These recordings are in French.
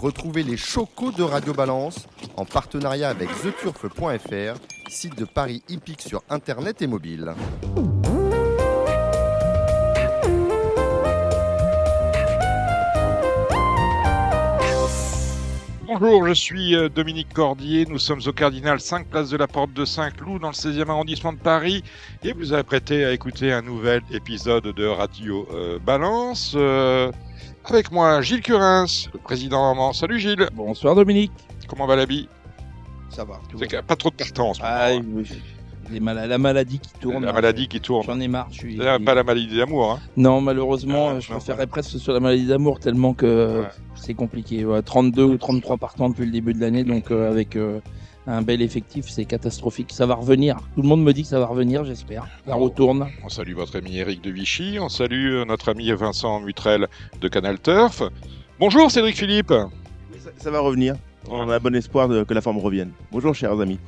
Retrouvez les chocos de Radio Balance en partenariat avec theturf.fr, site de Paris hippique sur internet et mobile. Bonjour, je suis euh, Dominique Cordier. Nous sommes au Cardinal 5 place de la Porte de Saint-Cloud dans le 16e arrondissement de Paris et vous apprêtez à écouter un nouvel épisode de Radio euh, Balance. Euh, avec moi, Gilles Curins, le président Maman. Salut Gilles. Bonsoir Dominique. Comment va la vie? Ça va. C'est qu'il n'y a pas trop de partants en ce moment. Ah, hein. oui, les la maladie qui tourne. La maladie qui tourne. J'en ai marre. Je suis... C'est Pas la maladie d'amour. Hein. Non, malheureusement, Ah, je non, préférerais presque que ce soit la maladie d'amour tellement que Ouais. c'est compliqué. Ouais, 32 ou 33 partants depuis le début de l'année, donc euh, avec euh, un bel effectif, c'est catastrophique. Ça va revenir. Tout le monde me dit que ça va revenir, j'espère. Ça retourne. On salue votre ami Eric de Vichy. On salue euh, notre ami Vincent Mutrel de Canal Turf. Bonjour Cédric Philippe. Oui, Ça, ça va revenir. On a bon espoir de- que la forme revienne. Bonjour chers amis.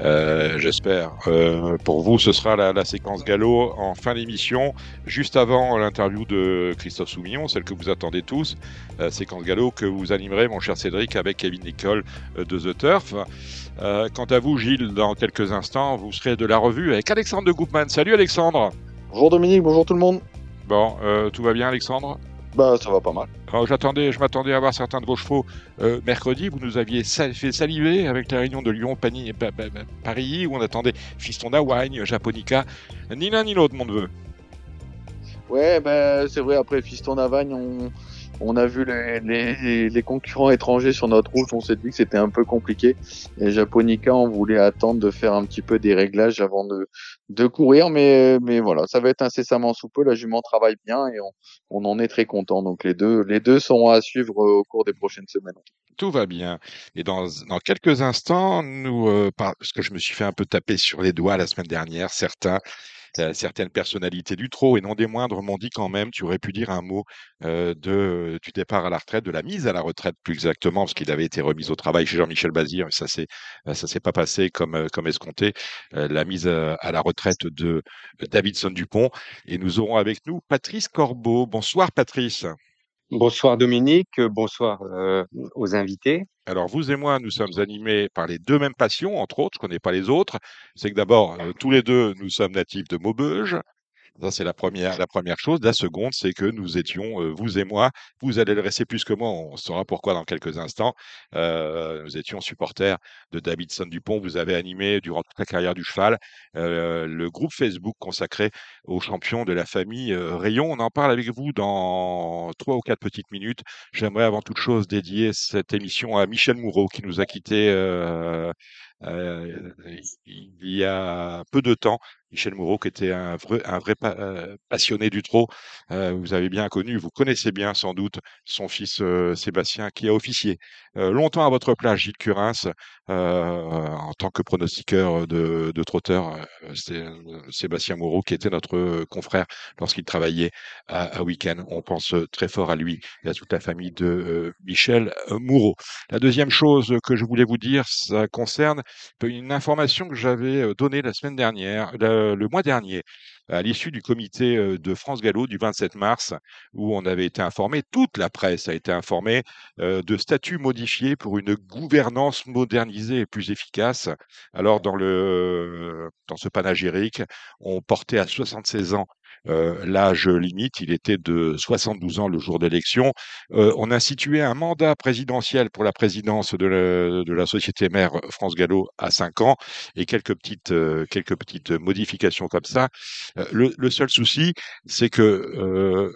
Euh, J'espère. Euh, pour vous, ce sera la, la séquence galop en fin d'émission, juste avant l'interview de Christophe Soumillon, celle que vous attendez tous. Euh, séquence galop que vous animerez, mon cher Cédric, avec Kevin Nicole de The Turf. Euh, quant à vous, Gilles, dans quelques instants, vous serez de la revue avec Alexandre de Goupman. Salut Alexandre. Bonjour Dominique, bonjour tout le monde. Bon, euh, tout va bien Alexandre? Bah ça va pas mal. Alors, j'attendais, je m'attendais à voir certains de vos chevaux euh, mercredi. Vous nous aviez fait saliver avec la réunion de Lyon, Pani, Pa- Pa- Pa- Paris, où on attendait Fiston d'Hawaii, Japonica. Ni l'un ni l'autre, mon neveu. Ouais, bah c'est vrai, après Fiston Navagne, on, on a vu les, les, les concurrents étrangers sur notre route, on s'est dit que c'était un peu compliqué. Et Japonica, on voulait attendre de faire un petit peu des réglages avant de, de courir, mais, mais voilà, ça va être incessamment sous peu. La jument travaille bien et on, on en est très content. Donc les deux, les deux seront à suivre au cours des prochaines semaines. Tout va bien. Et dans, dans quelques instants, nous, euh, par- parce que je me suis fait un peu taper sur les doigts la semaine dernière, certains, euh, certaines personnalités du trot et non des moindres m'ont dit quand même, tu aurais pu dire un mot de, du départ à la retraite, de la mise à la retraite plus exactement, parce qu'il avait été remis au travail chez Jean-Michel Bazir, mais ça ça s'est pas passé comme escompté. La mise euh, à la retraite de Davidson Dupont. Et nous aurons avec nous Patrice Corbeau. Bonsoir Patrice. Bonsoir Dominique, bonsoir euh, aux invités. Alors, vous et moi, nous sommes animés par les deux mêmes passions, entre autres, je connais pas les autres. C'est que d'abord, euh, tous les deux, nous sommes natifs de Maubeuge. Ça, c'est la première, la première chose. La seconde, c'est que nous étions, euh, vous et moi, vous allez le rester plus que moi, on saura pourquoi dans quelques instants. Euh, nous étions supporters de Davidson Dupont. Vous avez animé durant toute la carrière du cheval euh, le groupe Facebook consacré aux champions de la famille euh, Rayon. On en parle avec vous dans trois ou quatre petites minutes. J'aimerais avant toute chose dédier cette émission à Michel Moureau qui nous a quittés euh, euh, il y a peu de temps. Michel Moureau, qui était un vrai, un vrai euh, passionné du trot. Euh, vous avez bien connu, vous connaissez bien sans doute son fils euh, Sébastien, qui a officié euh, longtemps à votre place, Gilles Curins, euh, en tant que pronostiqueur de, de trotteur. C'est Sébastien Moureau, qui était notre confrère lorsqu'il travaillait à, à Week-end. On pense très fort à lui et à toute la famille de Michel Moureau. La deuxième chose que je voulais vous dire, ça concerne une information que j'avais donnée la semaine dernière, le, le mois dernier, à l'issue du comité euh, de France Gallo du 27 mars, où on avait été informé, toute la presse a été informée euh, de statuts modifiés pour une gouvernance modernisée et plus efficace. Alors dans dans ce panégyrique, on portait à 76 ans euh, l'âge limite, il était de 72 ans le jour d'élection. Euh, on instituait un mandat présidentiel pour la présidence de la, société mère France Gallo à 5 ans et quelques petites, euh, quelques petites modifications comme ça. Euh, le, seul souci, c'est que euh,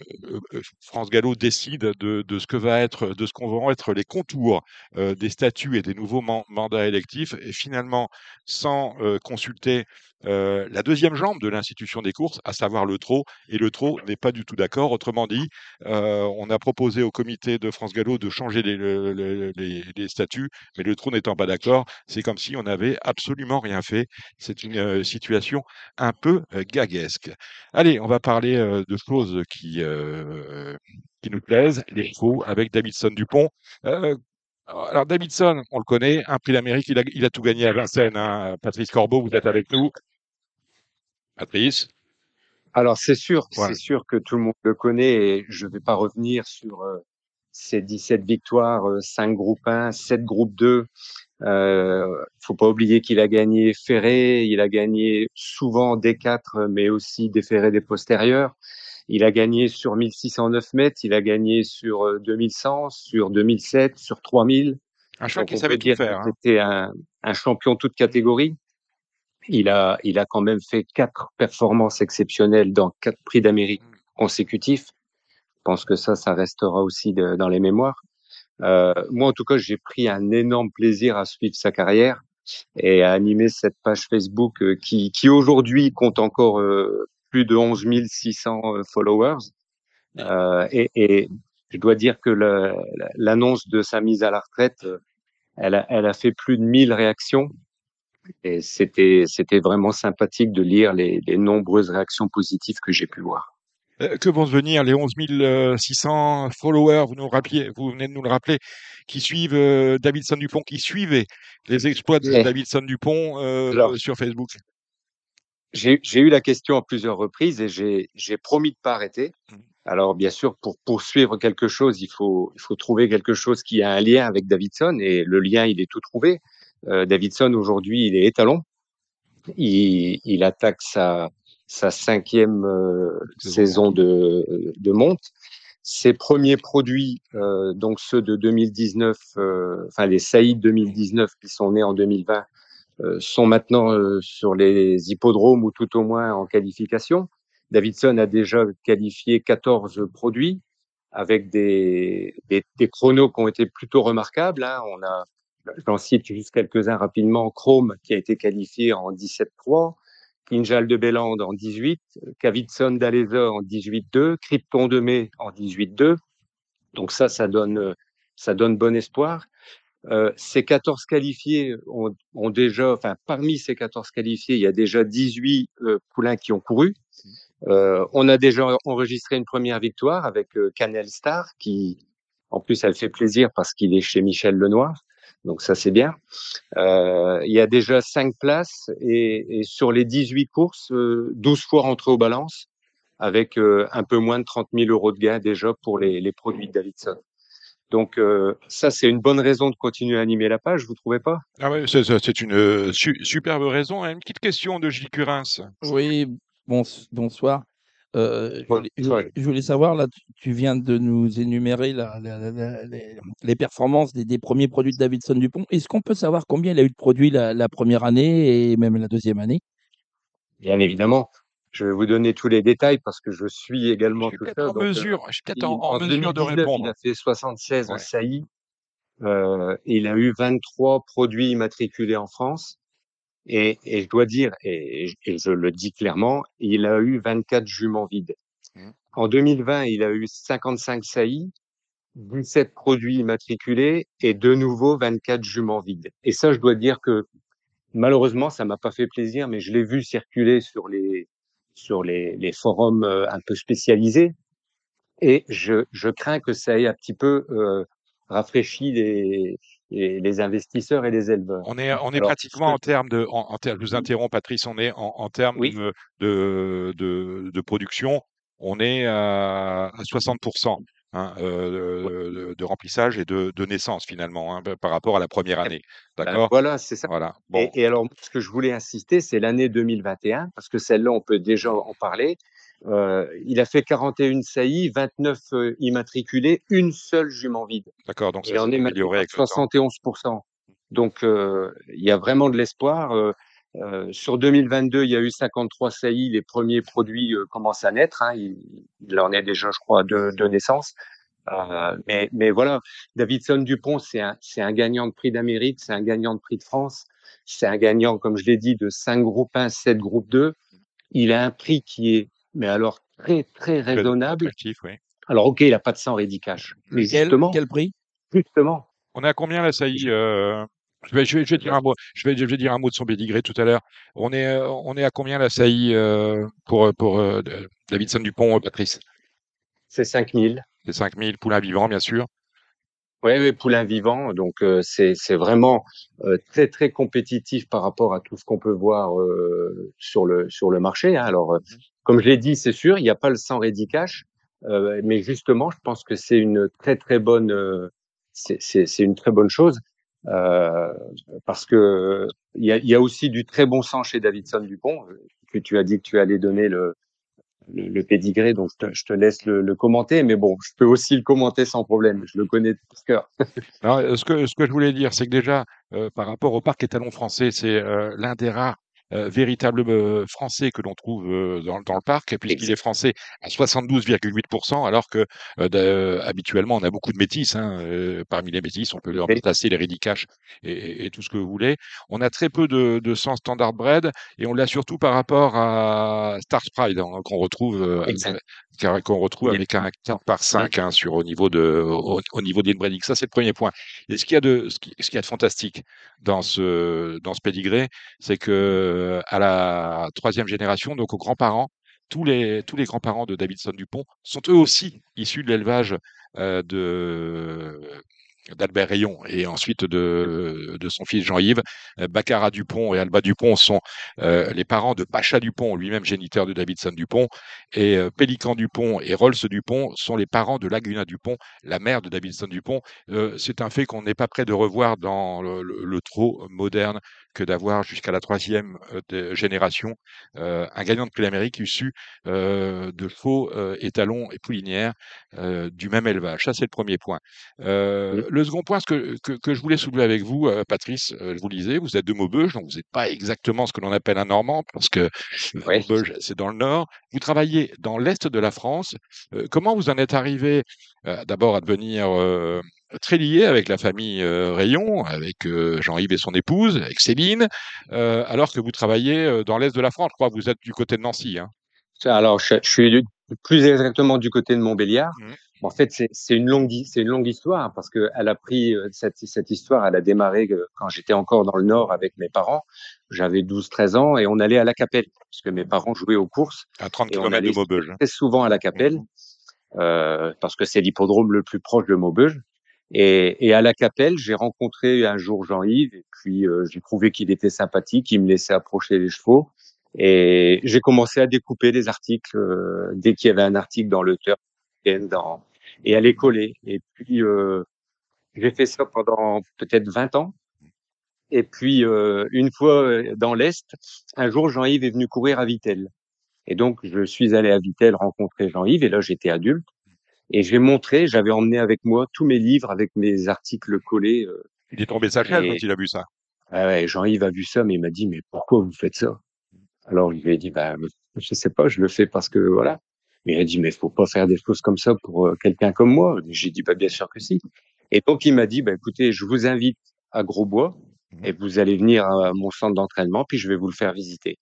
euh, France Gallo décide de, ce que va être, de ce qu'on vont être les contours euh, des statuts et des nouveaux man- mandats électifs, et finalement, sans euh, consulter euh, la deuxième jambe de l'institution des courses, à savoir le trot, et le trot n'est pas du tout d'accord. Autrement dit, euh, on a proposé au comité de France Gallo de changer les, le- le- les- les statuts, mais le trot n'étant pas d'accord, c'est comme si on n'avait absolument rien fait. C'est une euh, situation un peu gaguesque. Allez, on va parler de choses qui, euh, qui nous plaisent, les chevaux, avec Davidson Dupont. Euh, alors Davidson, on le connaît, un prix d'Amérique, il a, il a tout gagné à Vincennes. hein. Patrice Corbeau, vous êtes avec nous. Patrice, Alors c'est sûr, c'est sûr que tout le monde le connaît et je ne vais pas revenir sur euh, c'est 17 victoires, 5 groupes 1, 7 groupes 2. Euh, faut pas oublier qu'il a gagné ferré, il a gagné souvent des 4, mais aussi des ferrés des postérieurs. Il a gagné sur 1609 mètres, il a gagné sur 2100, sur 2007, sur 3000. Un cheval qui savait tout faire. Hein. C'était un, un champion toute catégorie. Il a, il a quand même fait quatre performances exceptionnelles dans quatre prix d'Amérique consécutifs. Je pense que ça, ça restera aussi de, dans les mémoires. Euh, moi, en tout cas, j'ai pris un énorme plaisir à suivre sa carrière et à animer cette page Facebook euh, qui, qui aujourd'hui compte encore euh, plus de 11 600 euh, followers. Euh, et, et, je dois dire que l'annonce de sa mise à la retraite, elle a, elle a fait plus de 1000 réactions et c'était c'était vraiment sympathique de lire les, les nombreuses réactions positives que j'ai pu voir. Euh, que vont devenir les 11 600 followers, vous nous rappeliez, vous venez de nous le rappeler, qui suivent euh, Davidson Dupont, qui suivaient les exploits de eh. Davidson Dupont euh, sur Facebook J'ai eu la question à plusieurs reprises et j'ai promis de pas arrêter. Mmh. Alors bien sûr, pour poursuivre quelque chose, il faut, il faut trouver quelque chose qui a un lien avec Davidson et le lien, il est tout trouvé. Euh, Davidson aujourd'hui, il est étalon. Il, il attaque sa, sa cinquième euh, saison de, de monte. Ses premiers produits, euh, donc ceux de 2019, euh, enfin les Saïd 2019 qui sont nés en 2020, euh, sont maintenant sur les hippodromes ou tout au moins en qualification. Davidson a déjà qualifié 14 produits avec des, des, des chronos qui ont été plutôt remarquables. Hein. On a, j'en cite juste quelques-uns rapidement, Chrome qui a été qualifié en 17.3, Kinjal de Bélande en 18, Kavitson d'Aleza en 18.2, Krypton de Mai en 18.2. Donc ça, ça donne, ça donne bon espoir. Euh, ces 14 qualifiés ont, ont, déjà, enfin parmi ces 14 qualifiés, il y a déjà 18 euh, poulains qui ont couru. Euh, on a déjà enregistré une première victoire avec euh, Canel Star, qui en plus elle fait plaisir parce qu'il est chez Michel Lenoir. Donc ça c'est bien. Euh, il y a déjà cinq places et, et sur les 18 courses, 12 euh, fois rentrées aux balances avec euh, un peu moins de 30 000 euros de gain déjà pour les, les produits de Davidson. Donc euh, ça, c'est une bonne raison de continuer à animer la page, vous trouvez pas? Ah oui, c'est une superbe raison. Une petite question de Gilles Curins. Oui, bon, bonsoir. Euh, je, voulais, savoir, là, tu, viens de nous énumérer la, les, performances des, des, premiers produits de Davidson Dupont. Est-ce qu'on peut savoir combien il a eu de produits la, la, première année et même la deuxième année? Bien évidemment. Je vais vous donner tous les détails parce que je suis également je suis En mesure, je suis peut-être en, mesure de répondre. Il a fait 76 ouais. SAI. Euh, il a eu 23 produits immatriculés en France. Et, et, je dois dire, et, et, je le dis clairement, il a eu 24 juments vides. Mmh. En 2020, il a eu 55 saillies, 17 produits immatriculés et de nouveau 24 juments vides. Et ça, je dois dire que malheureusement, ça m'a pas fait plaisir, mais je l'ai vu circuler sur les sur les, les forums euh, un peu spécialisés. Et je, je crains que ça ait un petit peu euh, rafraîchi les, les, les, investisseurs et les éleveurs. On est, on est Alors, pratiquement en termes de, en, en je vous interromps Patrice, on est en, en termes oui. de, de, de, de, production, on est à, à 60%. Hein, euh, de, de, remplissage et de, de naissance finalement hein, par rapport à la première année. D'accord? Ben voilà, c'est ça. Voilà. Bon. Et, et, alors, ce que je voulais insister, c'est l'année 2021 parce que celle-là, on peut déjà en parler. Euh, il a fait 41 saillies, 29 euh, immatriculés, une seule jument vide. D'accord, donc ça en est amélioré avec 71%. Donc euh, il y a vraiment de l'espoir. Euh, sur 2022, il y a eu 53 saillies, les premiers produits commencent à naître. Hein. Il, il, en est déjà, je crois, de, de naissance. mais, mais voilà, Davidson Dupont, c'est un, c'est un gagnant de prix d'Amérique, c'est un gagnant de prix de France, c'est un gagnant, comme je l'ai dit, de 5 groupes 1, 7 groupes 2. Il a un prix qui est mais alors très très raisonnable. Oui. Alors ok, il n'a pas de sang ready cash, mais quel, justement, quel prix? Justement. On est à combien la saillie euh... je, vais, je, vais, je vais, dire un mot. Je vais, je vais dire un mot de son pédigré tout à l'heure. On est, euh, on est à combien la saillie euh, pour pour euh, Davidson Dupont, Patrice? C'est 5000. C'est 5000 poulains vivants, bien sûr. Oui, oui, poulain vivant. Donc euh, c'est c'est vraiment euh, très très compétitif par rapport à tout ce qu'on peut voir euh, sur le sur le marché. Hein. Alors, comme je l'ai dit, c'est sûr, il n'y a pas le sang ready cash. mais justement, je pense que c'est une très très bonne, c'est une très bonne chose parce que il y a, y a aussi du très bon sens chez Davidson Dupont que tu as dit que tu allais donner le le, le pédigré, donc je te, je te laisse le, le, commenter, mais bon, je peux aussi le commenter sans problème, je le connais par cœur. ce, que, ce que je voulais dire, c'est que déjà, euh, par rapport au parc étalon français, c'est euh, l'un des rares euh, véritable euh, français que l'on trouve euh, dans, dans, le parc, puisqu'il est français à 72,8%, alors que habituellement on a beaucoup de métis. Hein, parmi les métis, on peut leur placer les Ridicash et, et, tout ce que vous voulez. On a très peu de, de sang standard bred et on l'a surtout par rapport à Star Pride hein, qu'on retrouve qu'on retrouve avec un 4 par 5 hein, sur au niveau de au, au niveau d'inbreeding. Ça c'est le premier point. Et ce qu'il y a de ce qui, ce qu'il y a de fantastique dans ce dans ce pédigré, c'est que à la troisième génération, donc aux grands-parents, tous les tous les grands-parents de Davidson Dupont sont eux aussi issus de l'élevage euh, de d'Albert Rayon et ensuite de, de son fils Jean-Yves. Euh, Baccarat Dupont et Alba Dupont sont euh, les parents de Pacha Dupont, lui-même géniteur de Davidson Dupont, et euh, Pélican Dupont et Rolls Dupont sont les parents de Laguna Dupont, la mère de Davidson Dupont. Euh, c'est un fait qu'on n'est pas prêt de revoir dans le, le, le trop moderne que d'avoir jusqu'à la troisième euh, génération euh, un gagnant de prix d'Amérique issu de faux étalons et poulinières du même élevage. Ça, c'est le premier point. Le second point, ce que, que, que, je voulais soulever avec vous, Patrice, je vous lisais, vous êtes de Maubeuge, donc vous n'êtes pas exactement ce que l'on appelle un Normand, parce que ouais. Maubeuge, c'est dans le nord. Vous travaillez dans l'est de la France. comment vous en êtes arrivé d'abord à devenir très lié avec la famille euh, Rayon, avec euh, Jean-Yves et son épouse, avec Céline, euh, alors que vous travaillez dans l'est de la France? Je crois que vous êtes du côté de Nancy. Hein. Alors, je, je, suis plus exactement du côté de Montbéliard. Mmh. En fait, c'est une longue, c'est une longue histoire parce que elle a pris cette, cette histoire, elle a démarré quand j'étais encore dans le Nord avec mes parents. J'avais 12-13 ans et on allait à la Capelle parce que mes parents jouaient aux courses. À 30 km de Maubeuge. Très souvent à la Capelle. Mmh. Euh, parce que c'est l'hippodrome le plus proche de Maubeuge. Et, et, à la Capelle, j'ai rencontré un jour Jean-Yves et puis euh, j'ai trouvé qu'il était sympathique, il me laissait approcher les chevaux et j'ai commencé à découper des articles euh, dès qu'il y avait un article dans le dans, et à les coller. Et puis euh, j'ai fait ça pendant peut-être 20 ans. Et puis euh, une fois euh, dans l'est, un jour Jean-Yves est venu courir à Vitel. Et donc je suis allé à Vitel rencontrer Jean-Yves et là j'étais adulte. Et j'ai montré, j'avais emmené avec moi tous mes livres avec mes articles collés. Euh, il est tombé sa chaise quand il a vu ça. Ah ouais, Jean-Yves a vu ça, mais il m'a dit, mais pourquoi vous faites ça? Alors je lui ai dit, bah, je sais pas, je le fais parce que voilà. Mais il a dit, mais faut pas faire des choses comme ça pour euh, quelqu'un comme moi. J'ai dit, bah, bien sûr que si. Et donc il m'a dit, bah, écoutez, je vous invite à Grosbois mmh. et vous allez venir à mon centre d'entraînement, puis je vais vous le faire visiter.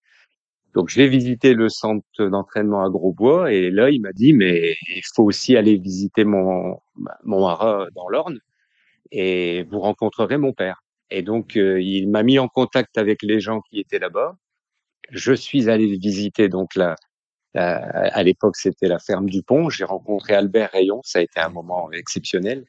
Donc j'ai visité le centre d'entraînement à Grosbois et là il m'a dit mais il faut aussi aller visiter mon mon haras dans l'Orne et vous rencontrerez mon père. Et donc euh, il m'a mis en contact avec les gens qui étaient là-bas. Je suis allé visiter donc la, la à l'époque c'était la ferme du Pont. J'ai rencontré Albert Rayon, ça a été un moment exceptionnel.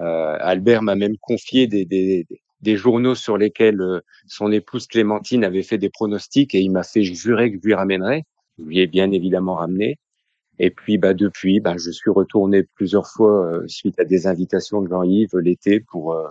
Euh, Albert m'a même confié des, des, des journaux sur lesquels euh, son épouse Clémentine avait fait des pronostics et il m'a fait jurer que je lui ramènerais. Je lui ai bien évidemment ramené. Et puis bah depuis, bah, je suis retourné plusieurs fois euh, suite à des invitations de Jean-Yves l'été pour euh,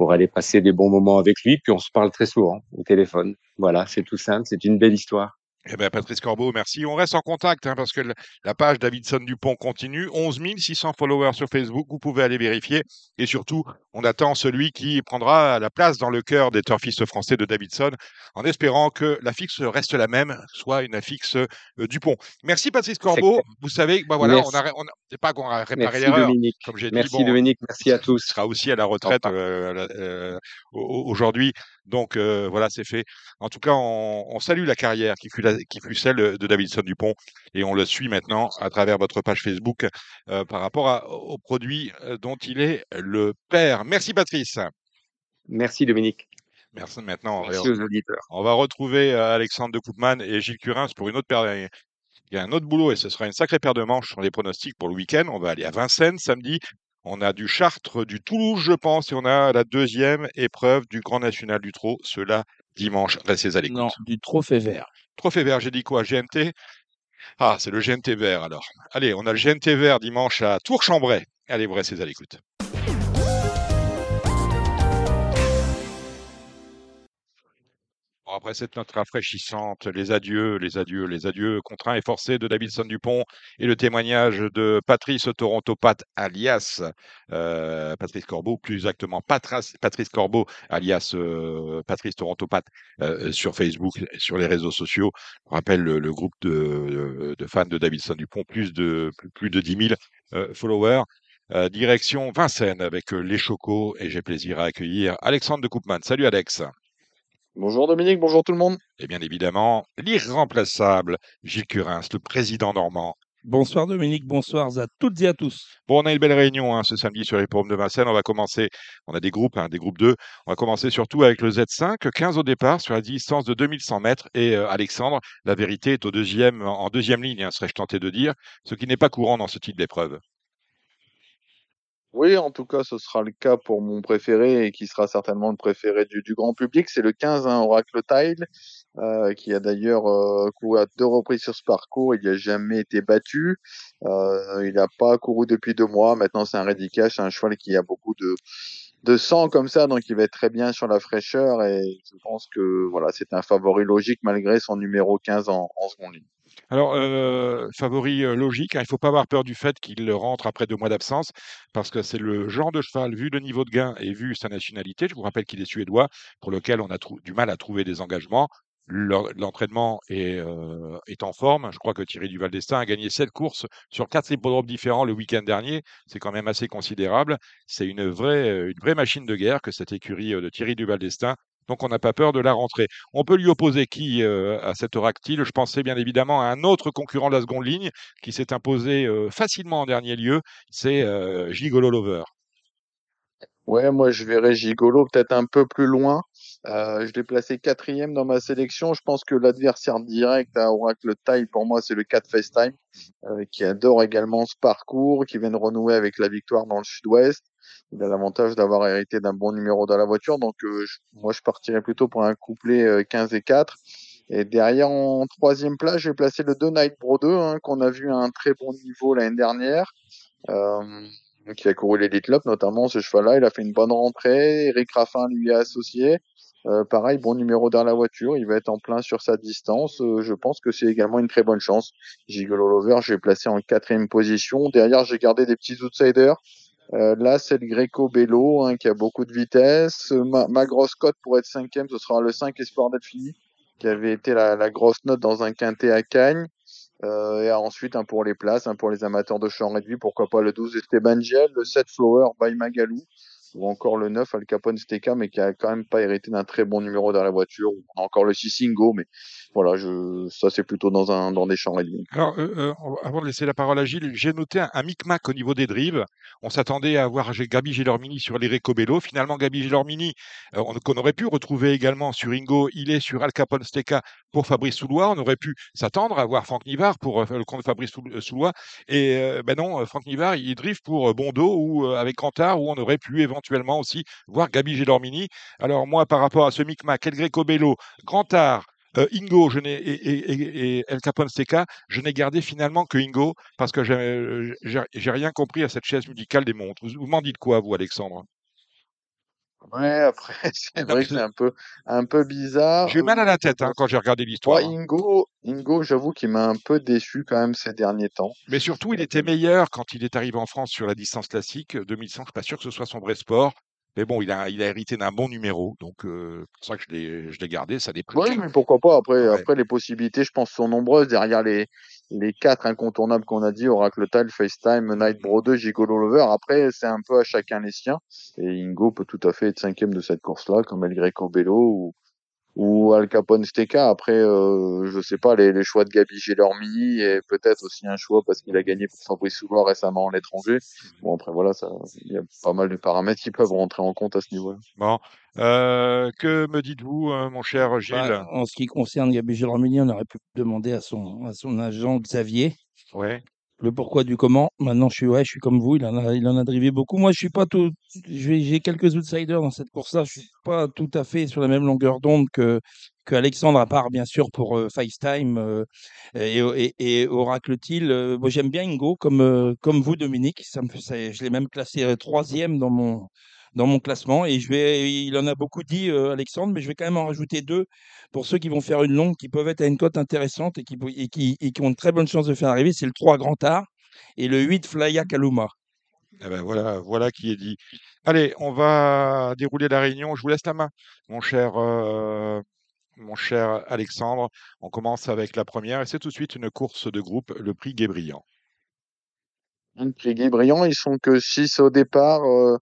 pour aller passer des bons moments avec lui. Puis on se parle très souvent au téléphone. Voilà, c'est tout simple, c'est une belle histoire. Eh ben, Patrice Corbeau, merci. On reste en contact hein, parce que la page Davidson Dupont continue. 11 600 followers sur Facebook, vous pouvez aller vérifier. Et surtout, on attend celui qui prendra la place dans le cœur des turfistes français de Davidson en espérant que la fixe reste la même, soit une affixe euh, Dupont. Merci Patrice Corbeau. Vous savez, bah voilà, merci. on a, on a pas qu'on a réparé l'erreur. Comme j'ai dit, merci bon, Dominique, merci à tous. sera aussi à la retraite euh, euh, aujourd'hui. Donc euh, voilà, c'est fait. En tout cas, on, on salue la carrière qui fut, la, qui fut celle de Davidson Dupont et on le suit maintenant à travers votre page Facebook euh, par rapport à, aux produits euh, dont il est le père. Merci Patrice. Merci Dominique. Merci maintenant. Merci on, aux auditeurs. On va retrouver Alexandre de Koopman et Gilles Curins pour une autre paire. Il y a un autre boulot et ce sera une sacrée paire de manches sur les pronostics pour le week-end. On va aller à Vincennes samedi. On a du Chartres, du Toulouse, je pense, et on a la deuxième épreuve du Grand National du Trot, cela dimanche. Restez à l'écoute. Non, du Trophée Vert. Trophée Vert, j'ai dit quoi GMT Ah, c'est le GNT vert alors. Allez, on a le GNT vert dimanche à Tours-Chambray. Allez, vous restez à l'écoute. Après cette note rafraîchissante, les adieux, les adieux, les adieux contraints et forcés de Davidson Dupont et le témoignage de Patrice Torontopat alias euh, Patrice Corbeau, plus exactement Patrice Corbeau alias euh, Patrice Torontopat euh, sur Facebook, sur les réseaux sociaux. Je rappelle le, groupe de, fans de Davidson Dupont, plus de plus, de 10 000 followers. direction Vincennes avec les Chocos et j'ai plaisir à accueillir Alexandre de Koopman. Salut Alex. Bonjour Dominique, bonjour tout le monde. Et bien évidemment, l'irremplaçable Gilles Curins, le président normand. Bonsoir Dominique, bonsoir à toutes et à tous. Bon, on a une belle réunion hein, ce samedi sur les paumes de Vincennes. On va commencer, on a des groupes, hein, des groupes 2. On va commencer surtout avec le Z5, 15 au départ sur la distance de 2100 mètres. Et euh, Alexandre, la vérité est au deuxième, en deuxième ligne, hein, serais-je tenté de dire, ce qui n'est pas courant dans ce type d'épreuve. Oui, en tout cas, ce sera le cas pour mon préféré et qui sera certainement le préféré du, grand public. C'est le 15, hein, Oracle Tile, euh, qui a d'ailleurs euh, couru à deux reprises sur ce parcours. Il n'a jamais été battu. Euh, il n'a pas couru depuis deux mois. Maintenant, c'est un Ready Cash, un cheval qui a beaucoup de, de sang comme ça, donc il va être très bien sur la fraîcheur. Et je pense que voilà, c'est un favori logique malgré son numéro 15 en, en seconde ligne. Alors, euh, favori euh, logique, hein, il ne faut pas avoir peur du fait qu'il rentre après deux mois d'absence, parce que c'est le genre de cheval, vu le niveau de gain et vu sa nationalité, je vous rappelle qu'il est suédois, pour lequel on a du mal à trouver des engagements. L'entraînement est, euh, est, en forme. Je crois que Thierry Duval d'Estaing a gagné sept courses sur quatre hippodromes différents le week-end dernier. C'est quand même assez considérable. C'est une vraie, une vraie machine de guerre que cette écurie de Thierry Duval d'Estaing donc on n'a pas peur de la rentrée. On peut lui opposer qui euh, à cette Oractile? Je pensais bien évidemment à un autre concurrent de la seconde ligne qui s'est imposé euh, facilement en dernier lieu, c'est euh, Gigolo Lover. Ouais, moi je verrais Gigolo peut-être un peu plus loin. je l'ai placé quatrième dans ma sélection. Je pense que l'adversaire direct à Oracle Taille, pour moi, c'est le 4 FaceTime, qui adore également ce parcours, qui vient de renouer avec la victoire dans le sud-ouest il a l'avantage d'avoir hérité d'un bon numéro dans la voiture. Donc euh, moi, je partirais plutôt pour un couplet 15 euh, et 4. Et derrière, en troisième place, j'ai placé le 2 Night Bro 2, hein, qu'on a vu à un très bon niveau l'année dernière, euh, qui a couru l'Elite Lop, notamment ce cheval-là. Il a fait une bonne rentrée. Eric Raffin lui a associé. Pareil, bon numéro dans la voiture. Il va être en plein sur sa distance. Je pense que c'est également une très bonne chance. Gigolo Lover, j'ai placé en quatrième position. Derrière, j'ai gardé des petits outsiders. Euh, là, c'est le Greco Bello hein, qui a beaucoup de vitesse. Ma, grosse cote pour être cinquième, ce sera le 5 Espoir d'être fini, qui avait été la, grosse note dans un quintet à Cagnes. Euh, et ensuite, un pour les places, un pour les amateurs de champ réduit, pourquoi pas le 12 Esteban Giel, le 7 Flower by Magalou, ou encore le 9 Al Capone Steka, mais qui a quand même pas hérité d'un très bon numéro dans la voiture. A encore le 6 Ingo, mais voilà, je, ça c'est plutôt dans, un, dans des champs réduits. Alors, euh, euh, avant de laisser la parole à Gilles, j'ai noté un, micmac au niveau des drives. On s'attendait à voir Gabi Gélormini sur les Recobello. Finalement, Gabi Gélormini, euh, qu'on aurait pu retrouver également sur Ingo, il est sur Al Capone Steka pour Fabrice Soulois. On aurait pu s'attendre à voir Franck Nivard pour le compte de Fabrice Soulois. Et ben non, Franck Nivard, il drive pour Bondo ou avec Cantard, où on aurait pu éventuellement aussi voir Gabi Gélormini. Alors moi, par rapport à ce micmac, El Greco-Bello, Grantard, euh, Ingo je n'ai, et, et, El Capone Seca, je n'ai gardé finalement que Ingo parce que j'ai, j'ai, rien compris à cette chaise musicale des montres. Vous, m'en dites quoi, vous, Alexandre? Ouais, après, c'est vrai que c'est un peu, un peu bizarre. J'ai eu mal à la tête hein, quand j'ai regardé l'histoire. Ouais, Ingo, Ingo, j'avoue qu'il m'a un peu déçu quand même ces derniers temps. Mais surtout, il était meilleur quand il est arrivé en France sur la distance classique. 2100, je suis pas sûr que ce soit son vrai sport. Mais bon, il a, il a hérité d'un bon numéro, donc euh, c'est pour ça que je l'ai, je l'ai gardé. Ça dépend. Oui, mais pourquoi pas. Après, après, les possibilités, je pense, sont nombreuses. Derrière les, les quatre incontournables qu'on a dit, Oracle Tile, FaceTime, Night Bro 2, Gigolo Lover. Après, c'est un peu à chacun les siens. Et Ingo peut tout à fait être cinquième de cette course-là, comme El Greco Bello ou, ou Al Capone Steka. Après, euh, je sais pas, les, les choix de Gabi Gélormini et peut-être aussi un choix parce qu'il a gagné pour Fabrice Souloir récemment en l'étranger. Bon, après, voilà, ça, il y a pas mal de paramètres qui peuvent rentrer en compte à ce niveau-là. Bon. Euh, que me dites-vous, euh, mon cher Gilles? bah, En ce qui concerne Gabi Gélormini, on aurait pu demander à son, à son agent Xavier. Ouais le pourquoi du comment. Maintenant, je suis, ouais, je suis comme vous, il en a, il en a drivé beaucoup. Moi, je suis pas tout, j'ai quelques outsiders dans cette course-là. Je suis pas tout à fait sur la même longueur d'onde que, que Alexandre, à part bien sûr pour euh, FaceTime euh, et, et, et Oracle-t-il, euh, moi j'aime bien Ingo comme, euh, comme vous, Dominique. Ça me, ça- je l'ai même classé euh, troisième dans mon, dans mon classement. Et je vais, il en a beaucoup dit, euh, Alexandre, mais je vais quand même en rajouter deux pour ceux qui vont faire une longue, qui peuvent être à une cote intéressante et qui, et qui, et qui ont de très bonnes chances de faire arriver. C'est le 3 Grand Art et le 8 Flya Kaluma. Eh ben voilà, voilà qui est dit. Allez, on va dérouler la réunion. Je vous laisse la main, mon cher, euh, mon cher Alexandre. On commence avec la première et c'est tout de suite une course de groupe, le prix Guébriand. Le prix Guy Briand, ils sont que 6 au départ. euh,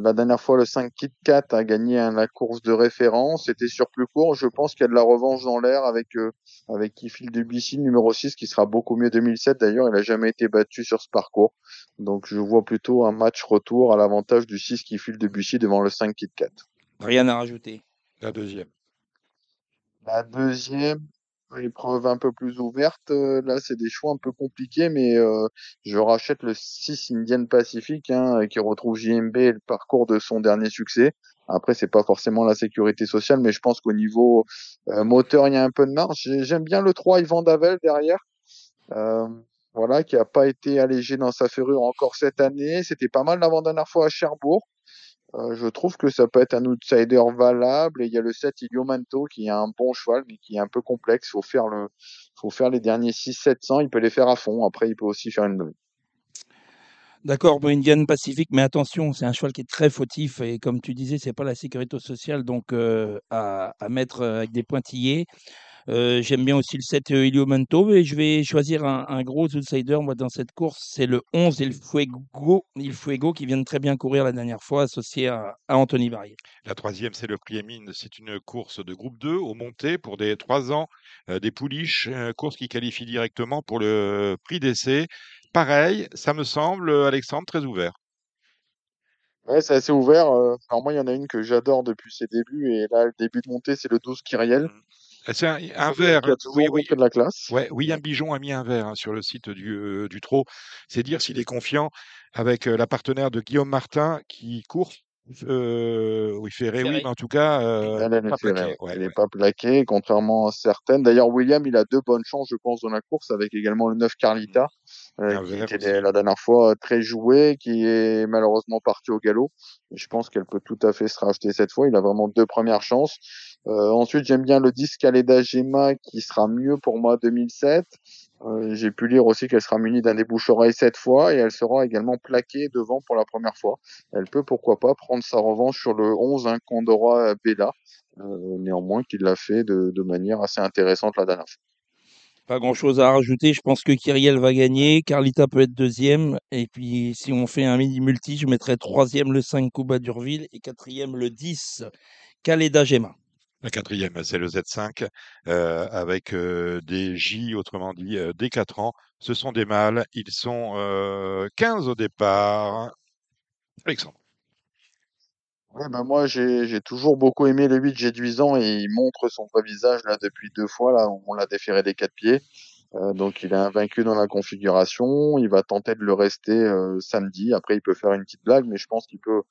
la dernière fois, le 5 Kit Kat a gagné hein, la course de référence. C'était sur plus court. Je pense qu'il y a de la revanche dans l'air avec euh, avec Kifil Debussy, numéro 6, qui sera beaucoup mieux 2007. D'ailleurs, il a jamais été battu sur ce parcours. Donc, je vois plutôt un match retour à l'avantage du 6 Kifil Debussy devant le 5 Kit Kat. Rien à rajouter. La deuxième. La deuxième, épreuve un peu plus ouverte. euh, là, c'est des choix un peu compliqués, mais euh, je rachète le 6 Indian Pacific, hein, qui retrouve JMB et le parcours de son dernier succès. Après, c'est pas forcément la sécurité sociale, mais je pense qu'au niveau euh, moteur, il y a un peu de marge. J'ai- J'aime bien le 3 Yvan Davel derrière. Euh, voilà, qui a pas été allégé dans sa ferrure encore cette année. C'était pas mal l'avant-dernière fois à Cherbourg. Euh, je trouve que ça peut être un outsider valable. Et il y a le 7 Iliomanto qui est un bon cheval, mais qui est un peu complexe. Faut faire le, faut faire les derniers 6 700. Il peut les faire à fond. Après, il peut aussi faire une. D'accord, Indian Pacific, mais attention, c'est un cheval qui est très fautif et comme tu disais, c'est pas la sécurité sociale, donc euh, à, à mettre euh, avec des pointillés. Euh, J'aime bien aussi le 7 euh, Iliomanto, mais je vais choisir un, un gros outsider moi dans cette course, c'est le 11 Il Fuego, Il Fuego qui vient de très bien courir la dernière fois, associé à, à Anthony Barrier. La troisième, c'est le prix Emine. C'est une course de groupe 2 au monté pour des 3 ans, euh, des pouliches, course qui qualifie directement pour le prix d'essai. Pareil, ça me semble, Alexandre, très ouvert. Ouais, c'est assez ouvert. Alors moi, il y en a une que j'adore depuis ses débuts. Et là, le début de montée, c'est le 12 Kyriel. Euh, C'est un, un Qui vert. a toujours Oui, oui. de la classe. Ouais, William Bijon a mis un verre hein, sur le site du, euh, du Trot. C'est dire s'il est confiant avec euh, la partenaire de Guillaume Martin qui court. Euh, oui, Ferré, oui, mais en tout cas, euh, Elle, elle est pas ferrée, plaqué. ouais. Ouais, n'est pas plaquée, contrairement à certaines. D'ailleurs, William, il a deux bonnes chances, je pense, dans la course, avec également le 9 Carlita, euh, Un qui était aussi. la dernière fois très joué, qui est malheureusement parti au galop. Je pense qu'elle peut tout à fait se racheter cette fois. Il a vraiment deux premières chances. Euh, ensuite, j'aime bien le 10 Caleda Gema, qui sera mieux pour moi 2007. Euh, J'ai pu lire aussi qu'elle sera munie d'un débouche-oreille cette fois et elle sera également plaquée devant pour la première fois. Elle peut pourquoi pas prendre sa revanche sur le 11 hein, Condora Bella, euh, néanmoins qu'il l'a fait de, manière assez intéressante la dernière fois. Pas grand chose à rajouter, je pense que Kyriel va gagner, Carlita peut être deuxième, et puis si on fait un mini-multi, je mettrai troisième le 5 Kuba Durville et quatrième le 10 Kaleda Gema. La quatrième, c'est le Z5 euh, avec euh, des J, autrement dit, euh, des 4 ans. Ce sont des mâles. Ils sont euh, 15 au départ. Alexandre. Ouais, ben moi j'ai j'ai toujours beaucoup aimé le 8 Géduisant et il montre son vrai visage là depuis deux fois là on l'a déféré des quatre pieds Euh, donc il est invaincu dans la configuration il va tenter de le rester euh, samedi après il peut faire une petite blague mais je pense qu'il peut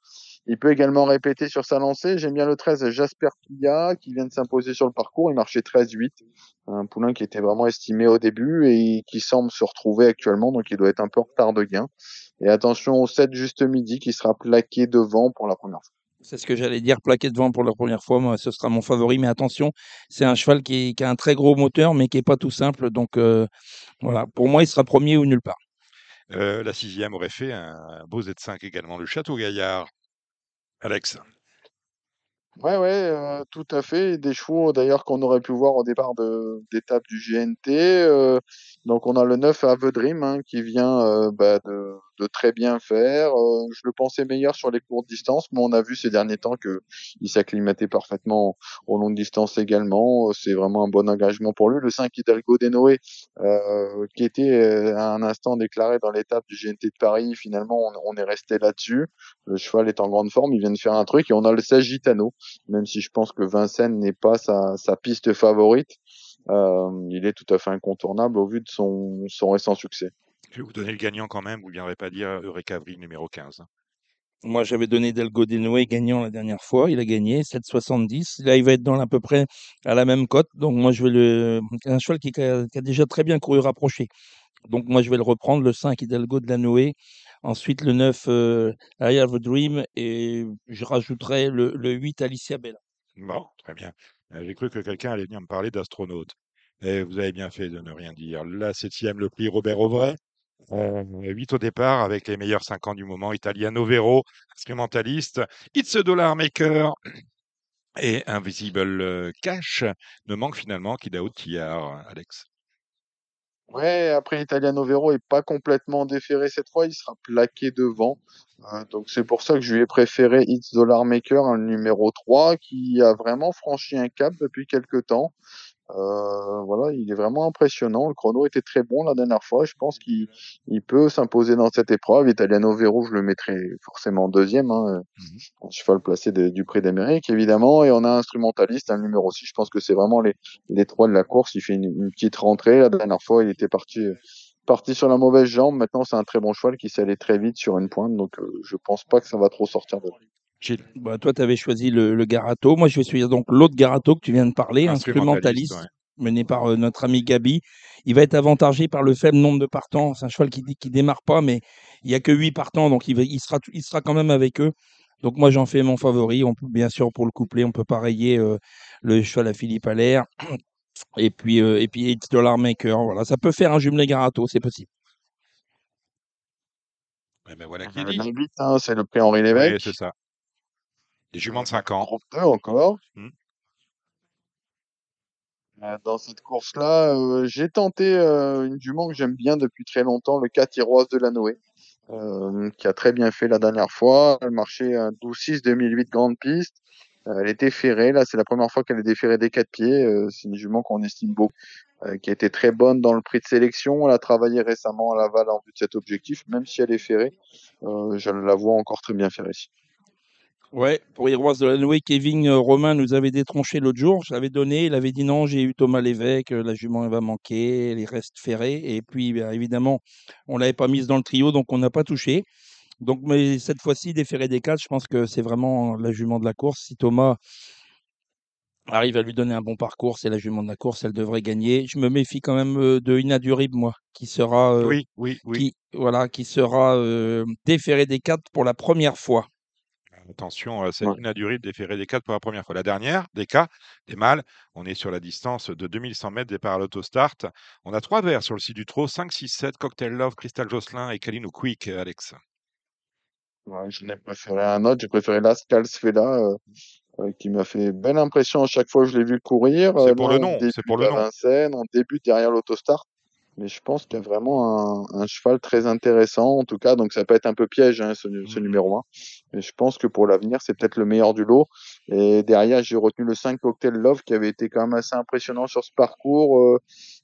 il peut également répéter sur sa lancée. J'aime bien le 13 Jasper Pilla qui vient de s'imposer sur le parcours. Il marchait 13-8 un poulain qui était vraiment estimé au début et qui semble se retrouver actuellement. Donc il doit être un peu en retard de gain. Et attention au 7 juste midi qui sera plaqué devant pour la première fois. C'est ce que j'allais dire, plaqué devant pour la première fois, moi, ce sera mon favori, mais attention, c'est un cheval qui, est- qui a un très gros moteur, mais qui est pas tout simple, donc euh, voilà, pour moi, il sera premier ou nulle part. Euh, la sixième aurait fait un beau Z5 également, le Château Gaillard. Alex. Ouais, ouais, euh, tout à fait. Des chevaux d'ailleurs qu'on aurait pu voir au départ d'étape du GNT. euh, donc on a le 9 Ave Dream hein, qui vient euh, bah, de, très bien faire. Euh, je le pensais meilleur sur les courtes distances, mais on a vu ces derniers temps que il s'acclimatait parfaitement aux longues distances également. C'est vraiment un bon engagement pour lui. Le 5 Hidalgo Denoé, euh, qui était euh, à un instant déclaré dans l'étape du GNT de Paris, finalement on, est resté là-dessus. Le cheval est en grande forme, il vient de faire un truc et on a le 16 Gitano même si je pense que Vincennes n'est pas sa piste favorite, euh, il est tout à fait incontournable au vu de son, son récent succès. Je vais vous donner le gagnant quand même. Vous ne viendrez pas dire Eureka Avril numéro 15. Moi, j'avais donné Delgo Denoé gagnant la dernière fois. Il a gagné 7,70. Là, il va être dans à peu près à la même cote. Donc, moi, je vais le. Un cheval qui a, qui a déjà très bien couru rapproché. Donc, moi, je vais le reprendre. Le 5, Hidalgo de la Noé. Ensuite, le 9, euh, I Have a Dream. Et je rajouterai le, le 8, Alicia Bella. Bon, très bien. Euh, J'ai cru que quelqu'un allait venir me parler d'astronaute. Et vous avez bien fait de ne rien dire. La septième, le prix Robert Auvray. Euh, 8 au départ avec les meilleurs 5 ans du moment. Italiano Vero, instrumentaliste. It's a Dollar Maker et Invisible euh, Cash ne manque finalement qu'Idao Tillard, Alex. Ouais, après Italiano Vero est pas complètement déféré cette fois, il sera plaqué devant. Euh, donc c'est pour ça que je lui ai préféré It's Dollar Maker, un numéro 3, qui a vraiment franchi un cap depuis quelques temps. Euh, voilà, il est vraiment impressionnant. Le chrono était très bon la dernière fois. Je pense qu'il il peut s'imposer dans cette épreuve. Italiano Vero, je le mettrai forcément deuxième. Hein, un cheval placé des- du prix d'Amérique, évidemment. Et on a un instrumentaliste, un numéro 6. Je pense que c'est vraiment les, les trois de la course. Il fait une, une petite rentrée. La dernière fois, il était parti, parti sur la mauvaise jambe. Maintenant, c'est un très bon cheval qui sait aller très vite sur une pointe. Donc, euh, je pense pas que ça va trop sortir de là. Gilles, Bah, toi, tu avais choisi le, le Garato. Moi, je vais suivre donc l'autre Garato que tu viens de parler, instrumentaliste. instrumentaliste, ouais. mené par euh, notre ami Gabi. Il va être avantagé par le faible nombre de partants. C'est un cheval qui dit qui démarre pas, mais il y a que 8 partants, donc il, va, il, sera, il sera quand même avec eux. Donc moi, j'en fais mon favori. On peut, bien sûr, pour le couplet, on peut pareiller euh, le cheval à Philippe Allaire. Et puis, euh, et puis It's Dollar Maker. Voilà, ça peut faire un jumelé Garato, c'est possible. Ouais, ben voilà qui dit. le huit, hein, c'est le prix Henri Lévesque. Oui, c'est ça. Les juments de 5 ans. 32 encore. Hmm. Euh, Dans cette course-là, euh, j'ai tenté euh, une jument que j'aime bien depuis très longtemps, le 4 Iroise de la Noé, euh, qui a très bien fait la dernière fois. Elle marchait un 12-6 2008 grande piste. Euh, elle était ferrée. Là, c'est la première fois qu'elle est déferrée des quatre pieds. Euh, c'est une jument qu'on estime beaucoup, euh, qui a été très bonne dans le prix de sélection. Elle a travaillé récemment à Laval en vue de cet objectif, même si elle est ferrée. Euh, je la vois encore très bien ferrée. Ouais, pour Héroise de la Noé, Kevin euh, Romain nous avait détronché l'autre jour. Je l'avais donné, il avait dit non, j'ai eu Thomas Lévesque, euh, la jument elle va manquer, les restes ferrés. Et puis, bien, évidemment, on l'avait pas mise dans le trio, donc on n'a pas touché. Donc, mais cette fois-ci, déféré des quatre, je pense que c'est vraiment la jument de la course. Si Thomas arrive à lui donner un bon parcours, c'est la jument de la course, elle devrait gagner. Je me méfie quand même euh, de Inadurib, moi, qui sera, euh, Oui, oui, oui. qui, voilà, qui sera euh, déféré des quatre pour la première fois. Attention, c'est Ouais. inadurible déféré des 4 pour la première fois. La dernière, des cas, des mâles, on est sur la distance de 2100 mètres départ à l'autostart. On a trois verts sur le site du trot, 5, 6, 7, Cocktail Love, Crystal Jocelyn et Kalino Quick, euh, Alex. Ouais, je n'ai préféré un autre, j'ai préféré Lascal Sfela, euh, euh, qui m'a fait belle impression à chaque fois que je l'ai vu courir. C'est Euh, pour le nom, c'est pour le à nom. Vincennes, on débute derrière l'autostart. Mais je pense qu'il y a vraiment un, un cheval très intéressant, en tout cas. Donc ça peut être un peu piège, hein, ce, ce Mhm. numéro 1. Mais je pense que pour l'avenir, c'est peut-être le meilleur du lot. Et derrière, j'ai retenu le 5 Cocktail Love, qui avait été quand même assez impressionnant sur ce parcours. Euh,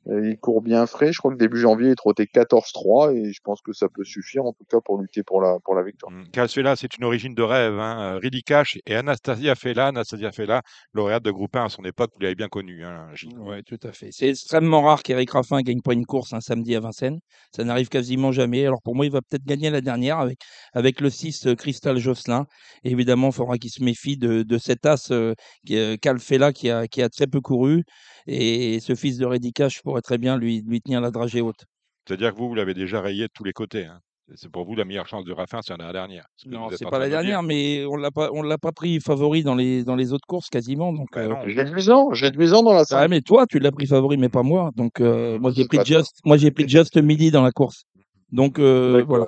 il court bien frais. Je crois que début janvier, il trottait 14-3 et je pense que ça peut suffire, en tout cas, pour lutter pour la, pour la victoire. Mm. Calcela, c'est une origine de rêve. Hein. euh, Cash et Anastasia Fella. Anastasia Fella, lauréate de groupe 1 à son époque, vous l'avez bien connue, hein, Gilles. Oui, tout à fait. C'est extrêmement rare qu'Eric Raffin gagne pas une course un samedi à Vincennes. Ça n'arrive quasiment jamais. Alors pour moi, il va peut-être gagner la dernière avec, avec le 6 euh, Crystal Jocelyn. Et évidemment, il faudra qu'il se méfie de, de cet as euh, qui, euh, Calfella qui a, qui a très peu couru. Et ce fils de Redicache pourrait très bien lui, lui tenir la dragée haute. C'est-à-dire que vous, vous l'avez déjà rayé de tous les côtés. hein. C'est pour vous la meilleure chance de Raffin, c'est la dernière. ce Non, c'est pas la de me dire. dernière, mais on l'a pas, on l'a pas pris favori dans les, dans les autres courses quasiment. Donc, Ben euh. J'ai 10 ans, j'ai 10 ans dans la Ah, salle. mais toi, tu l'as pris favori, mais pas moi. Donc, euh, moi, j'ai pris. Just, moi, j'ai pris Just Midi dans la course. Donc, euh, voilà.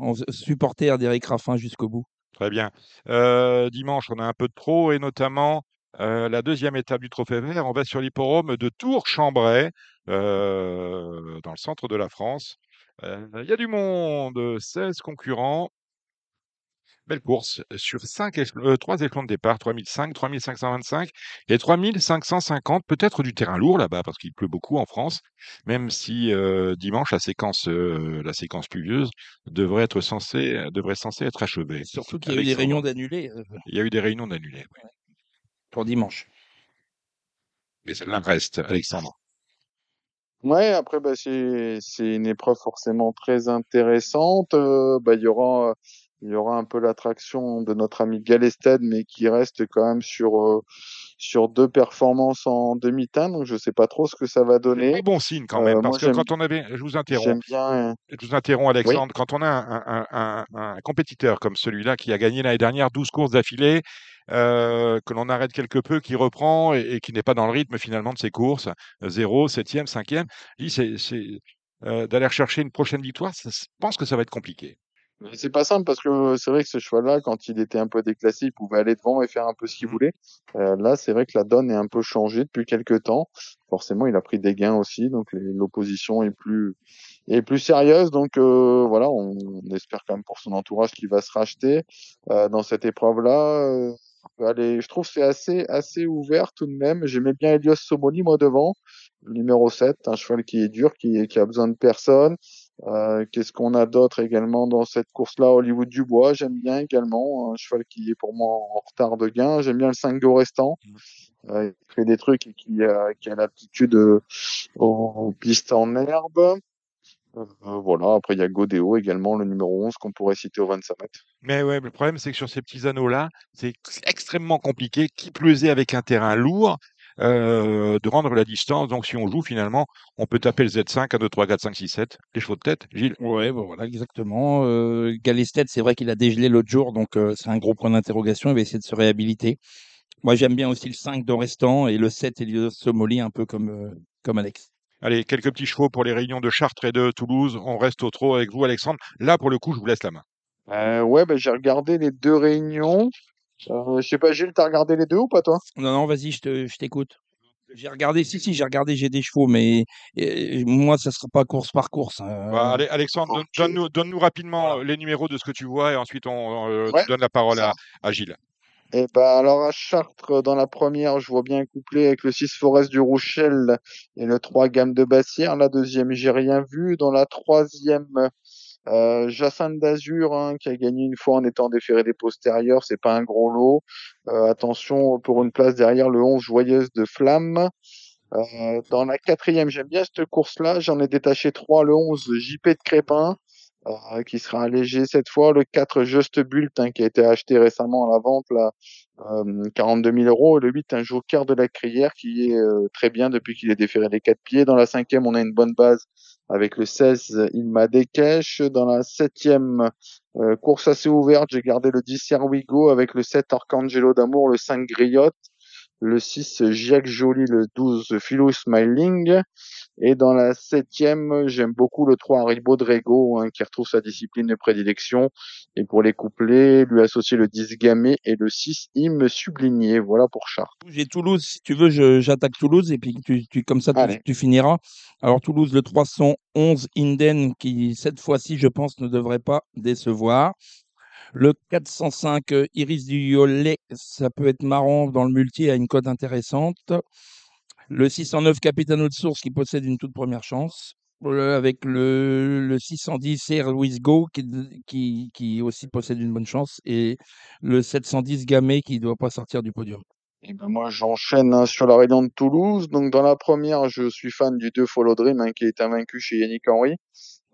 On supporter d'Eric Raffin jusqu'au bout. Très bien. Euh, dimanche, on a un peu de pro et notamment euh, la deuxième étape du Trophée Vert. On va sur l'hipporome de Tours-Chambray, euh, dans le centre de la France. Euh, Il y a du monde, 16 concurrents. Belle course sur cinq éche- euh, trois échelons de départ, 3005, 3525 et 3550. Peut-être du terrain lourd là-bas parce qu'il pleut beaucoup en France, même si dimanche la séquence, la séquence pluvieuse devrait être censée, devrait censée être achevée. Surtout qu'il y a eu des réunions d'annulés Il y a eu des réunions d'annulés. oui. Pour dimanche. Mais celle-là reste, Alexandre. Ouais, après, bah, c'est, une épreuve forcément très intéressante. Euh, bah, il y aura il y aura un peu l'attraction de notre ami Galested, mais qui reste quand même sur euh, sur deux performances en demi-teinte. Donc je sais pas trop ce que ça va donner. C'est bon signe quand même, Euh, parce moi, que quand on avait, je vous interromps, J'aime bien. je vous interromps Alexandre, quand on a un, un- un- un compétiteur comme celui-là qui a gagné l'année dernière 12 courses d'affilée, euh, que l'on arrête quelque peu, qui reprend et, et qui n'est pas dans le rythme finalement de ses courses, 0, 7e, 5e, je dis, c'est, euh, d'aller rechercher une prochaine victoire, je pense que ça va être compliqué. C'est pas simple parce que c'est vrai que ce cheval-là, quand il était un peu déclassé, il pouvait aller devant et faire un peu ce qu'il voulait. Euh, là, c'est vrai que la donne est un peu changée depuis quelques temps. Forcément, il a pris des gains aussi, donc l'opposition est plus est plus sérieuse. Donc euh, voilà, on, on espère quand même pour son entourage qu'il va se racheter euh, dans cette épreuve-là. Euh, allez, je trouve que c'est assez assez ouvert tout de même. J'aimais bien Elios Somoni moi devant, numéro 7, un cheval qui est dur, qui qui a besoin de personne. Euh, Qu'est-ce qu'on a d'autre également dans cette course-là? Hollywood Dubois, j'aime bien également. Un cheval qui est pour moi en retard de gain. J'aime bien le 5 de restant. Euh, il fait des trucs et qui a, qui a l'aptitude euh, aux, aux pistes en herbe. Euh, voilà, après il y a Godéo également, le numéro 11 qu'on pourrait citer au 25 mètres. Mais ouais, mais le problème, c'est que sur ces petits anneaux-là, c'est extrêmement compliqué, qui plus est avec un terrain lourd, euh, de rendre la distance. Donc, si on joue, finalement, on peut taper le Z5, 1, 2, 3, 4, 5, 6, 7, les chevaux de tête. Gilles, Ouais, bon, voilà, exactement. Euh, Galested, c'est vrai qu'il a dégelé l'autre jour, donc euh, c'est un gros point d'interrogation. Il va essayer de se réhabiliter. Moi, j'aime bien aussi le 5 d'Orestan et le 7 Elios Somoli, un peu comme, euh, comme Alex. Allez, quelques petits chevaux pour les réunions de Chartres et de Toulouse. On reste au trot avec vous, Alexandre. Là, pour le coup, je vous laisse la main. Euh, ouais, ben j'ai regardé les deux réunions. Euh, je sais pas, Gilles, t'as regardé les deux ou pas toi? Non, non, vas-y, je te- je t'écoute. J'ai regardé, si, si, j'ai regardé, j'ai des chevaux, mais euh, moi, ça sera pas course par course. hein. Bah, allez, Alexandre, donne- donne-nous donne-nous rapidement les numéros de ce que tu vois et ensuite on euh, Ouais, donne la parole à, à Gilles. Et ben alors à Chartres, dans la première, je vois bien un couplet avec le 6 Forest du Rochelle et le 3 Gamme de Bassière. La deuxième, j'ai rien vu. Dans la troisième, euh, d'Azur, hein, qui a gagné une fois en étant déféré des postérieurs. C'est pas un gros lot. Euh, attention pour une place derrière le 11 Joyeuse de Flamme. Euh, dans la quatrième, j'aime bien cette course-là. J'en ai détaché trois. Le 11, JP de Crépin, euh, qui sera allégé cette fois. Le 4, Just Bult, hein, qui a été acheté récemment à la vente, là, euh, 42 000 euros. Le 8, un Joker de la Crière, qui est euh, très bien depuis qu'il est déféré les quatre pieds. Dans la cinquième, on a une bonne base avec le 16, Ilma Dekesh. Dans la septième, euh, course assez ouverte, j'ai gardé le 10, Serwigo, avec le 7, Arcangelo d'Amour, le 5, Griotte le 6 Jacques Joly, le 12 Philo Smiling. Et dans la septième, j'aime beaucoup le 3 Haribo Drego, hein, qui retrouve sa discipline de prédilection. Et pour les couplets, lui associer le 10 Gamay et le 6 Im Subligné. Voilà pour Chartres. J'ai Toulouse, si tu veux, j'attaque Toulouse et puis tu, tu- comme ça, tu finiras. Alors, Toulouse, le 311 Inden, qui cette fois-ci, je pense, ne devrait pas décevoir. Le 405 euh, Iris du Yolet, ça peut être marrant dans le multi, à une cote intéressante. Le 609 Capitano de Source, qui possède une toute première chance. Le- avec le, le 610 Air Louis Go, qui, qui, aussi possède une bonne chance. Et le 710 Gamay, qui ne doit pas sortir du podium. Et ben moi, j'enchaîne hein, sur la réunion de Toulouse. Donc, dans la première, je suis fan du 2 Follow Dream, hein, qui est invaincu chez Yannick Henry.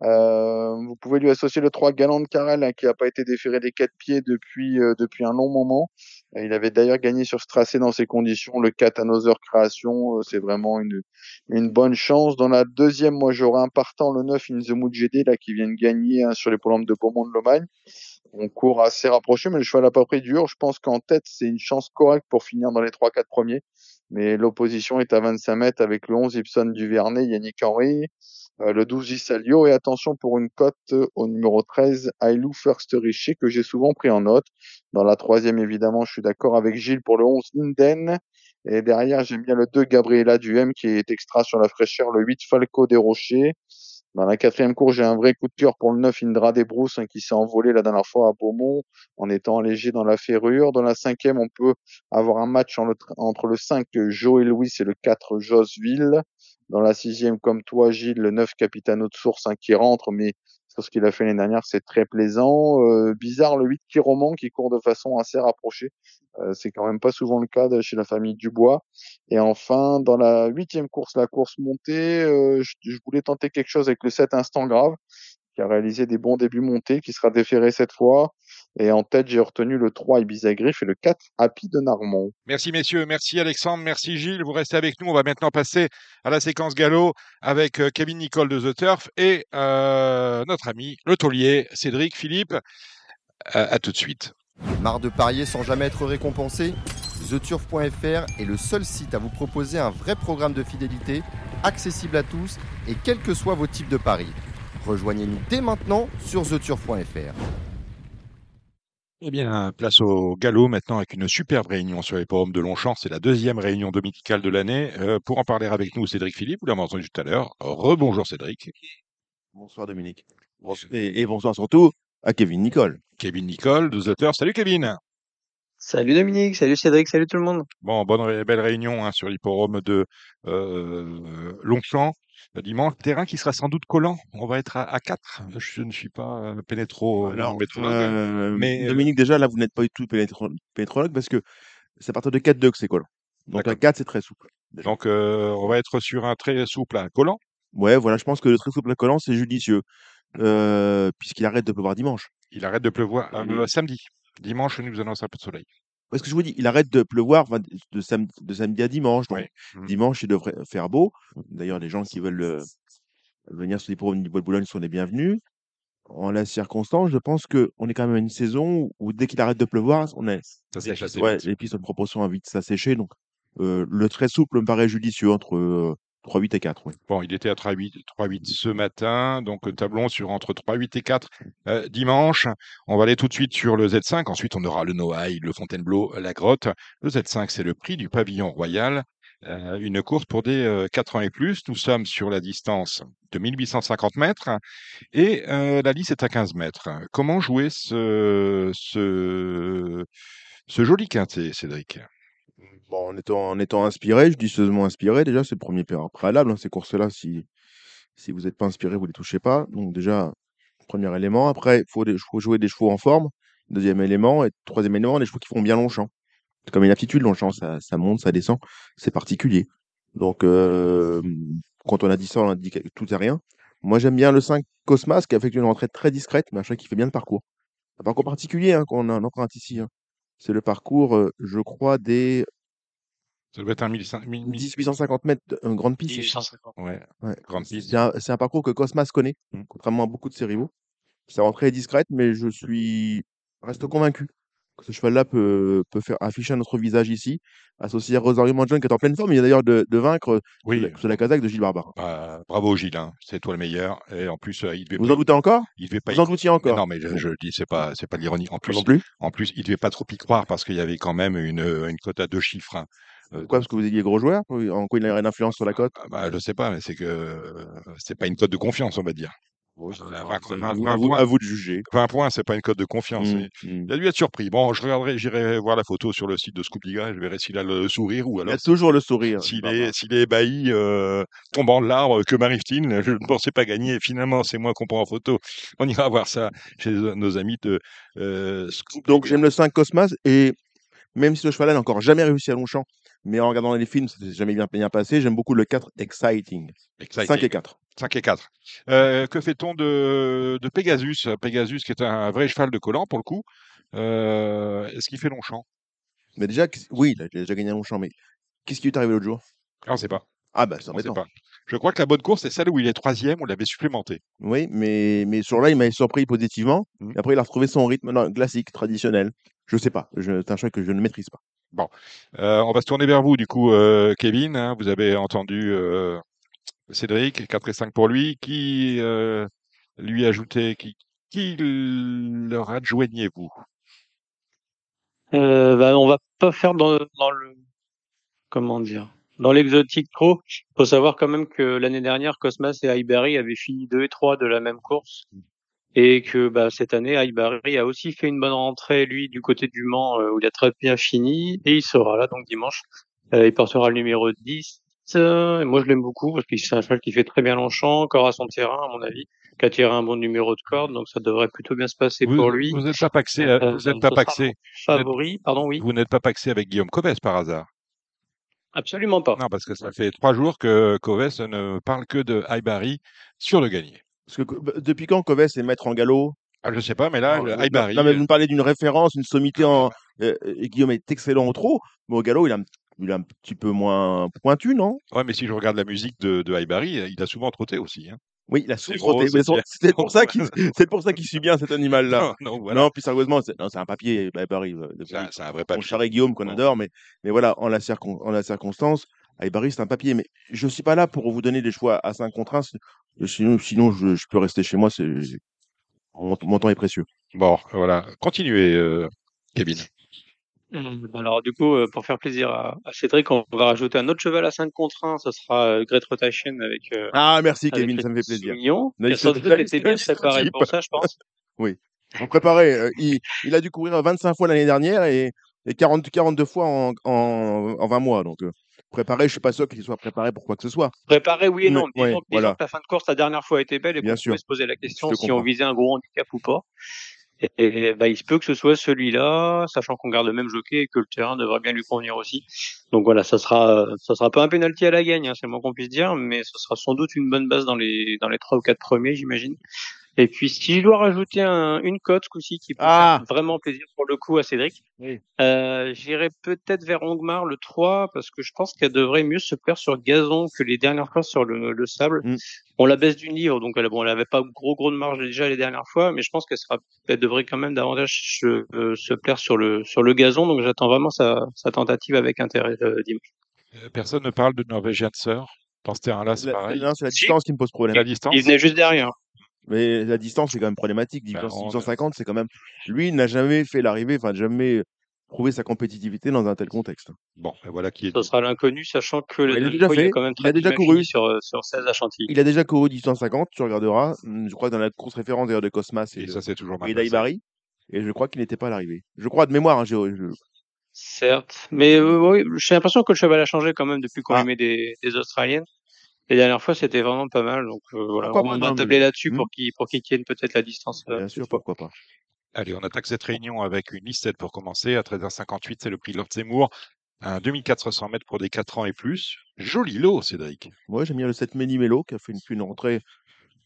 Euh, vous pouvez lui associer le 3 Galant de Carrel, hein, qui n'a pas été déféré des quatre pieds depuis, euh, depuis un long moment. Il avait d'ailleurs gagné sur ce tracé dans ces conditions. Le 4 Another Création, euh, c'est vraiment une, une bonne chance. Dans la deuxième, moi, j'aurais un partant, le 9 In the Mood GD, là, qui vient de gagner hein, sur les polandes de Beaumont de Lomagne. On court assez rapproché, mais le cheval n'a pas pris dur. Je pense qu'en tête, c'est une chance correcte pour finir dans les 3-4 premiers. Mais l'opposition est à 25 mètres avec le 11 Ibson Duvernay, Yannick Henry, le 12 Isalio. Et attention pour une cote euh, au numéro 13, Ailou First Richer, que j'ai souvent pris en note. Dans la troisième, évidemment, je suis d'accord avec Gilles pour le 11 Inden. Et derrière, j'aime bien le 2 Gabriela Duhem, qui est extra sur la fraîcheur, le 8 Falco des Rochers. Dans la quatrième course, j'ai un vrai coup de cœur pour le 9 Indra des Brousses hein, qui s'est envolé la dernière fois à Beaumont en étant léger dans la ferrure. Dans la cinquième, on peut avoir un match entre le 5 Joe et Louis et le 4 Josville. Dans la sixième, comme toi, Gilles, le 9 Capitano de Source hein, qui rentre, mais sur ce qu'il a fait l'année dernière, c'est très plaisant. Euh, bizarre, le 8 Kiroman qui court de façon assez rapprochée. Euh, c'est quand même pas souvent le cas chez la famille Dubois. Et enfin, dans la huitième course, la course montée, euh, je, je voulais tenter quelque chose avec le 7 Instant Grave, qui a réalisé des bons débuts montés, qui sera déféré cette fois. Et en tête, j'ai retenu le 3 Ibiza Griff et le 4 Happy de Narmont. Merci messieurs, merci Alexandre, merci Gilles. Vous restez avec nous. On va maintenant passer à la séquence galop avec euh, Kevin Nicole de The Turf et euh, notre ami le taulier Cédric Philippe. Euh, à tout de suite. Marre de parier sans jamais être récompensé? TheTurf.fr est le seul site à vous proposer un vrai programme de fidélité, accessible à tous et quels que soient vos types de paris. Rejoignez-nous dès maintenant sur TheTurf.fr. Eh bien, place au galop maintenant avec une superbe réunion sur les forums de Longchamp. C'est la deuxième réunion dominicale de l'année. Euh, pour en parler avec nous, Cédric Philippe, vous l'avez entendu tout à l'heure. Rebonjour Cédric. Bonsoir Dominique. Et, et bonsoir surtout à Kevin Nicole. Kevin Nicole, de The Turf. Salut Kevin. Salut Dominique, salut Cédric, salut tout le monde. Bon, bonne belle réunion hein, sur l'hipporome de euh, Longchamp. Euh, Dimanche, terrain qui sera sans doute collant. On va être à, à 4. Je ne suis pas euh, pénétro Alors, euh, Mais, euh, Dominique, déjà, là, vous n'êtes pas du tout pénétro- pénétrologue parce que c'est à partir de 4-2 que c'est collant. Donc, à 4, c'est très souple. déjà. Donc, euh, on va être sur un très souple à collant. Ouais, voilà, je pense que le très souple à collant, c'est judicieux. euh, Puisqu'il arrête de pleuvoir dimanche. Il arrête de pleuvoir euh, samedi. Dimanche, nous annonce un peu de soleil. Parce que je vous dis, il arrête de pleuvoir enfin, de, samedi, de samedi à dimanche. Donc, Oui. Mhm. dimanche, il devrait faire beau. D'ailleurs, les gens qui veulent euh, venir sur les pros au niveau de Boulogne sont les bienvenus. En la circonstance, je pense qu'on est quand même à une saison où, où dès qu'il arrête de pleuvoir, on est, Ça sèche assez ouais, vite. les pistes ont une proportion à vite s'assécher. Donc, euh, le très souple me paraît judicieux entre euh, 3, 8 et 4. Oui. Bon, il était à 3,8 3,8 ce matin, donc euh, tablon sur entre 3,8 et 4 euh, dimanche. On va aller tout de suite sur le Z5. Ensuite, on aura le Noailles, le Fontainebleau, la Grotte. Le Z5, c'est le prix du pavillon royal. Euh, une course pour des euh, 4 ans et plus. Nous sommes sur la distance de 1850 mètres et euh, la liste est à 15 mètres. Comment jouer ce, ce, ce joli quintet, Cédric? Bon, en étant, en étant inspiré, judicieusement inspiré, déjà, c'est le premier préalable. hein, ces courses-là, si, si vous n'êtes pas inspiré, vous ne les touchez pas. Donc, déjà, premier élément. Après, il faut, jouer des chevaux en forme. Deuxième élément. Et troisième élément, des chevaux qui font bien Longchamp. C'est comme une aptitude, Longchamp. Ça, ça monte, ça descend. C'est particulier. Donc, euh, quand on a dit ça, on a dit tout est rien. Moi, j'aime bien le 5 Cosmas qui effectue une rentrée très discrète, mais un chat qui fait bien le parcours. Un parcours particulier hein, qu'on a- on emprunte ici. hein. C'est le parcours, euh, je crois, des Ça doit être un 1500 1000 1850 mètres, de- une grande piste. 1850. Ouais, Ouais. grande piste. C'est un, parcours que Cosmas connaît, Mm. contrairement à beaucoup de ses rivaux. Sa rentrée est discrète, mais je suis reste convaincu que ce cheval-là peut, peut faire afficher un autre visage ici, associé à Rosario Mangione qui est en pleine forme. Il a d'ailleurs de, de vaincre Oui, la, sous la casaque de Gilles Barbara. Bah, bravo Gilles, hein. c'est toi le meilleur. Et en plus, euh, il devait Vous pas, en doutez encore? il devait pas Vous en y- doutiez Mais encore Non, mais je, je le dis, c'est pas, c'est pas de l'ironie. En plus, non plus en plus, il devait pas trop y croire parce qu'il y avait quand même une, une cote à deux chiffres. hein. Euh, Pourquoi? Parce que vous ayez gros joueurs En quoi il a une influence sur la cote? ah, bah, je sais pas, mais c'est que euh, c'est pas une cote de confiance, on va dire. Bon, Euh, à, 20, 20 vous, 20 à vous- points, à vous de juger. 20 points, c'est pas une cote de confiance. Mm, Et mm. Il a dû être surpris. Bon, je regarderai, j'irai voir la photo sur le site de Scoop Liga et je verrai s'il a le sourire ou Il alors a toujours le sourire. s'il est, s'il est ébahi, euh, tombant de l'arbre, que m'arrive-t-il? Je ne pensais pas gagner. Finalement, c'est moi qu'on prend en photo. On ira voir ça chez nos amis de euh, Scoop Donc j'aime le 5 Cosmas et même si le cheval-là n'a encore jamais réussi à Longchamp, mais en regardant les films, ça s'est jamais bien, bien passé, j'aime beaucoup le 4 Exciting. 5 Exciting. et 4. 5 et 4. Euh, que fait-on de, de Pegasus? Pegasus qui est un vrai cheval de collant pour le coup. Euh, Est-ce qu'il fait Longchamp Mais déjà, oui, il a déjà gagné Longchamp, mais qu'est-ce qui lui est arrivé l'autre jour? Ah, On ne sait pas. Ah bah c'est embêtant. pas. Je crois que la bonne course, c'est celle où il est troisième, on l'avait supplémenté. Oui, mais, mais sur là, il m'a surpris positivement. Et après, il a retrouvé son rythme non, classique, traditionnel. Je sais pas, je- c'est un cheval que je ne maîtrise pas. Euh, on va se tourner vers vous, du coup, euh, Kevin. hein, vous avez entendu euh, Cédric, 4 et 5 pour lui. Qui euh, lui ajoutait, qui, qui leur adjoignez-vous Euh, bah, on va pas faire dans, dans le comment dire dans l'exotique trop. Faut savoir quand même que l'année dernière, Cosmas et Aibari avaient fini 2 et 3 de la même course. Et que bah, cette année, Aibari a aussi fait une bonne rentrée, lui, du côté du Mans, euh, où il a très bien fini. Et il sera là, donc dimanche. Euh, il portera le numéro 10. Euh, et moi, je l'aime beaucoup, parce que c'est un cheval qui fait très bien Longchamp, encore à son terrain, à mon avis, qui a tiré un bon numéro de corde, donc ça devrait plutôt bien se passer vous, pour lui. Vous n'êtes pas paxé, euh, Euh, vous n'êtes pas paxé, favori, pardon, oui. vous n'êtes pas paxé avec Guillaume Coves par hasard? Absolument pas. Non, parce que ça fait trois jours que Coves ne parle que de Haibari sur le gagné. Parce que bah, depuis quand Coves est maître en galop? Ah, je sais pas, mais là, Non, le euh, non, Haibari, mais euh, vous me parlez d'une référence, une sommité en. euh, et Guillaume est excellent au trot, mais au galop, il a, un- il a un petit peu moins pointu, non? Ouais, mais si je regarde la musique de, de Haibari, euh, il a souvent trotté aussi. Hein. Oui, il a souvent trotté. mais c'est pour ça qu'il c'est pour ça qu'il suit bien cet animal-là. Non, non, voilà. Non, plus sérieusement, c'est un papier, euh, de C'est un, vrai Mon papier. cher Guillaume qu'on adore, mais, mais voilà, en la, circon- en la circonstance, Barry, c'est un papier. Mais je ne suis pas là pour vous donner des choix à 5 contre 1. Sinon, sinon je, je peux rester chez moi. C'est, mon, mon temps est précieux. Bon, voilà. Continuez, euh, Kevin. Hum, Alors du coup, euh, pour faire plaisir à, à Cédric, on va rajouter un autre cheval à 5 contre 1, ce sera euh, Great Rotation avec, euh, Ah, merci avec Kevin, ça me fait plaisir. Mignon. Il a sans doute été bien préparé pour ça, je pense. On préparait. euh, il, il a dû courir 25 fois l'année dernière et, et 40, 42 fois en, en, en 20 mois. Donc, euh, préparé, je suis pas sûr qu'il soit préparé pour quoi que ce soit. Préparé, oui et non. Mais- ouais, disons, que la fin de course la dernière fois était belle et Bien qu'on sûr. se poser la question si on visait un gros handicap ou pas. Et, et, bah, il se peut que ce soit celui-là, sachant qu'on garde le même jockey et que le terrain devrait bien lui convenir aussi. Donc voilà, ça sera, ça sera pas un penalty à la gagne, hein, c'est le moins qu'on puisse dire, mais ce sera sans doute une bonne base dans les dans les trois ou quatre premiers, j'imagine. Et puis si je dois rajouter un, une cote ce coup-ci qui peut Ah faire vraiment plaisir pour le coup à Cédric, Oui. euh, j'irai peut-être vers Ongmar le 3 parce que je pense qu'elle devrait mieux se plaire sur gazon que les dernières fois sur le, le sable. Mm. On la baisse d'une livre, donc elle, bon, elle avait pas gros gros de marge déjà les dernières fois, mais je pense qu'elle sera, elle devrait quand même davantage se, euh, se plaire sur le sur le gazon. Donc j'attends vraiment sa, sa tentative avec intérêt euh, dimanche. Euh, Personne ne parle de Norwegian Sir. Dans ce terrain-là, c'est La- pareil. non, c'est la Si. distance qui me pose problème. La distance. Il venait juste derrière. Mais la distance, c'est quand même problématique. 10, on- 850, c'est quand même. Lui, il n'a jamais fait l'arrivée, enfin, jamais prouvé sa compétitivité dans un tel contexte. Bon, ben voilà qui est Ce sera l'inconnu, sachant que Il les a deux déjà fois, il fait, a quand même il a très déjà bien couru. sur euh, sur 16 à Chantilly. Il a déjà couru 850, tu regarderas. Hum, Je crois dans la course référence d'ailleurs de Cosmas et, Et de, ça, c'est toujours et d'Aibari. Et je crois qu'il n'était pas à l'arrivée. Je crois de mémoire, hein, je- Certes, mais euh, oui, j'ai l'impression que le cheval a changé quand même depuis qu'on Ah. lui met des, des Australiennes. Les dernières fois, c'était vraiment pas mal, donc euh, voilà, Pourquoi on pas, va non, mais- tabler là-dessus pour qu'il pour qu'il tienne peut-être la distance. euh, bien sûr, pourquoi pas. Allez, on attaque cette réunion avec une liste pour commencer. À 13h58, c'est le prix Lord Zemmour. Un 2400 mètres pour des 4 ans et plus. Joli lot, Cédric. Moi, j'aime bien le 7 Méli-Mélo qui a fait une, une rentrée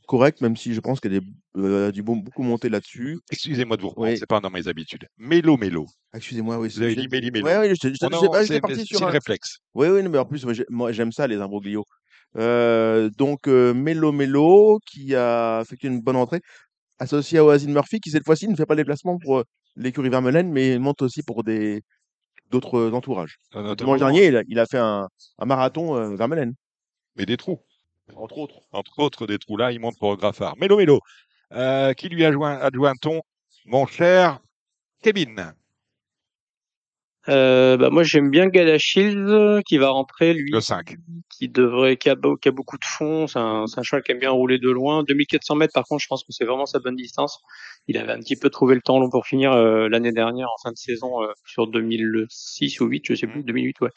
correcte, même si je pense qu'elle a dû bon- beaucoup monter là-dessus. Excusez-moi de vous reprendre, Oui. c'est pas dans mes habitudes. Mélo, mélo. Ah, Excusez-moi, oui. Vous avez dit Méli-Mélo. Ouais, oui, j'étais j'étais- On en- j'étais- c'est j'étais parti c'est sur le un. réflexe. Oui, oui, mais en plus, moi, j'ai- moi, j'aime ça, les imbroglios. Euh, donc, euh, Mélo Mélo, qui a effectué une bonne entrée, associé à Oasin Murphy, qui cette fois-ci ne fait pas le déplacement pour euh, l'écurie Vermeulen, mais monte aussi pour des d'autres entourages. Le notamment, dimanche dernier, il a, il a fait un, un marathon Vermeulen, Mais des trous. entre autres. Entre autres, des trous là, il monte pour Graffard. Mélo, mélo. Euh, qui lui adjoint, adjoint-on Mon cher Kevin. Euh, bah, moi, j'aime bien Galachilde euh, qui va rentrer, lui, Le 5. qui devrait, qui a, beau- qui a beaucoup de fond. C'est un, c'est un cheval qui aime bien rouler de loin. 2400 mètres, par contre, je pense que c'est vraiment sa bonne distance. Il avait un petit peu trouvé le temps long pour finir euh, l'année dernière en fin de saison euh, sur 2006 ou 8, je sais plus, 2008, ouais.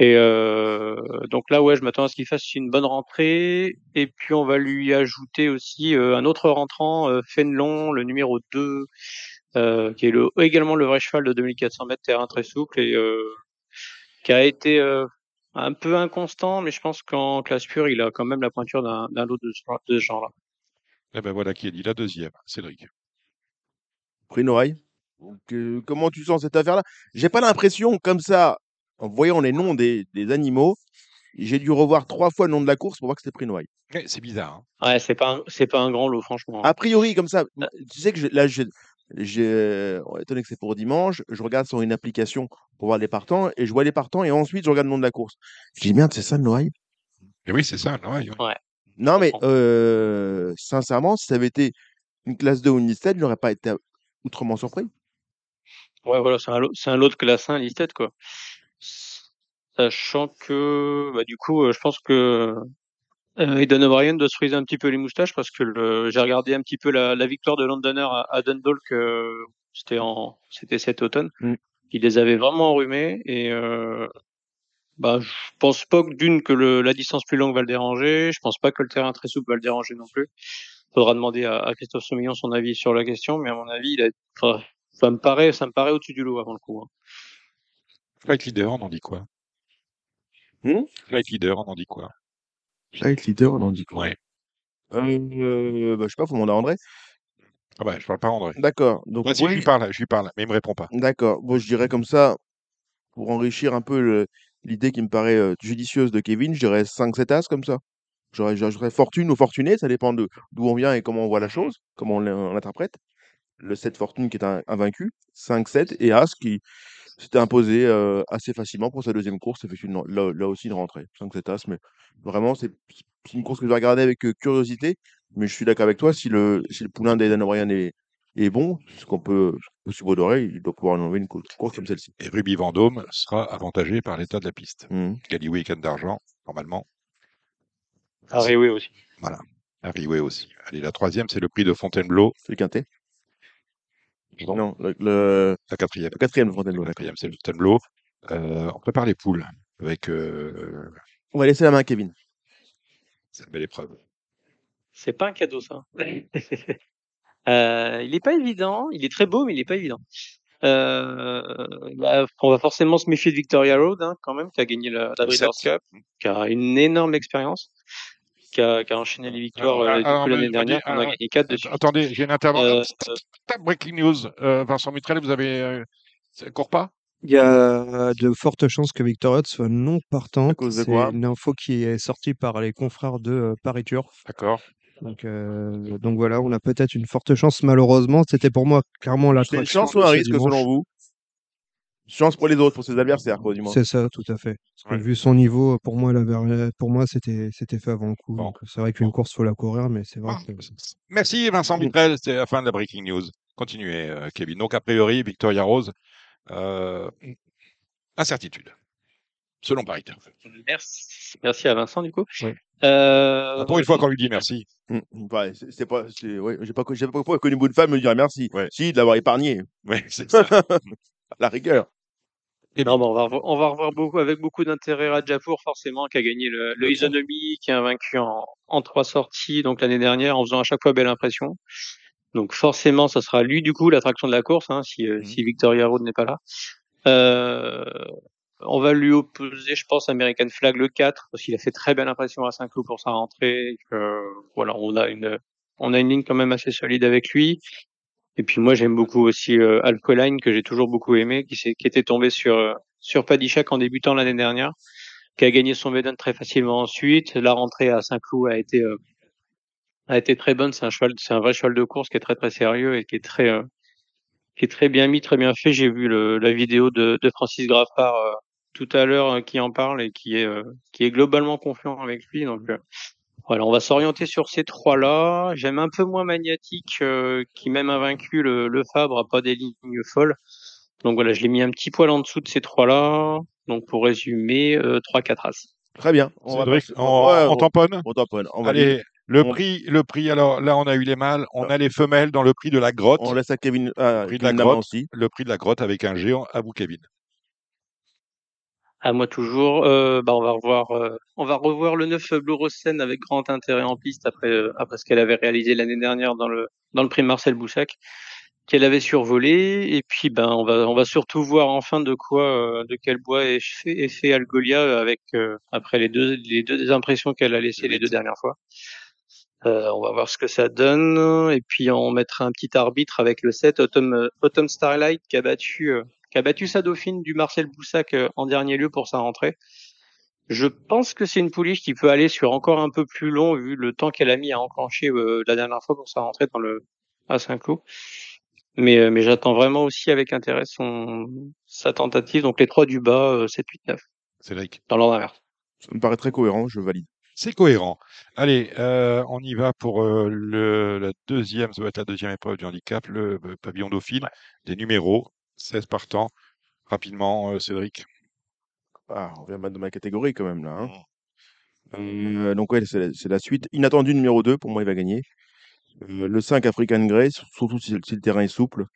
Et euh, donc là, ouais, je m'attends à ce qu'il fasse une bonne rentrée. Et puis on va lui ajouter aussi euh, un autre rentrant, euh, Fenlon, le numéro 2, euh, qui est le, également le vrai cheval de 2400 mètres, terrain très souple et euh, qui a été euh, un peu inconstant, mais je pense qu'en classe pure, il a quand même la pointure d'un lot de, ce- de ce genre-là. Eh ben voilà qui est dit la deuxième, Cédric. Pris une oreille. Donc, euh, comment tu sens cette affaire-là? J'ai pas l'impression, comme ça, en voyant les noms des, des animaux, j'ai dû revoir trois fois le nom de la course pour voir que c'était oreille. Eh, c'est bizarre. hein. Ouais, c'est pas un, c'est pas un grand lot, franchement. A priori, comme ça, tu sais que je- là, est étonné que c'est pour dimanche, je regarde sur une application pour voir les partants, et je vois les partants, et ensuite je regarde le nom de la course. Je dis, merde, c'est ça le Noailles? Et oui, c'est ça. non, il- Non, mais euh, sincèrement, si ça avait été une classe 2 ou une 17, je n'aurais pas été outrement surpris. Ouais, voilà, c'est un lot, c'est un lot de classe 1 listed, quoi. Sachant que, bah, du coup, euh, je pense que euh, Aidan O'Brien doit se friser un petit peu les moustaches parce que le, j'ai regardé un petit peu la, la victoire de Londoner à, à Dundalk, euh, c'était en, c'était cet automne. Mm. Il les avait vraiment enrhumés et euh, bah, je pense pas que d'une que le, la distance plus longue va le déranger. Je pense pas que le terrain très souple va le déranger non plus. Faudra demander à, à Christophe Soumillon son avis sur la question, mais à mon avis, il a, enfin, ça me paraît, ça me paraît au-dessus du lot avant le coup. hein. Flight Leader, on en dit quoi? Hmm? Flight Leader, on en dit quoi? Light leader, on en dit quoi Ouais. euh, bah, Je sais pas, faut demander à André. Ah bah, je parle pas à André. D'accord. Donc, si, je lui parle, je lui parle, mais il me répond pas. d'accord. Bon, je dirais comme ça, pour enrichir un peu le- l'idée qui me paraît euh, judicieuse de Kevin, je dirais 5-7 As comme ça. J'aurais, j'ajouterais fortune ou fortuné, ça dépend de d'où on vient et comment on voit la chose, comment on l'in- on l'interprète. Le 7 fortune qui est un, invaincu, 5-7, et As qui s'était imposé euh, assez facilement pour sa deuxième course, effectivement, là, là aussi une rentrée. 5-7 As, mais vraiment, c'est c'est une course que je vais regarder avec euh, curiosité, mais je suis d'accord avec toi, si le, si le poulain d'Aidan O'Brien est, est bon, ce qu'on peut, subodorer, il doit pouvoir enlever une course, course comme celle-ci. Et Ruby Vendôme sera avantagé par l'état de la piste. Mhm. Galiway Weekend d'argent, normalement. Harry, oui, aussi. Voilà. Harry aussi. Allez, la troisième, c'est le prix de Fontainebleau. C'est le quintet Non, le, le- La quatrième. le quatrième de La Fontainebleau. quatrième, c'est le Fontainebleau. Euh, on prépare les poules avec euh, On va laisser la main à Kevin. cette belle épreuve. C'est pas un cadeau, ça. Euh, il est pas évident. Il est très beau, mais il est pas évident. Euh, bah, on va forcément se méfier de Victoria Road, hein, quand même, qui a gagné la, la Breeders'. Cup, qui a une énorme expérience, qui a, qui a enchaîné les victoires euh, l'année dernière. dis- On a alors, gagné 4 dessus. Attendez, j'ai une intervention. Euh, Breaking news. Euh, Vincent Mitrel, vous avez. Euh, ça court pas? Il y a de fortes chances que Victor Hutt soit non partante. cause de C'est quoi? une info qui est sortie par les confrères de Paris Turf. D'accord. Donc, euh, donc voilà, on a peut-être une forte chance, malheureusement. C'était pour moi clairement C'est une chance ou un risque dimanche. selon vous? Chance pour les autres, pour ses adversaires, quoi, du moins. C'est ça, tout à fait. Parce que Ouais. vu son niveau, pour moi, pour moi, c'était, c'était fait avant le coup. Bon. C'est vrai qu'une Bon. course, faut la courir, mais c'est vrai Ah, que Merci Vincent Mitrel, c'est la fin de la breaking news. Continuez, euh, Kevin. Donc, a priori, Victoria Rose, euh, incertitude, selon Paris merci. Merci à Vincent, du coup. Oui. Euh, Pour une fois qu'on lui dit merci. Mm, ouais, c'est pas, c'est- ouais, j'ai pas, j'ai pas connu beaucoup de femmes me dire merci. Ouais. Si, de l'avoir épargné, c'est ça. la rigueur. Non, bah, on, va revoir, on va revoir beaucoup, avec beaucoup d'intérêt Rajapour, forcément, qui a gagné le, le Isonomy, qui a vaincu en, en trois sorties, donc l'année dernière, en faisant à chaque fois belle impression. Donc forcément, ça sera lui, du coup, l'attraction de la course, hein, si, euh, Mhm. si Victoria Road n'est pas là. Euh, on va lui opposer, je pense, American Flag le 4, parce qu'il a fait très belle impression à Saint-Cloud pour sa rentrée. et que, voilà, on a une, on a une ligne quand même assez solide avec lui. Et puis moi j'aime beaucoup aussi euh, Alcoline que j'ai toujours beaucoup aimé, qui, qui était tombé sur euh, sur Padishak en débutant l'année dernière, qui a gagné son Maiden très facilement ensuite. La rentrée à Saint-Cloud a été euh, a été très bonne. C'est un cheval, c'est un vrai cheval de course qui est très très sérieux et qui est très euh, qui est très bien mis, très bien fait. J'ai vu le, la vidéo de, de Francis Graffard euh, tout à l'heure euh, qui en parle et qui est qui est globalement confiant avec lui. Donc voilà, on va s'orienter sur ces trois-là. J'aime un peu moins Magnatique, euh, qui même a vaincu le, le Fabre, a pas des lignes folles. Donc voilà, je l'ai mis un petit poil en dessous de ces trois-là. Donc pour résumer, euh, 3-4 As. Très bien. On va passer- on, ouais, on on- tamponne? on tamponne. On va Allez, le on- prix, le prix, alors là, on a eu les mâles, on a les femelles dans le prix de la grotte. On laisse à Kevin, à Prix de la grotte. aussi. Le prix de la grotte avec un géant à vous, Kevin. À moi toujours. Euh, bah on va revoir, euh, on va revoir le 9 Blue Rose Seine avec grand intérêt en piste après euh, après ce qu'elle avait réalisé l'année dernière dans le prix Marcel Boussac, qu'elle avait survolé. Et puis ben on va on va surtout voir enfin de quoi de quel bois est fait, est fait Algolia avec après les deux impressions qu'elle a laissées les deux dernières fois. On va voir ce que ça donne et puis on mettra un petit arbitre avec le 7 Autumn, Starlight qui a battu qui a battu sa dauphine du Marcel Boussac euh, en dernier lieu pour sa rentrée. Je pense que c'est une pouliche qui peut aller sur encore un peu plus long vu le temps qu'elle a mis à enclencher euh, la dernière fois pour sa rentrée dans le à Saint-Cloud. Mais, euh, mais j'attends vraiment aussi avec intérêt son sa tentative. Donc les trois du bas, euh, 7, 8, 9, Cédric. dans l'ordre inverse. Ça me paraît très cohérent, je valide. C'est cohérent. Allez, euh, on y va pour euh, le, la deuxième, ça va être la deuxième épreuve du handicap, le pavillon dauphine, des numéros, 16 partants. Rapidement, euh, Cédric. Ah, on vient de ma catégorie quand même là. hein. Euh, donc ouais, c'est la, suite. Inattendu numéro 2, pour moi il va gagner. Euh, le 5 African Grey, sur- surtout si, si le terrain est souple.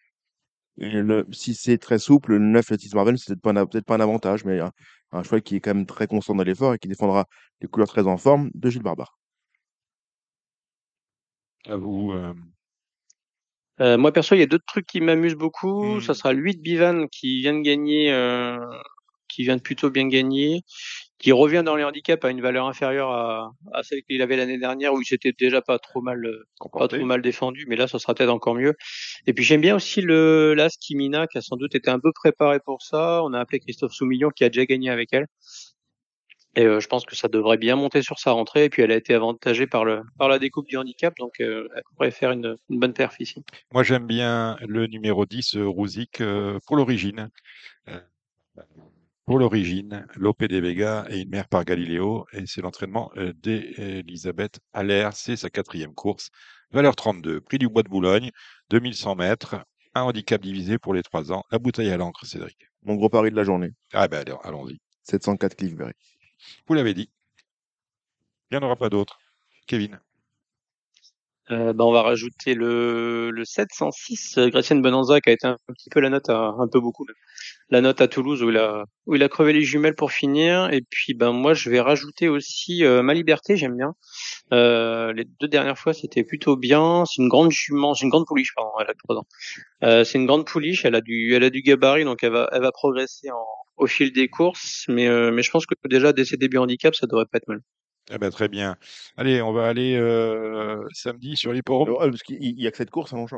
Et le, si c'est très souple, le 9 Latis Marvel, c'est peut-être pas, un- peut-être pas un avantage, mais un, un cheval qui est quand même très constant dans l'effort et qui défendra les couleurs très en forme de Gilles Barbare. À vous. euh, Euh, moi perso, il y a d'autres trucs qui m'amusent beaucoup. Hmm. Ça sera le 8 Bivan qui vient de gagner, euh, qui vient de plutôt bien gagner. qui revient dans les handicaps à une valeur inférieure à, à celle qu'il avait l'année dernière où il s'était déjà pas trop mal euh, pas trop mal défendu, mais là ça sera peut-être encore mieux. Et puis j'aime bien aussi le l'As Kimina qui a sans doute été un peu préparé pour ça. On a appelé Christophe Soumillon qui a déjà gagné avec elle. Et euh, je pense que ça devrait bien monter sur sa rentrée. Et puis elle a été avantagée par le par la découpe du handicap, donc euh, elle pourrait faire une, une bonne perf ici. Moi, j'aime bien le numéro 10, euh, Rouzic, euh, pour l'origine. Euh, pour l'origine, Lope de Vega et une mère par Galiléo. Et c'est l'entraînement d'Elisabeth Allaire. C'est sa quatrième course. Valeur 32. Prix du Bois de Boulogne. 2100 mètres. Un handicap divisé pour les trois ans. La bouteille à l'encre, Cédric. Mon gros pari de la journée. Ah ben alors, allons-y. 704 Cliffberry. Vous l'avez dit. Il n'y en aura pas d'autres. Kevin. Euh, bah, on va rajouter le, le 706, euh, Gracien Bonanza, qui a été un, petit peu la note à, un peu beaucoup, la note à Toulouse où il a, où il a crevé les jumelles pour finir. Et puis, ben, moi, je vais rajouter aussi euh, Ma Liberté, j'aime bien. Euh, les deux dernières fois, c'était plutôt bien. C'est une grande jument, c'est une grande pouliche, elle a c'est une grande elle a du, elle a du gabarit, donc elle va, elle va progresser en, au fil des courses. Mais, euh, mais je pense que déjà, dès ses débuts handicap, ça devrait pas être mal. Eh ben, très bien. Allez, on va aller euh, samedi sur l'hipporome. Oh, parce qu'il il y a que cette course à ça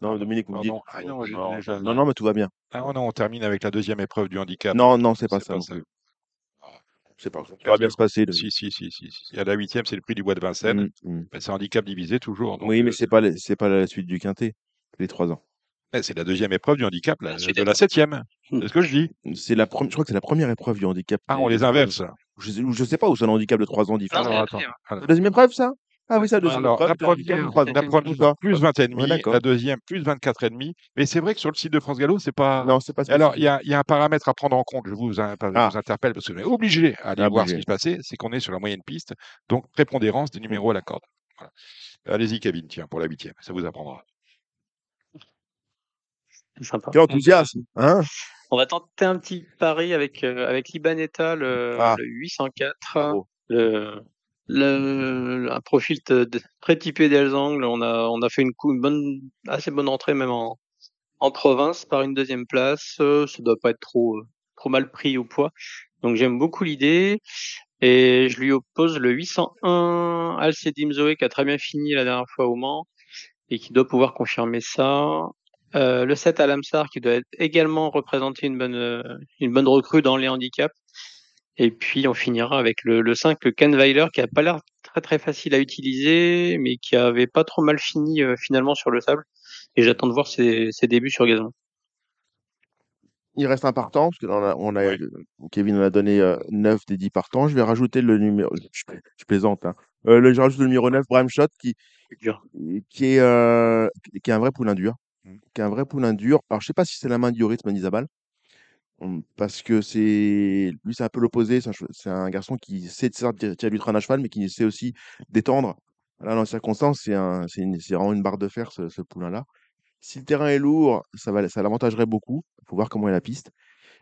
Non, Dominique, vous me dites. Pardon. Ah non, non, déjà- non, non, mais tout va bien. Ah non, on termine avec la deuxième épreuve du handicap. Non, non, c'est pas C'est ça. pas ça. plus. C'est pas ça. Ça va bien se passer. le- Si, si, si, si. si. À la huitième, c'est le prix du Bois de Vincennes. Mm, mm. Ben, c'est handicap divisé toujours. donc, Oui, mais euh, c'est pas, les- c'est pas la suite du quintet. Les trois ans. Eh, c'est la deuxième épreuve du handicap, là, La suite de la septième. Mm. C'est ce que je dis. C'est la première. Je crois que c'est la première épreuve du handicap. Ah, on les inverse. Je sais, je sais pas où c'est un handicap de trois ans différent. Non, Alors, c'est la attends. deuxième. Alors, La deuxième épreuve, ça? Ah oui, c'est la deuxième alors, épreuve. la c'est le handicap de première, trois ans. la première, plus 20 et demi, Ouais, d'accord. la deuxième, plus 24 et demi. Mais c'est vrai que sur le site de France Gallo, c'est pas. Non, c'est pas Alors, il y a, il y a un paramètre à prendre en compte. Je vous, Ah. vous interpelle parce que je suis obligé à aller Ah, voir obligé. ce qui se passait. C'est qu'on est sur la moyenne piste. Donc, prépondérance des numéros à la corde. Voilà. Allez-y, Kevin, tiens, pour la huitième. Ça vous apprendra. C'est sympa. Quel enthousiasme, hein On va tenter un petit pari avec euh, avec Libanetta, le, Ah. le 804, Bravo. le, le, un profil de- de- très typé d'Elzangle. On a on a fait une bonne assez bonne entrée même en en province par une deuxième place. Euh, ça doit pas être trop euh, trop mal pris au poids. Donc j'aime beaucoup l'idée. Et je lui oppose le 801 Alcedim Zoé qui a très bien fini la dernière fois au Mans et qui doit pouvoir confirmer ça. Euh, le 7 Alamsar qui doit être également représenter une bonne euh, une bonne recrue dans les handicaps. Et puis on finira avec le, le 5 le Ken Weiler qui a pas l'air très très facile à utiliser mais qui avait pas trop mal fini euh, finalement sur le sable. Et j'attends de voir ses, ses débuts sur gazon. Il reste un partant, parce que on a, on a- Oui. Kevin en a donné euh, 9 des 10 partants. Je vais rajouter le numéro. Je, je plaisante. Hein. Euh, le, je rajoute le numéro 9, Bram Shot, qui, qui, est, qui est un vrai poulain dur. Mm. Qui est un vrai poulain dur. Alors, je sais pas si c'est la main du rythme d'Isabal. Hum, Parce que c'est lui, c'est un peu l'opposé. C'est un, garçon qui sait tirer du train à cheval, mais qui sait aussi détendre. Là, dans les circonstances, c'est vraiment une barre de fer, ce, ce poulain-là. Si le terrain est lourd, ça, ça l'avantagerait beaucoup. Il faut voir comment est la piste.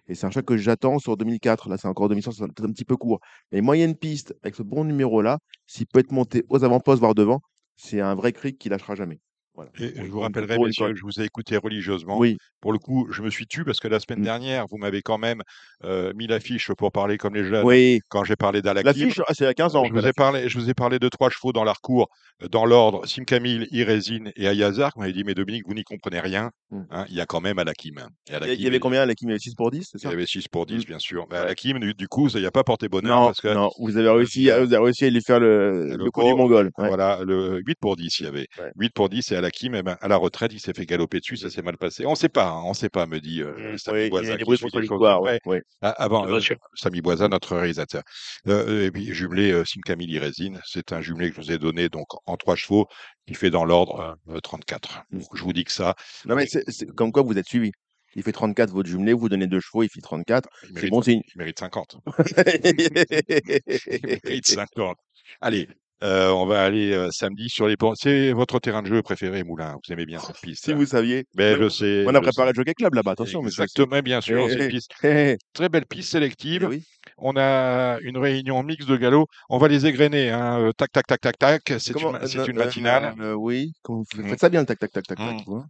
Et c'est un choix que j'attends sur 2004. Là, c'est encore 2100, c'est un petit peu court. Mais moyenne piste, avec ce bon numéro-là, s'il peut être monté aux avant-postes, voire devant, c'est un vrai cric qui lâchera jamais. Voilà. Et Pour je vous rappellerai, messieurs, que je vous ai écouté religieusement. Oui, Pour le coup, je me suis tu parce que la semaine Mm. dernière, vous m'avez quand même euh, mis l'affiche pour parler comme les jeunes. oui. Quand j'ai parlé d'Alakim, L'affiche, ah, c'est à 15 ans. je vous ai parlé, je vous ai parlé de trois chevaux dans l'arcours, euh, dans l'ordre Sim Camille, Irésine et Ayazar. Vous m'avez dit, mais Dominique, vous n'y comprenez rien. Mm. Hein, il y a quand même Alakim. hein. Il y a- il Alakim, y avait combien là qui met 6 pour 10, c'est Il ça? y avait 6 pour 10, Mm. bien sûr. Mais. Alakim, du, du coup, ça n'y a pas porté bonheur Non, parce que non, vous avez réussi, à- vous avez réussi à lui faire le, Le le coup du mongol. ouais. Voilà, le 8 pour 10, il y avait. Ouais. 8 pour 10 et Alakim, eh ben, à la retraite, il s'est fait galoper dessus, ça s'est mal passé. On ne sait pas, hein, on ne sait pas, me dit euh, Mm, Samy oui, il y a des bruits. Ouais, ouais. Ah, avant, euh. Samy Boisin, notre réalisateur. Euh, et puis jumelé Sim Camille Irésine, c'est un jumelé que je vous ai donné donc en trois chevaux, qui fait dans l'ordre euh, 34. Mm. Donc, je vous dis que ça, Non, mais c'est comme quoi vous êtes suivi. Il fait 34 votre jumelé, vous donnez deux chevaux, il fait 34. il C'est bon signe. il mérite 50. Il mérite 50. Allez, euh, on va aller euh, samedi sur les ponts. C'est votre terrain de jeu préféré, Moulin? Vous aimez bien cette piste. si vous saviez. Mais On a- je sais. On a préparé le Jockey Club là-bas, attention. mais Exactement, bien sûr. Eh, eh, piste, eh, très belle piste eh sélective. oui. On a une réunion mixte de galop. On va les égrener. Hein. euh, Tac, tac, tac, tac, tac. C'est une, euh, euh, matinale. euh, oui, comment vous Mm. faites ça bien le tac tac tac tac tac. Mm. hein?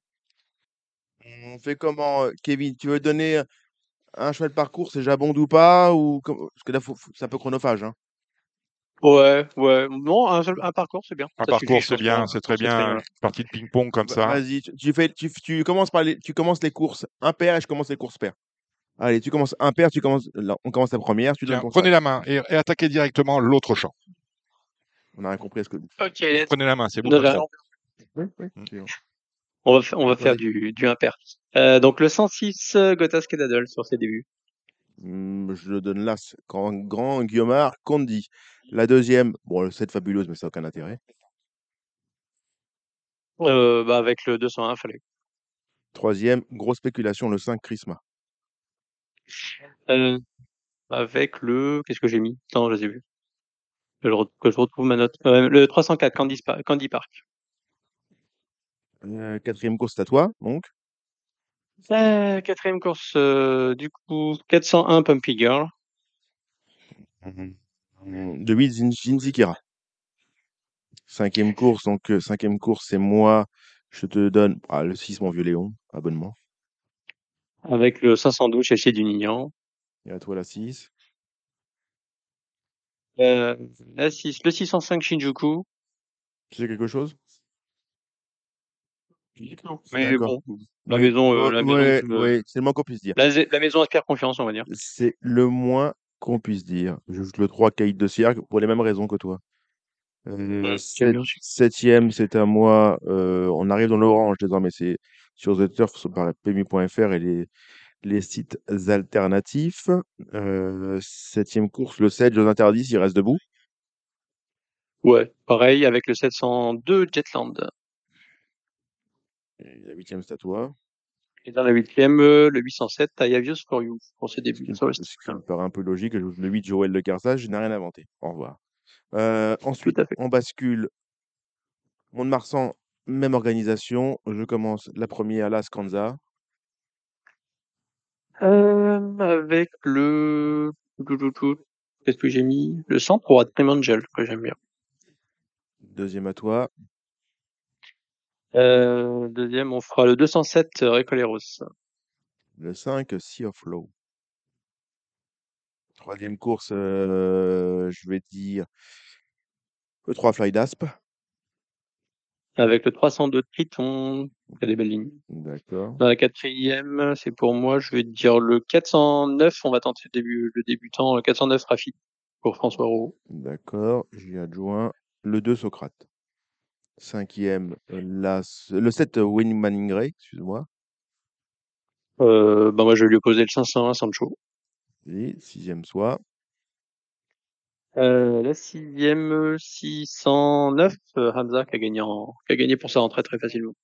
On fait comment, euh, Kevin? Tu veux donner un cheval par course, c'est Jabonde ou pas ou parce que là, faut faut c'est un peu chronophage, hein. Ouais, ouais. Non, un seul un parcours, c'est bien. Un Ça parcours, c'est bien, c'est très bien. Une partie de ping-pong comme Bah, ça. vas-y, tu tu fais tu tu commences par les tu commences les courses impaires et je commence les courses paires. Allez, tu commences impair, tu commences là, on commence la première, tu donnes Tiens, prenez la main et et attaquez directement l'autre champ. On a rien compris à ce que OK, let's Prenez la main, c'est bon oui, Mmh. bon. on va on va faire du du impair. Heu, donc le 106, heu, Gotthas Kedadol sur ses débuts. Mmh, je le donne l'as, grand grand Guillaumard, Condi. La deuxième, bon, 7 fabuleuse, mais ça a aucun intérêt. Heu, bah, avec le 201, fallait. Troisième, grosse spéculation, le 5 Chrisma. Heu, avec le qu'est-ce que j'ai mis? Attends, je les ai vus. Que je re que je retrouve ma note. Heu, le 304, Candy Candy Park. 4e course, c'est à toi, donc. Heu, 4e course, heu, du coup, 401, Pumpy Girl. Mmh, de 8 Zin Zinzikera. 5e course, donc heu, 5e course, c'est moi. Je te donne, ah, le 6 Mon Vieux Léon, abonnement. Avec le 512, Chez Dunignan. Et à toi la 6. Heu, la 6, le 605, Shinjuku. Tu sais quelque chose? Mais bon, la Oui, maison, la maison ouais, me ouais, c'est le moins qu'on puisse dire. la maison inspire confiance, on va dire. C'est le moins qu'on puisse dire. J'ajoute le 3 Caïd de Ciergue pour les mêmes raisons que toi. Heu, j'aime sept bien aussi. 7e, c'est à moi. Heu, on arrive dans l'orange désormais, c'est sur The Turf, sur par PMU.fr et les les sites alternatifs. 7e course, le 7, Jeux interdits, s'il reste debout. Ouais, pareil avec le 702, Jetland. Et la 8e, c'est à toi. Et dans la 8e, heu, le 807, I Have Used For You, pour ses débuts le ce qui me paraît un peu logique. Le 8, Joël Le Carsage, je n'ai rien inventé. Au revoir. Tout ensuite, à on bascule Mont-de-Marsan, même organisation. Je commence la 1re, l'As Canza. Hem, avec le qu'est-ce que j'ai mis? Le 103, Dream Angel, que j'aime bien. 2e à toi. Heu, 2e, on fera le 207, Recoleros. Le 5, Sea of Low. 3e course, je vais dire le 3, Fly d'Asp. Avec le 302, Triton, il y a des belles lignes. D'accord. Dans la 4e, c'est pour moi, je vais dire le 409, on va tenter le début le débutant, le 409, Rafi, pour François Roux. D'accord, j'y adjoins le 2, Socrate. 5e, heu, l'As le 7, Winning Manning Ray, excuse-moi. Bah, moi, je vais lui opposer le 501, Sancho. Et 6e, soit? La 6e, heu, 609, heu, Hamza qui a gagné en qui a gagné pour sa rentrée très facilement.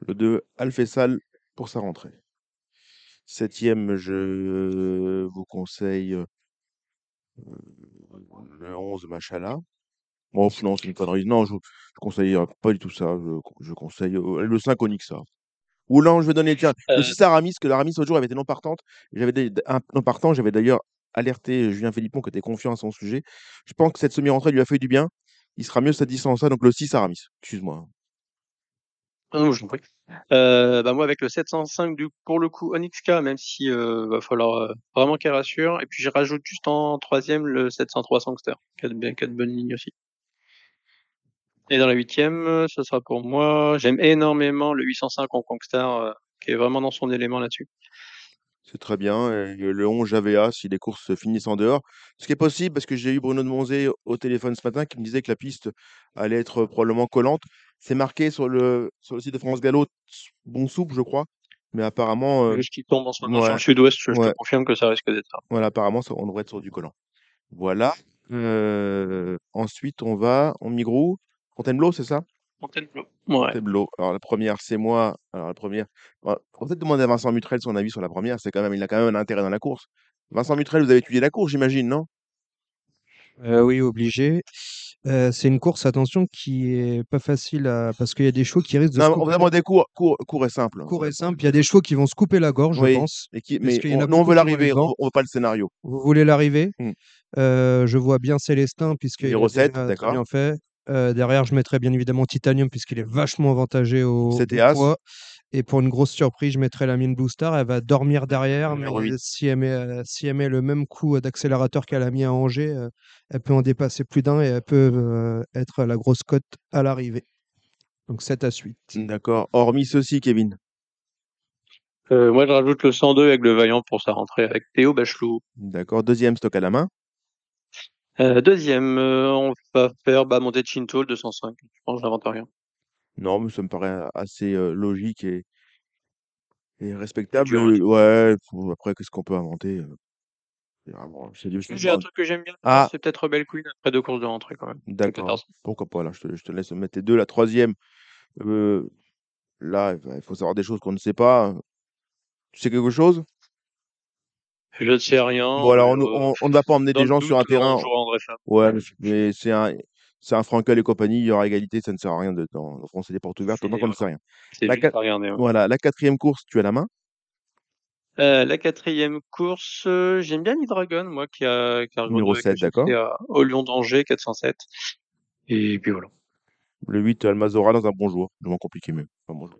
Le 2, Alfessal pour sa rentrée. 7e, je vous conseille, le 11, Machallah. Oh non, c'est une connerie. Non, je je conseille, heu, pas du tout ça. Je co je conseille, heu, le 5, Onyxa. Ou non, je vais donner tiens, le Heu 6, Aramis, que l'Aramis, l'autre jour, avait été non partante. J'avais des un non partant, j'avais d'ailleurs alerté Julien Philippon qui était confiant à son sujet. Je pense que cette semi-rentrée lui a fait du bien. Il sera mieux satisfait en ça, donc le 6, Aramis. Excuse-moi, hein. Ah non, je t'en prie. Heu, bah, moi, avec le 705, du pour le coup, Onyxka, même si, va falloir, vraiment qu'elle rassure. Et puis, je rajoute juste en 3e le 703, Sangster, qui a de bien qui a de bonnes lignes aussi. Et dans la 8e, heu, ce sera pour moi j'aime énormément le 805, Conquestar, heu, qui est vraiment dans son élément là-dessus. C'est très bien et le 11, Javea, si les courses se finissent en dehors. Ce qui est possible parce que j'ai eu Bruno de Monzé au téléphone ce matin qui me disait que la piste allait être probablement collante. C'est marqué sur le sur le site de France Galop, s bon souple, je crois, mais apparemment, Juste qu'il tombe en ce moment sur ouais, le sud-ouest, je je te ouais. confirme que ça risque d'être ça. Voilà, apparemment, on devrait être sur du collant. Voilà, heu, ensuite on va en Migrou, Fontainebleau, c'est ça? Fontainebleau, ouais. Fontainebleau. Alors la 1re, c'est moi. Alors la 1re, bah, faut peut-être demander à Vincent Mutrel son avis sur la 1re, c'est quand même il a quand même un intérêt dans la course. Vincent Mutrel, vous avez étudié la course, j'imagine, non? Heu, oui, obligé. Heu, c'est une course, attention, qui est pas facile à parce qu'il y a des chevaux qui risquent de se Non, on couper va demander court court court et simple. court et simple. Il y a des chevaux qui vont se couper la gorge, je pense, et qui parce mais on nous, on veut l'arrivée, on on veut pas le scénario. Vous voulez l'arrivée? Mmh. Heu, je vois bien Célestin puisqu'il a Numéro 7, déjà très d'accord. bien fait. Derrière, je mettrais bien évidemment Titanium puisqu'il est vachement avantagé au 7 au et As. poids Et pour une grosse surprise, je mettrai la mine Booster. Elle va dormir derrière, mais si elle, met, si elle met le même coup d'accélérateur qu'elle a mis à Angers, elle peut en dépasser plus d'un et elle peut euh, être la grosse cote à l'arrivée. Donc 7 à suite. D'accord. Hormis ceci, Kevin. Euh, moi, je rajoute le 102 avec le Vaillant pour sa rentrée avec Théo Bachelot. D'accord. Deuxième stock à la main. Euh, deuxième, euh, on va faire bah, monter Chinto, le 205. Je pense que j'invente rien. Non, mais ça me paraît assez euh, logique et, et respectable. Dur, hein. Ouais, faut- après, qu'est-ce qu'on peut inventer euh, c'est vraiment- c'est du- c'est J'ai un truc que j'aime bien, Ah. c'est peut-être Rebel Queen après deux courses de rentrée quand même. Le D'accord. 14. Pourquoi pas, là, je te, je te laisse mettre tes deux. La troisième, euh, là, il faut savoir des choses qu'on ne sait pas. Tu sais quelque chose? Je ne sais rien. Bon, alors, on, euh, on, on ne va pas emmener des gens sur un terrain. Ouais, mais c'est un, c'est un Frankel et compagnie, il y aura égalité, ça ne sert à rien de d'enfoncer des portes ouvertes, C'est autant qu'on ne sait rien. C'est La à regarder. ouais. Voilà, la quatrième course, tu as la main. Euh, la quatrième course, euh, j'aime bien Dragon, moi, qui a, qui a Numéro deux 7, d'accord. au Lyon d'Angers, 407. Et puis voilà, Le 8, Almazora dans un bon jour. Le moins compliqué, mais pas bon jour.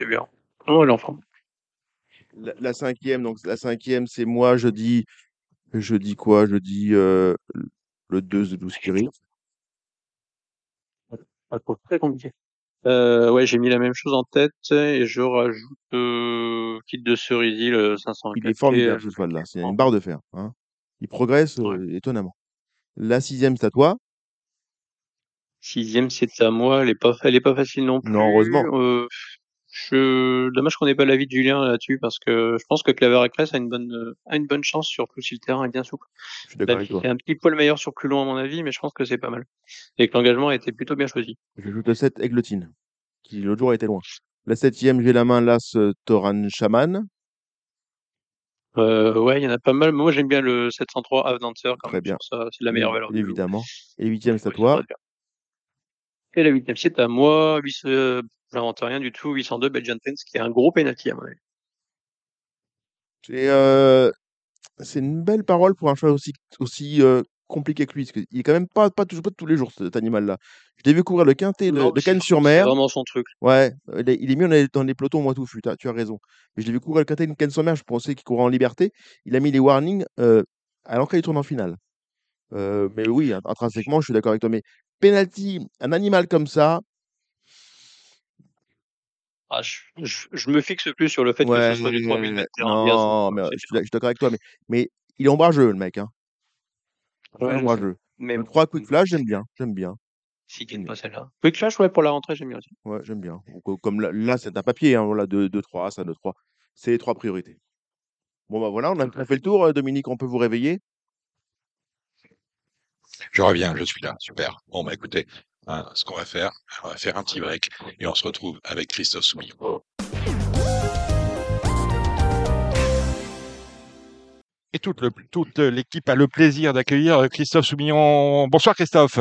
c'est bien. Oh, l'enfant. La, la cinquième, donc la cinquième, c'est moi, je dis, je dis quoi? Je dis euh, le 2 The Blue Spirit. Pas trop, très compliqué. Euh, ouais, j'ai mis la même chose en tête et je rajoute euh, kit de cerisier le 500. Il est formidable ce cheval-là, c'est une barre de fer. Hein. Il progresse euh, étonnamment. La sixième, c'est à toi. Sixième, c'est à moi. Elle est pas, elle est pas facile non plus. Non, heureusement. Euh, je, dommage qu'on n'ait pas l'avis de Julien là-dessus parce que je pense que Claver Cress a une bonne, a une bonne chance, surtout si le terrain est bien souple. Je suis d'accord Même avec si toi. C'est un petit poil meilleur sur plus long à mon avis, mais je pense que c'est pas mal. Et que l'engagement a été plutôt bien choisi. J'ajoute le 7, Aiglotine, qui l'autre jour était loin. La septième, j'ai la main, Las Toran Shaman. Euh, ouais, il y en a pas mal. Moi, j'aime bien le 703 Half Dancer quand Très même. bien. Je c'est la meilleure valeur. Évidemment. Et huitième, c'est à toi. Et la huitième, c'est à moi. Huit- euh, J'invente rien du tout. 802 Belgian Prince, qui est un gros penalty à mon avis. C'est euh, c'est une belle parole pour un cheval aussi, aussi euh, compliqué que lui. Parce qu'il est quand même pas, pas, toujours, pas tous les jours, cet animal-là. Je l'ai vu courir le quintet de, Non, de c'est- Cannes-sur-Mer. Vraiment son truc. Ouais, il est, il est mieux dans les, dans les pelotons moins touffus, t'as- tu as raison. Mais je l'ai vu courir le quintet de Cannes-sur-Mer, je pensais qu'il courait en liberté. Il a mis les warnings euh, à l'entrée du tournant final. Euh, mais oui, int- intrinsèquement, je suis d'accord avec toi. Mais penalty, un animal comme ça, Ah, je, je, je me fixe plus sur le fait ouais, que ce soit du 3000 mètres non, mais je je d'accord avec toi. Mais, mais il est ombrageux, le mec. Hein. Ouais, ombrageux. Mais Le 3 Quick Flash, j'aime bien. J'aime bien. s'il gagne pas celle-là. Quick Flash, ouais, pour la rentrée, j'aime bien aussi. Ouais, j'aime bien. Comme là, là, c'est un papier, hein, voilà, 2, 3, ça, 2, 3. C'est les trois priorités. Bon, bah voilà, on a, on a fait le tour. euh, Dominique, on peut vous réveiller. Je reviens, je suis là. Super. Bon, bah écoutez, hein, ce qu'on va faire, on va faire un petit break et on se retrouve avec Christophe Soumillon. Et toute, le- toute l'équipe a le plaisir d'accueillir euh, Christophe Soumillon. Bonsoir Christophe.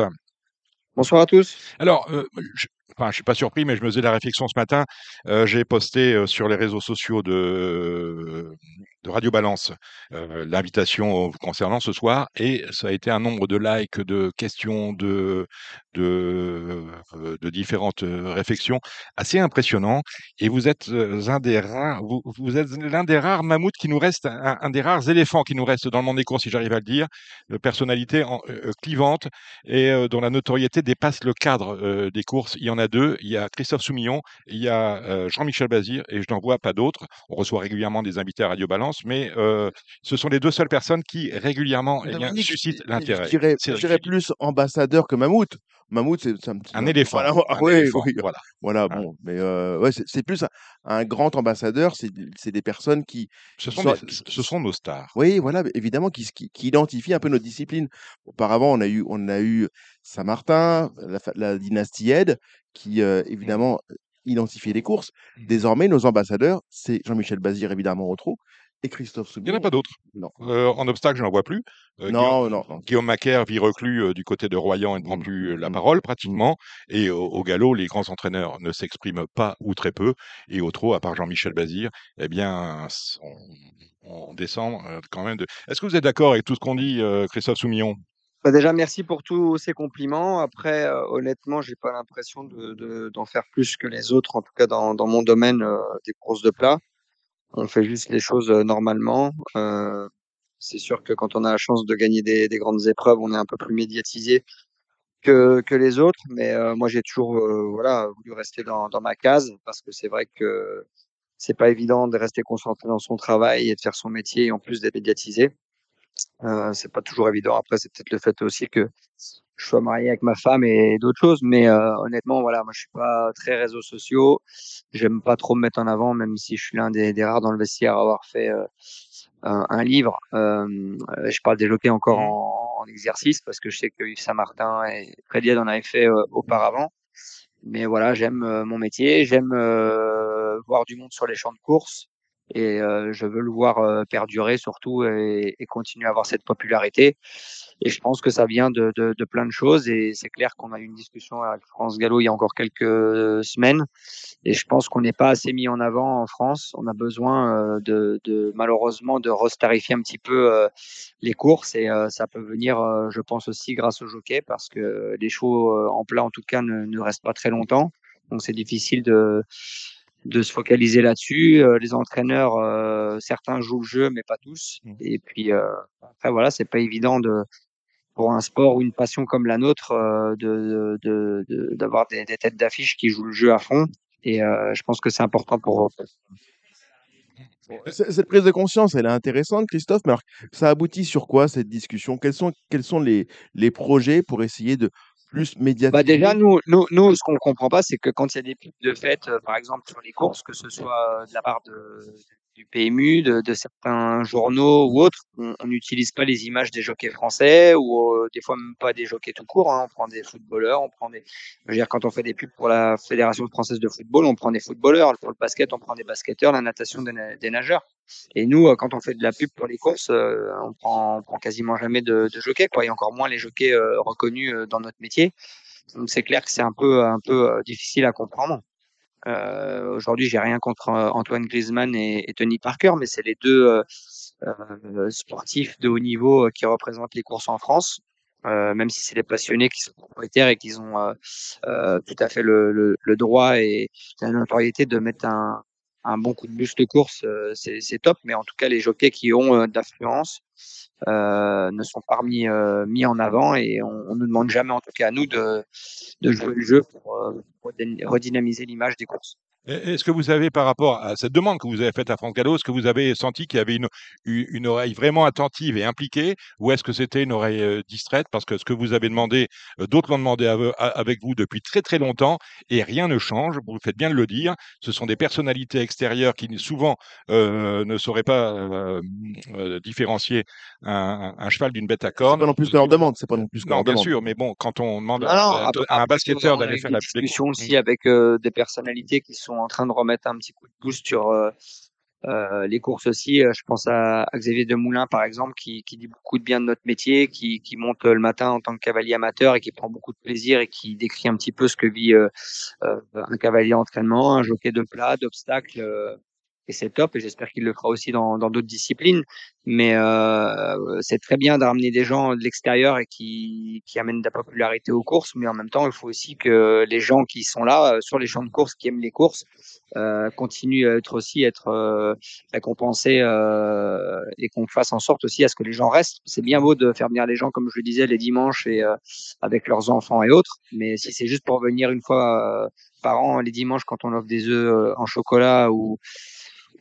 Bonsoir à tous. Alors, euh, je, enfin, je suis pas surpris, mais je me faisais la réflexion ce matin. Euh, J'ai posté euh, sur les réseaux sociaux de, de Radio Balance euh, l'invitation concernant ce soir, et ça a été un nombre de likes, de questions, de de, euh, différentes euh, réflexions assez impressionnant. Et vous êtes un des rares, vous, êtes l'un des rares mammouths qui nous reste, un, des rares éléphants qui nous reste dans le monde des courses, si j'arrive à le dire, de personnalité clivante et dont la notoriété dépasse le cadre des courses. Il y en a deux. Il y a Christophe Soumillon, il y a Jean-Michel Bazir, et je n'en vois pas d'autres. On reçoit régulièrement des invités à Radio Balance, mais euh, ce sont les deux seules personnes qui régulièrement eh bien, suscitent l'intérêt. Je dirais, plus ambassadeur que mammouth. Mammouth, c'est un petit. Un éléphant. Voilà, un oui, éléphant, oui, voilà. Voilà, Hein. bon, mais euh, ouais, c'est plus un, un grand ambassadeur, c'est des personnes qui, Ce sont, sont- des- qui- ce sont nos stars. oui, voilà, évidemment, qui, qui, qui identifient un peu notre discipline. Auparavant, on a eu, on a eu Saint-Martin, la, dynastie Ed, qui euh, évidemment identifiait les courses. Mmh. Désormais, nos ambassadeurs, c'est Jean-Michel Bazir, évidemment, au trot, et Christophe Il n'y en a pas d'autres. Non, Euh, en obstacle, je n'en vois plus. Euh, non, Guillaume, non, non. Guillaume Macaire vit reclus euh, du côté de Royan et ne prend Mm, plus euh, la mm, parole pratiquement. Et au, au galop, les grands entraîneurs ne s'expriment pas ou très peu. Et au trot, à part Jean-Michel Bazir, eh bien, on, on descend euh, quand même de. Est-ce que vous êtes d'accord avec tout ce qu'on dit, euh, Christophe Soumillon? Bah, déjà, merci pour tous ces compliments. Après, euh, honnêtement, j'ai pas l'impression de, de- d'en faire plus que les autres, en tout cas dans, dans mon domaine euh, des courses de plat. On fait juste les choses normalement. C'est sûr que quand on a la chance de gagner des, des grandes épreuves, on est un peu plus médiatisé que, les autres. Mais moi, j'ai toujours voulu rester dans, dans ma case parce que c'est vrai que c'est pas évident de rester concentré dans son travail et de faire son métier et en plus d'être médiatisé. Euh, c'est pas toujours évident. Après, c'est peut-être le fait aussi que je sois marié avec ma femme et d'autres choses. Mais euh, honnêtement, voilà, moi, je suis pas très réseaux sociaux. J'aime pas trop me mettre en avant, même si je suis l'un des, des rares dans le vestiaire à avoir fait euh, un, un livre. Euh, je parle des jockeys encore en, en exercice parce que je sais que Yves Saint-Martin et Prédiade en avaient fait euh, auparavant. Mais voilà, j'aime euh, mon métier, j'aime euh, voir du monde sur les champs de course et je veux le voir perdurer surtout et, et continuer à avoir cette popularité. Et je pense que ça vient de, de, de plein de choses et c'est clair qu'on a eu une discussion avec France Gallo il y a encore quelques semaines et je pense qu'on n'est pas assez mis en avant en France. On a besoin de, de malheureusement de restarifier un petit peu les courses et ça peut venir, je pense aussi grâce au jockey parce que les chevaux en plat en tout cas ne, ne restent pas très longtemps. Donc c'est difficile de de se focaliser là-dessus. Euh, les entraîneurs, euh, certains jouent le jeu, mais pas tous. Et puis euh, après voilà, c'est pas évident de pour un sport ou une passion comme la nôtre euh, de de- de- d'avoir des, des têtes d'affiche qui jouent le jeu à fond. Et euh, je pense que c'est important pour Cette prise de conscience, elle est intéressante, Christophe, mais alors, ça aboutit sur quoi cette discussion? Quels sont, quels sont les, les projets pour essayer de plus Bah déjà, nous, nous, nous, ce qu'on comprend pas, c'est que quand il y a des pubs de fête, euh, par exemple sur les courses, que ce soit euh, de la part de, du PMU, de, de certains journaux ou autres, on n'utilise pas les images des jockeys français ou euh, des fois même pas des jockeys tout court. Hein. On prend des footballeurs, on prend des. Je veux dire, quand on fait des pubs pour la Fédération française de football, on prend des footballeurs. Pour le basket, on prend des basketteurs, la natation des, des nageurs. Et nous, euh, quand on fait de la pub pour les courses, euh, on prend, on prend quasiment jamais de, de jockeys, quoi, et encore moins les jockeys euh, reconnus euh, dans notre métier. Donc c'est clair que c'est un peu un peu difficile à comprendre. Euh, Aujourd'hui, j'ai rien contre euh, Antoine Griezmann et, Tony Parker, mais c'est les deux euh, euh, sportifs de haut niveau euh, qui représentent les courses en France. Euh, même si c'est des passionnés qui sont propriétaires et qui ont euh, euh, tout à fait le, le, le droit et la notoriété de mettre un, un bon coup de boost de course, euh, c'est top. Mais en tout cas, les jockeys qui ont euh, d'influence euh, ne sont pas mis, mis en avant et on, nous demande jamais, en tout cas à nous, de, de jouer le jeu pour redynamiser l'image des courses. Et- Est-ce que vous avez, par rapport à cette demande que vous avez faite à France Gallo, est-ce que vous avez senti qu'il y avait une, une une oreille vraiment attentive et impliquée, ou est-ce que c'était une oreille euh, distraite? Parce que ce que vous avez demandé, euh, d'autres l'ont demandé avec vous depuis très très longtemps, et rien ne change. Vous faites bien de le dire. Ce sont des personnalités extérieures qui souvent euh, ne sauraient pas euh, euh, différencier un, un- cheval d'une bête à C'est cornes. pas non plus qu'on leur demande, c'est pas non plus qu'on Non, leur bien demande. sûr, mais bon, quand on demande Non, à, non, à- après, à un basketteur d'aller faire la discussions aussi avec euh, des personnalités qui sont en train de remettre un petit coup de pouce sur euh, euh, les courses aussi. Euh, Je pense à, Xavier Demoulin, par exemple, qui, dit beaucoup de bien de notre métier, qui, monte le matin en tant que cavalier amateur et qui prend beaucoup de plaisir et qui décrit un petit peu ce que vit un cavalier entraînement, un jockey de plat, d'obstacles. Et c'est top, et j'espère qu'il le fera aussi dans d'autres disciplines. Mais euh, c'est très bien de ramener des gens de l'extérieur et qui, qui amènent de la popularité aux courses, mais en même temps, il faut aussi que les gens qui sont là euh, sur les champs de course, qui aiment les courses, euh, continuent à être aussi être euh, récompensés euh, et qu'on fasse en sorte aussi à ce que les gens restent. C'est bien beau de faire venir les gens, comme je le disais, les dimanches et euh, avec leurs enfants et autres, mais si c'est juste pour venir une fois par an les dimanches quand on offre des œufs en chocolat ou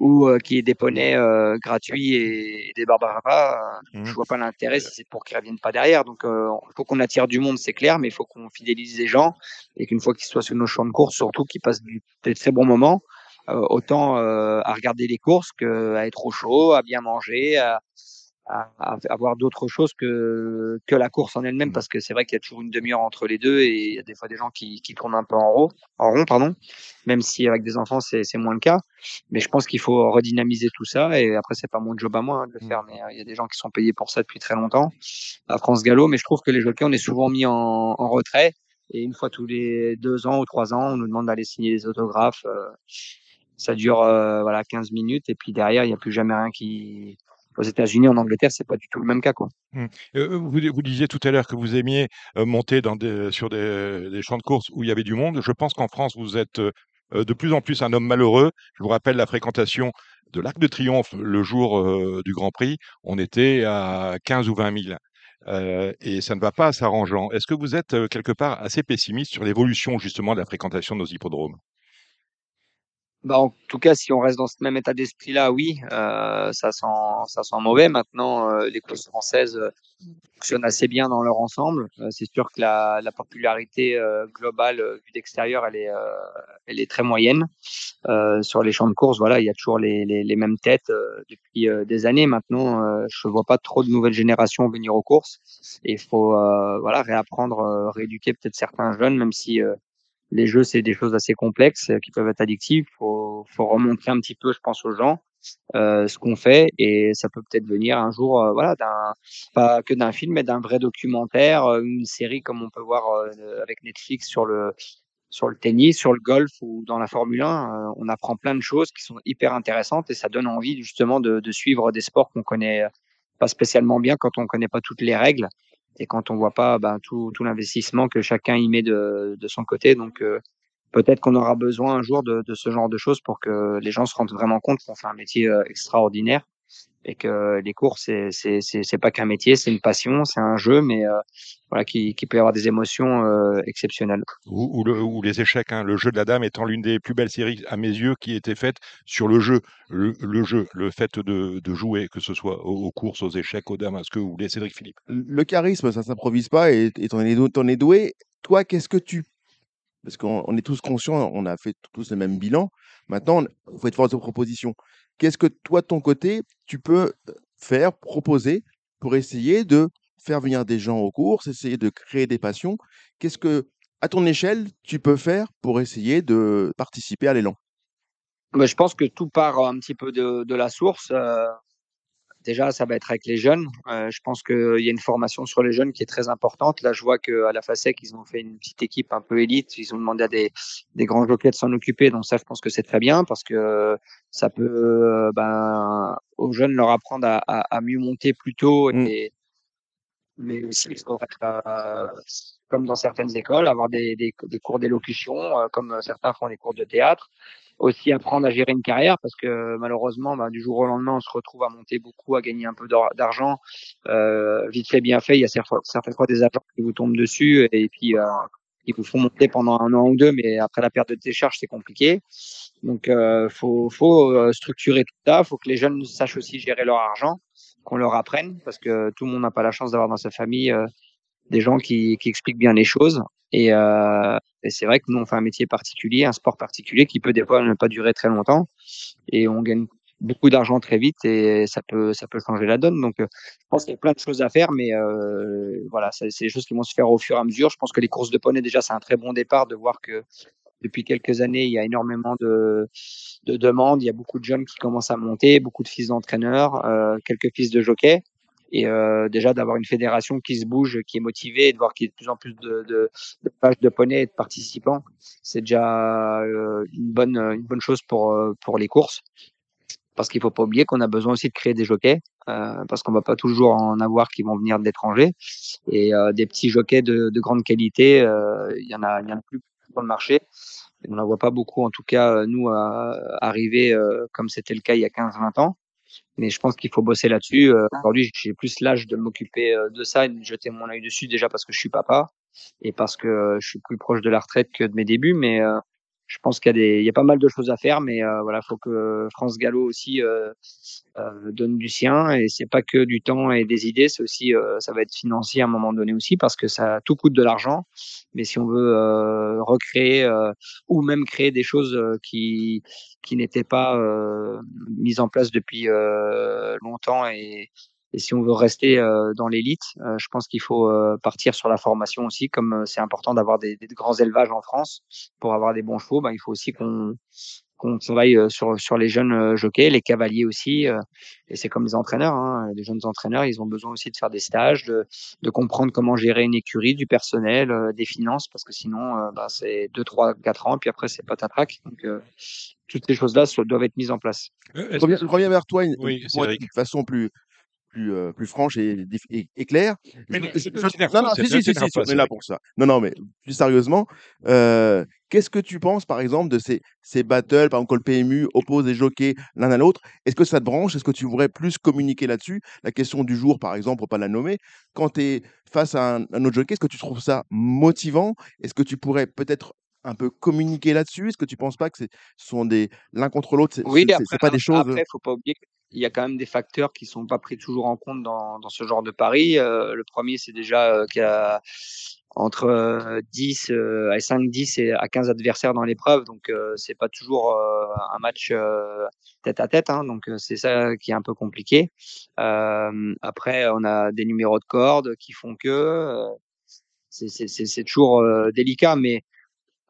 ou euh, qui est des poneys euh, gratuits et, et des barbara, euh, je vois pas l'intérêt si c'est pour qu'ils reviennent pas derrière. Donc, euh, il faut qu'on attire du monde, c'est clair, mais il faut qu'on fidélise les gens et qu'une fois qu'ils soient sur nos champs de course, surtout qu'ils passent du- des très bons moments, euh, autant euh, à regarder les courses qu'à être au chaud, à bien manger, à, à, à avoir d'autres choses que que la course en elle-même, parce que c'est vrai qu'il y a toujours une demi-heure entre les deux et il y a des fois des gens qui, qui tournent un peu en rond, en rond, pardon. Même si avec des enfants c'est c'est moins le cas. Mais je pense qu'il faut redynamiser tout ça. Et après, c'est pas mon job à moi hein, de le faire, mais euh, il y a des gens qui sont payés pour ça depuis très longtemps à France Gallo. Mais je trouve que les jockeys, on est souvent mis en, en retrait. Et une fois tous les deux ans ou trois ans, on nous demande d'aller signer des autographes. euh, ça dure euh, voilà 15 minutes et puis derrière, il n'y a plus jamais rien qui aux États-Unis, en Angleterre, c'est pas du tout le même cas, quoi. Mmh. Euh, vous, vous, disiez tout à l'heure que vous aimiez monter dans des, sur des, champs de course où il y avait du monde. Je pense qu'en France, vous êtes de plus en plus un homme malheureux. Je vous rappelle la fréquentation de l'Arc de Triomphe le jour du Grand Prix. On était à 15 ou 20 000. Euh, et ça ne va pas s'arrangeant. Est-ce que vous êtes quelque part assez pessimiste sur l'évolution justement de la fréquentation de nos hippodromes? Bah, en tout cas, si on reste dans ce même état d'esprit-là, oui, euh, ça sent, ça sent mauvais. Maintenant, euh, les courses françaises euh, fonctionnent assez bien dans leur ensemble. Euh, c'est sûr que la, la popularité euh, globale vue d'extérieur, elle est, elle est très moyenne. sur les champs de course, voilà, il y a toujours les, les, les mêmes têtes depuis des années. Maintenant, je vois pas trop de nouvelles générations venir aux courses. Et il faut, voilà, réapprendre, rééduquer peut-être certains jeunes, même si les jeux, c'est des choses assez complexes euh, qui peuvent être addictives. Faut, faut remontrer un petit peu, je pense, aux gens euh, ce qu'on fait et ça peut peut-être venir un jour, euh, voilà, d'un pas que d'un film, mais d'un vrai documentaire, euh, une série comme on peut voir avec Netflix sur le sur le tennis, sur le golf ou dans la Formule 1. on apprend plein de choses qui sont hyper intéressantes et ça donne envie justement de, de suivre des sports qu'on connaît pas spécialement bien quand on connaît pas toutes les règles et quand on voit pas ben, tout, tout l'investissement que chacun y met de, son côté. Donc euh, peut-être qu'on aura besoin un jour de, de, ce genre de choses pour que les gens se rendent vraiment compte qu'on fait un métier euh, extraordinaire et que les courses c'est c'est c'est pas qu'un métier, c'est une passion, c'est un jeu, mais euh, voilà qui, qui peut avoir des émotions euh, exceptionnelles. Ou, ou, le, ou, les échecs, hein. le jeu de la dame étant l'une des plus belles séries à mes yeux qui était faite sur le jeu, le, le, jeu, le fait de, de jouer, que ce soit aux, aux, courses, aux échecs, aux dames, est-ce que vous voulez Cédric Philippe Le charisme, ça s'improvise pas et, et t'en es, es doué. Toi, qu'est-ce que tu parce qu'on est tous conscients, on a fait tous le même bilan. Maintenant, il faut être force de proposition. Qu'est-ce que toi, de ton côté, tu peux faire, proposer pour essayer de faire venir des gens aux courses, essayer de créer des passions? Qu'est-ce que, à ton échelle, tu peux faire pour essayer de participer à l'élan? Bah, Je pense que tout part un petit peu de, la source. Déjà, ça va être avec les jeunes. Euh, je pense qu'il y a une formation sur les jeunes qui est très importante. Là, je vois qu'à la FASEC, ils ont fait une petite équipe un peu élite. Ils ont demandé à des, des grands jockeys de s'en occuper. Donc ça, je pense que c'est très bien parce que ça peut, euh, ben, aux jeunes leur apprendre à, à, à mieux monter plus tôt mm. et, mais aussi il faut être euh, comme dans certaines écoles, avoir des, des, des cours d'élocution, euh, comme certains font des cours de théâtre aussi apprendre à gérer une carrière parce que malheureusement, bah, du jour au lendemain, on se retrouve à monter beaucoup, à gagner un peu d'argent. Euh, vite fait, bien fait, il y a certaines fois des agents qui vous tombent dessus et puis euh, ils vous font monter pendant un an ou deux, mais après la perte de tes charges, c'est compliqué. Donc, euh, faut, faut euh, structurer tout ça. Faut que les jeunes sachent aussi gérer leur argent, qu'on leur apprenne, parce que tout le monde n'a pas la chance d'avoir dans sa famille euh, des gens qui, qui expliquent bien les choses. Et, euh, et c'est vrai que nous, on fait un métier particulier, un sport particulier qui peut des fois ne pas durer très longtemps. Et on gagne beaucoup d'argent très vite et ça peut, ça peut changer la donne. Donc, euh, je pense qu'il y a plein de choses à faire, mais euh, voilà, c'est des choses qui vont se faire au fur et à mesure. Je pense que les courses de poney, déjà, c'est un très bon départ de voir que depuis quelques années, il y a énormément de, de demandes. Il y a beaucoup de jeunes qui commencent à monter, beaucoup de fils d'entraîneurs, euh, quelques fils de jockeys. Et euh, déjà d'avoir une fédération qui se bouge, qui est motivée, et de voir qu'il y a de plus en plus de, de, de pages de poney et de participants, c'est déjà euh, une bonne une bonne chose pour euh, pour les courses. Parce qu'il faut pas oublier qu'on a besoin aussi de créer des jockeys, euh, parce qu'on va pas toujours en avoir qui vont venir de l'étranger. Et euh, des petits jockeys de, de grande qualité, euh, il y en a y en a plus sur le marché. On n'en voit pas beaucoup, en tout cas, nous, à, arriver comme c'était le cas il y a 15-20 ans. Mais je pense qu'il faut bosser là-dessus. Euh, Aujourd'hui, j'ai plus l'âge de m'occuper euh, de ça et de jeter mon œil dessus déjà parce que je suis papa et parce que euh, je suis plus proche de la retraite que de mes débuts. Mais euh, je pense qu'il y a y a pas mal de choses à faire, mais euh, voilà, faut que France Gallo aussi euh, euh, donne du sien et c'est pas que du temps et des idées, c'est aussi, euh, ça va être financier à un moment donné aussi parce que ça tout coûte de l'argent. Mais si on veut euh, recréer euh, ou même créer des choses qui qui n'étaient pas mises en place depuis longtemps et et si on veut rester euh, dans l'élite, euh, je pense qu'il faut euh, partir sur la formation aussi, comme c'est important d'avoir des, des, grands élevages en France pour avoir des bons chevaux. Ben, il faut aussi qu'on qu'on travaille euh, sur, sur les jeunes jockeys, les cavaliers aussi. euh, et c'est comme les entraîneurs, hein, les jeunes entraîneurs, ils ont besoin aussi de faire des stages, de, de comprendre comment gérer une écurie, du personnel, euh, des finances, parce que sinon, euh, bah, c'est 2, 3, 4 ans, puis après, c'est pas ta traque. Donc, euh, toutes ces choses-là doivent être mises en place. Euh, Je reviens, que- je reviens vers toi une, Oui, de façon plus, plus, euh, plus franche et, et- et claire. Mais Je- je- je- non, non, c'est- si, ne si, si, t'énerve si, pas, on est c'est là pour ça. Non, non, mais plus sérieusement, euh, qu'est-ce que tu penses, par exemple, de ces, ces battles, par exemple, quand le PMU oppose les jockeys l'un à l'autre Est-ce que ça te branche? Est-ce que tu voudrais plus communiquer là-dessus? La question du jour, par exemple, pour pas la nommer, quand tu es face à un, un autre jockey, est-ce que tu trouves ça motivant? Est-ce que tu pourrais peut-être un peu communiquer là-dessus? Est-ce que tu penses pas que ce sont des l'un contre l'autre C'est Oui, c'est- pas des choses. après, faut pas oublier qu'il y a quand même des facteurs qui sont pas pris toujours en compte dans, dans ce genre de pari. Euh, le premier, c'est déjà euh, qu'il y a entre euh, 10 euh, à 5, 10 et à 15 adversaires dans l'épreuve. Donc, euh, c'est pas toujours euh, un match euh, tête à tête. Hein, donc, c'est ça qui est un peu compliqué. Après, on a des numéros de cordes qui font que c'est toujours délicat, mais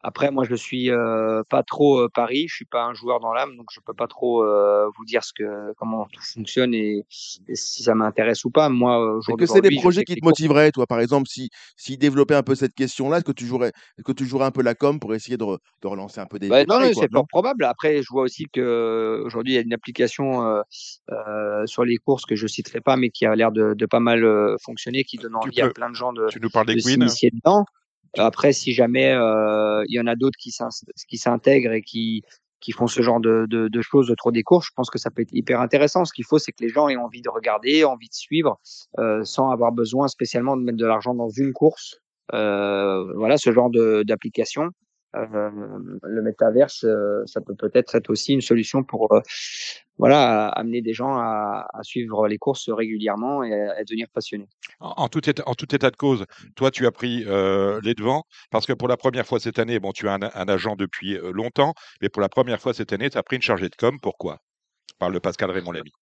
après, moi, je suis euh, pas trop euh, Paris. Je suis pas un joueur dans l'âme, donc je peux pas trop euh, vous dire ce que comment tout fonctionne et, et si ça m'intéresse ou pas. Moi, Est-ce que c'est des projets qui te motiveraient, toi, par exemple, si, si développer un peu cette question-là, est-ce que tu jouerais, est-ce que tu jouerais un peu la com pour essayer de, re- de relancer un peu des, Bah, des non, non, c'est fort probable. Après, je vois aussi que aujourd'hui, il y a une application euh, euh, sur les courses que je citerai pas, mais qui a l'air de, de pas mal euh, fonctionner, qui donne envie à plein de gens de, tu nous parles des de queens s'initier dedans. Après, si jamais euh, il y en a d'autres qui s'in- qui s'intègrent et qui qui font ce genre de, de, de choses autour des courses, je pense que ça peut être hyper intéressant. Ce qu'il faut, c'est que les gens aient envie de regarder, envie de suivre, euh, sans avoir besoin spécialement de mettre de l'argent dans une course. Euh, voilà, ce genre d'application. Euh, le métaverse, euh, ça peut peut-être être aussi une solution pour euh, voilà amener des gens à, suivre les courses régulièrement et à, devenir passionnés. En, tout état, de cause, toi, tu as pris les devants parce que pour la première fois cette année, bon, tu as un, un agent depuis longtemps, mais pour la première fois cette année, tu as pris une chargée de com. Pourquoi? Par le Pascal Raymond Lamy.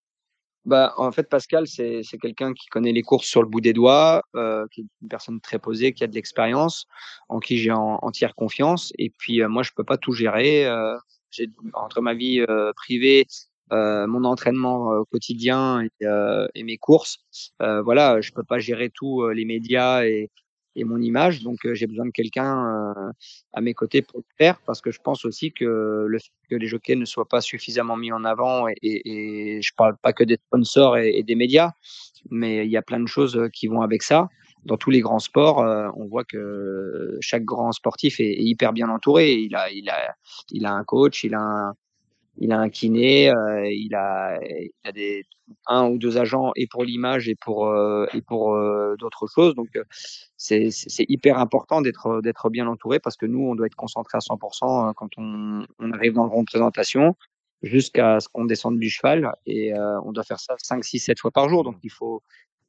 Bah, en fait, Pascal, c'est quelqu'un qui connaît les courses sur le bout des doigts, euh, qui est une personne très posée, qui a de l'expérience, en qui j'ai en, entière confiance. Et puis, euh, moi, je peux pas tout gérer. Euh, j'ai entre ma vie euh, privée, euh, mon entraînement euh, quotidien et, et mes courses, voilà, je peux pas gérer tout les médias et, et mon image. Donc, j'ai besoin de quelqu'un à mes côtés pour le faire, parce que je pense aussi que le fait que les jockeys ne soient pas suffisamment mis en avant, et, et, et je parle pas que des sponsors et, des médias, mais il y a plein de choses qui vont avec ça. Dans tous les grands sports, on voit que chaque grand sportif est, est hyper bien entouré. Il a, il a, il a un coach, il a un, il a un kiné, euh, il a, il a des un ou deux agents et pour l'image et pour euh, pour euh, d'autres choses. Donc euh, c'est hyper important d'être d'être bien entouré parce que nous on doit être concentré à 100% quand on, on arrive dans le rond de présentation jusqu'à ce qu'on descende du cheval et euh, on doit faire ça 5 6 7 fois par jour. Donc il faut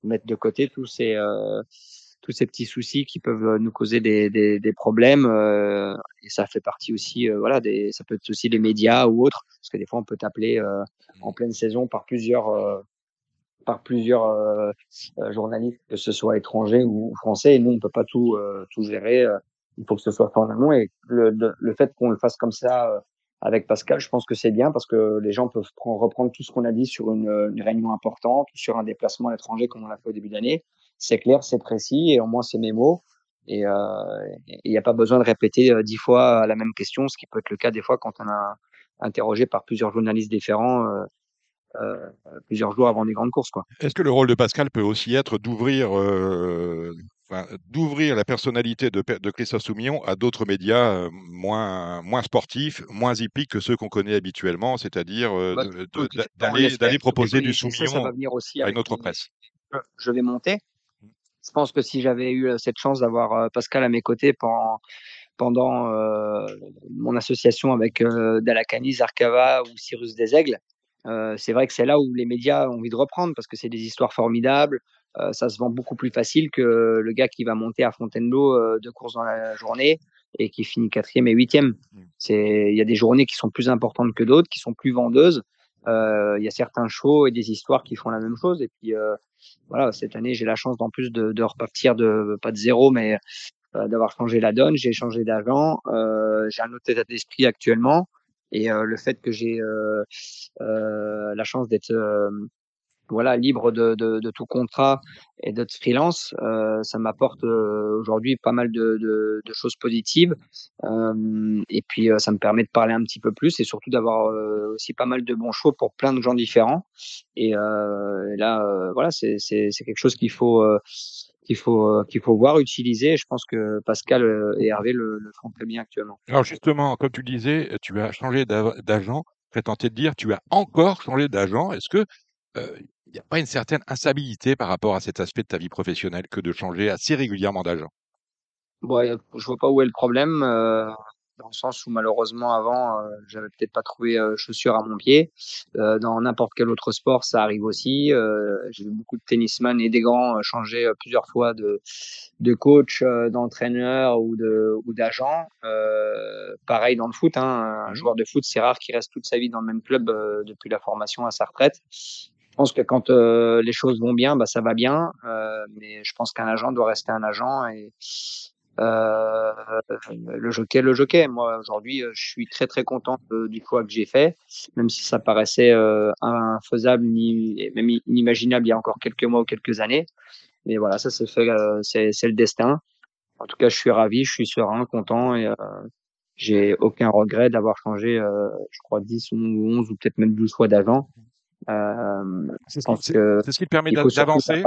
mettre de côté tous ces euh, tous ces petits soucis qui peuvent nous causer des, des, des problèmes euh, et ça fait partie aussi euh, voilà des ça peut être aussi les médias ou autres parce que des fois on peut t'appeler euh, en pleine saison par plusieurs euh, par plusieurs euh, euh, journalistes que ce soit étrangers ou français et nous on peut pas tout euh, tout gérer euh, il faut que ce soit fait en amont et le, le, le fait qu'on le fasse comme ça euh, avec Pascal, je pense que c'est bien parce que les gens peuvent prendre, reprendre tout ce qu'on a dit sur une, une réunion importante ou sur un déplacement à l'étranger comme on l'a fait au début d'année c'est clair, c'est précis, et au moins c'est mes mots. Et il euh, n'y a pas besoin de répéter dix euh, fois la même question, ce qui peut être le cas des fois quand on a interrogé par plusieurs journalistes différents euh, euh, plusieurs jours avant des grandes courses. Est-ce que le rôle de Pascal peut aussi être d'ouvrir euh, enfin, d'ouvrir la personnalité de, de Christophe Soumillon à d'autres médias euh, moins, moins sportifs, moins hippiques que ceux qu'on connaît habituellement, c'est-à-dire euh, bah, d'aller proposer du ça, ça Soumillon va venir aussi à une autre les... presse Je vais monter je pense que si j'avais eu cette chance d'avoir Pascal à mes côtés pendant, pendant euh, mon association avec euh, Dalakani, Zarkava ou Cyrus des Aigles, euh, c'est vrai que c'est là où les médias ont envie de reprendre parce que c'est des histoires formidables. Ça se vend beaucoup plus facile que le gars qui va monter à Fontainebleau deux courses dans la journée et qui finit quatrième et huitième. C'est, il y a des journées qui sont plus importantes que d'autres, qui sont plus vendeuses. Euh, il y a certains shows et des histoires qui font la même chose. Et puis euh, voilà, cette année, j'ai la chance d'en plus de, de, repartir de pas de zéro, mais euh, d'avoir changé la donne. J'ai changé d'agent. J'ai un autre état d'esprit actuellement. Et le fait que j'ai la chance d'être voilà libre de, de, tout contrat et d'être freelance, euh, ça m'apporte euh, aujourd'hui pas mal de, de, choses positives. Euh, et puis ça me permet de parler un petit peu plus et surtout d'avoir aussi pas mal de bons choix pour plein de gens différents. Et, là, voilà, c'est quelque chose qu'il faut qu'il faut qu'il faut voir utiliser. Je pense que Pascal et Hervé le, font très bien actuellement. Alors justement, comme tu disais, tu as changé d'agent. Je tenté de dire, tu as encore changé d'agent. Est-ce que il n'y a pas une certaine instabilité par rapport à cet aspect de ta vie professionnelle que de changer assez régulièrement d'agent? Bon, Je vois pas où est le problème, euh, dans le sens où malheureusement avant, euh, j'avais peut-être pas trouvé euh, chaussures à mon pied. Euh, dans n'importe quel autre sport, ça arrive aussi. Euh, j'ai vu beaucoup de tennisman et des grands changer plusieurs fois de, de coach, d'entraîneur ou de ou d'agent. pareil dans le foot, hein, un mmh joueur de foot, c'est rare qu'il reste toute sa vie dans le même club depuis la formation à sa retraite. Pense que quand euh, les choses vont bien, bah, ça va bien. Euh, mais je pense qu'un agent doit rester un agent et euh, le jockey, le jockey. Moi aujourd'hui, je suis très très content du choix que j'ai fait, même si ça paraissait infaisable ni même inimaginable il y a encore quelques mois ou quelques années. Mais voilà, ça c'est fait, c'est le destin. En tout cas, je suis ravi, je suis serein, content et j'ai aucun regret d'avoir changé, je crois 10 ou 11 ou peut-être même 12 fois d'agent. Euh, c'est ce, qui permet d'avancer.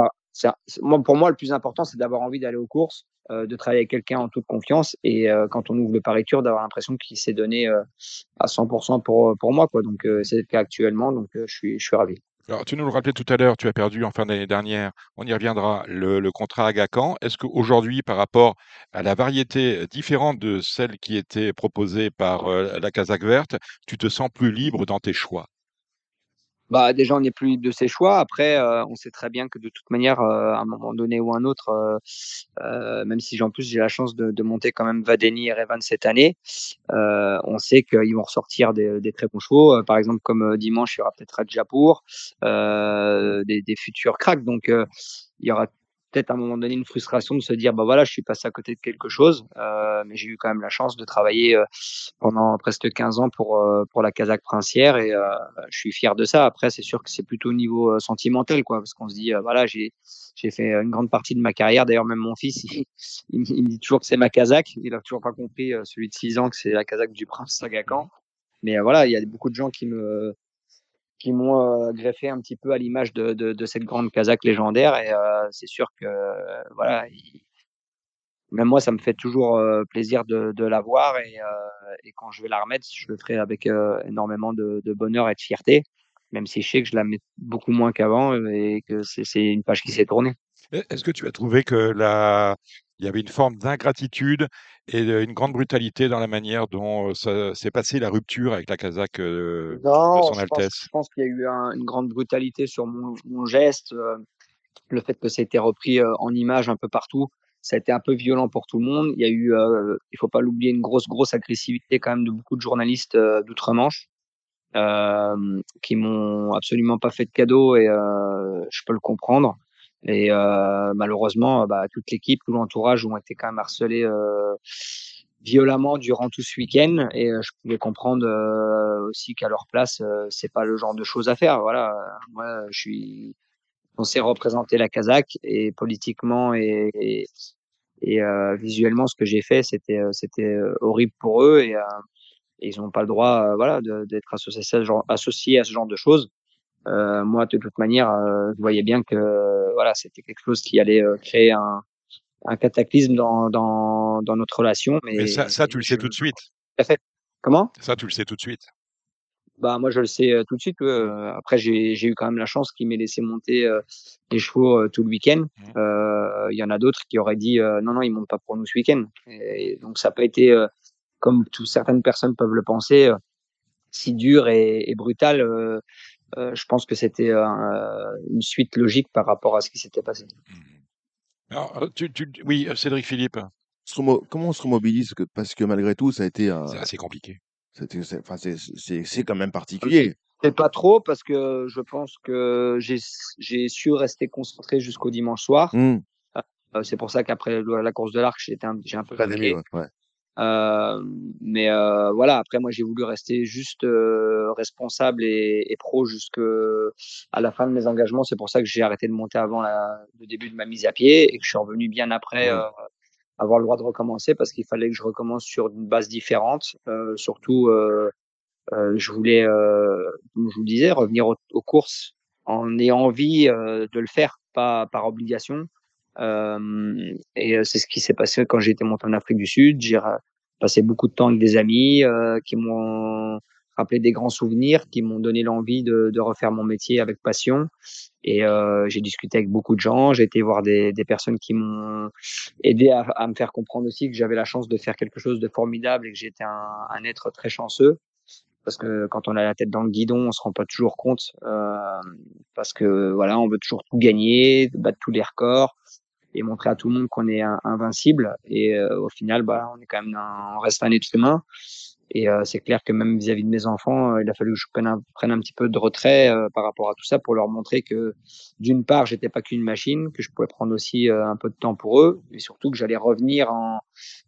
Pour moi, le plus important, c'est d'avoir envie d'aller aux courses, euh, de travailler avec quelqu'un en toute confiance et euh, quand on ouvre le Paris Tour, d'avoir l'impression qu'il s'est donné à 100% pour, pour moi. Quoi. Donc, c'est le cas actuellement, donc je, suis, je suis ravi. Alors, tu nous le rappelais tout à l'heure, tu as perdu en fin d'année dernière, on y reviendra, le, le contrat à Gacan. Est-ce qu'aujourd'hui, par rapport à la variété différente de celle qui était proposée par la Casaque Verte, tu te sens plus libre dans tes choix? Bah, déjà, on n'est plus de ses choix. Après, euh, on sait très bien que de toute manière, euh, à un moment donné ou un autre, euh, euh même si en plus j'ai la chance de, monter quand même Vadeni et Revan cette année, on sait qu'ils vont ressortir des, des, très bons chevaux. par exemple, comme dimanche, il y aura peut-être Radjapour, des, des, futurs cracks. Donc, il y aura peut-être à un moment donné une frustration de se dire bah voilà je suis passé à côté de quelque chose euh, mais j'ai eu quand même la chance de travailler euh, pendant presque 15 ans pour euh, pour la Kazakh princière et euh, je suis fier de ça. Après c'est sûr que c'est plutôt au niveau euh, sentimental quoi parce qu'on se dit voilà j'ai j'ai fait une grande partie de ma carrière. D'ailleurs même mon fils il, il, me dit toujours que c'est ma Kazakh. Il a toujours pas compris celui de 6 ans que c'est la Kazakh du prince Sagakan mais voilà il y a beaucoup de gens qui me qui m'ont greffé un petit peu à l'image de, cette grande Kazakh légendaire. Et c'est sûr que voilà, même moi, ça me fait toujours plaisir de, la voir. Et, et, quand je vais la remettre, je le ferai avec énormément de, bonheur et de fierté, même si je sais que je la mets beaucoup moins qu'avant et que c'est une page qui s'est tournée. Est-ce que tu as trouvé que la, il y avait une forme d'ingratitude et une grande brutalité dans la manière dont s'est passée la rupture avec la Kazakh de son Altesse. je pense qu'il y a eu une grande brutalité sur mon, mon geste, le fait que ça a été repris en image un peu partout. Ça a été un peu violent pour tout le monde. Il y a eu, euh, il faut pas l'oublier, une grosse, grosse agressivité quand même de beaucoup de journalistes d'outre-Manche qui m'ont absolument pas fait de cadeau et je peux le comprendre. Et euh, malheureusement, bah, toute l'équipe, tout l'entourage ont été quand même harcelés euh, violemment durant tout ce week-end. Et euh, je pouvais comprendre euh, aussi qu'à leur place, euh, c'est pas le genre de choses à faire. Voilà, moi, je suis censé représenter la Kazakh et politiquement et, et, et visuellement, ce que j'ai fait, c'était c'était horrible pour eux et, ils n'ont pas le droit, voilà, d'être associés associés à ce genre de choses. Euh, moi, de toute manière, euh, je voyais bien que voilà, c'était quelque chose qui allait euh, créer un, un cataclysme dans, dans, dans notre relation. Mais, mais ça, ça, tu le sais tout de suite. Fait. Comment? Ça, tu le sais tout de suite. Bah moi je le sais tout de suite. Euh, après j'ai eu quand même la chance qu'il m'ait laissé monter euh, les chevaux euh, tout le week-end. Mmh. Il y en a d'autres qui auraient dit non non ils montent pas pour nous ce week-end. Et, donc ça n'a pas été comme tout, certaines personnes peuvent le penser si dur et, et brutal. Euh, je pense que c'était euh, une suite logique par rapport à ce qui s'était passé. Mmh. Alors, tu, tu, oui, euh, Cédric Philippe. Comment on se remobilise Parce que malgré tout, ça a été. C'est assez compliqué. C'est quand même particulier. C'est pas trop parce que je pense que j'ai su rester concentré jusqu'au dimanche soir. Mmh. C'est pour ça qu'après la course de l'arc, j'ai un, un peu. ouais. Euh, mais euh, voilà, après moi j'ai voulu rester juste euh, responsable et, et pro jusque à la fin de mes engagements. C'est pour ça que j'ai arrêté de monter avant la, le début de ma mise à pied et que je suis revenu bien après euh, avoir le droit de recommencer parce qu'il fallait que je recommence sur une base différente. Euh, surtout, euh, euh, je voulais, euh, comme je vous le disais, revenir aux, aux courses en ayant envie euh, de le faire, pas par obligation. Euh, et c'est ce qui s'est passé quand j'ai été monté en Afrique du Sud. J'ai passé beaucoup de temps avec des amis euh, qui m'ont rappelé des grands souvenirs, qui m'ont donné l'envie de, de refaire mon métier avec passion. Et euh, j'ai discuté avec beaucoup de gens. J'ai été voir des, des personnes qui m'ont aidé à, à me faire comprendre aussi que j'avais la chance de faire quelque chose de formidable et que j'étais un, un être très chanceux parce que quand on a la tête dans le guidon, on se rend pas toujours compte parce que voilà, on veut toujours tout gagner, battre tous les records et montrer à tout le monde qu'on est invincible. Et euh, au final, bah, on est quand même un, on reste un être humain. Et euh, c'est clair que même vis-à-vis de mes enfants, euh, il a fallu que je prenne un, prenne un petit peu de retrait euh, par rapport à tout ça pour leur montrer que d'une part, j'étais pas qu'une machine, que je pouvais prendre aussi euh, un peu de temps pour eux, et surtout que j'allais revenir en,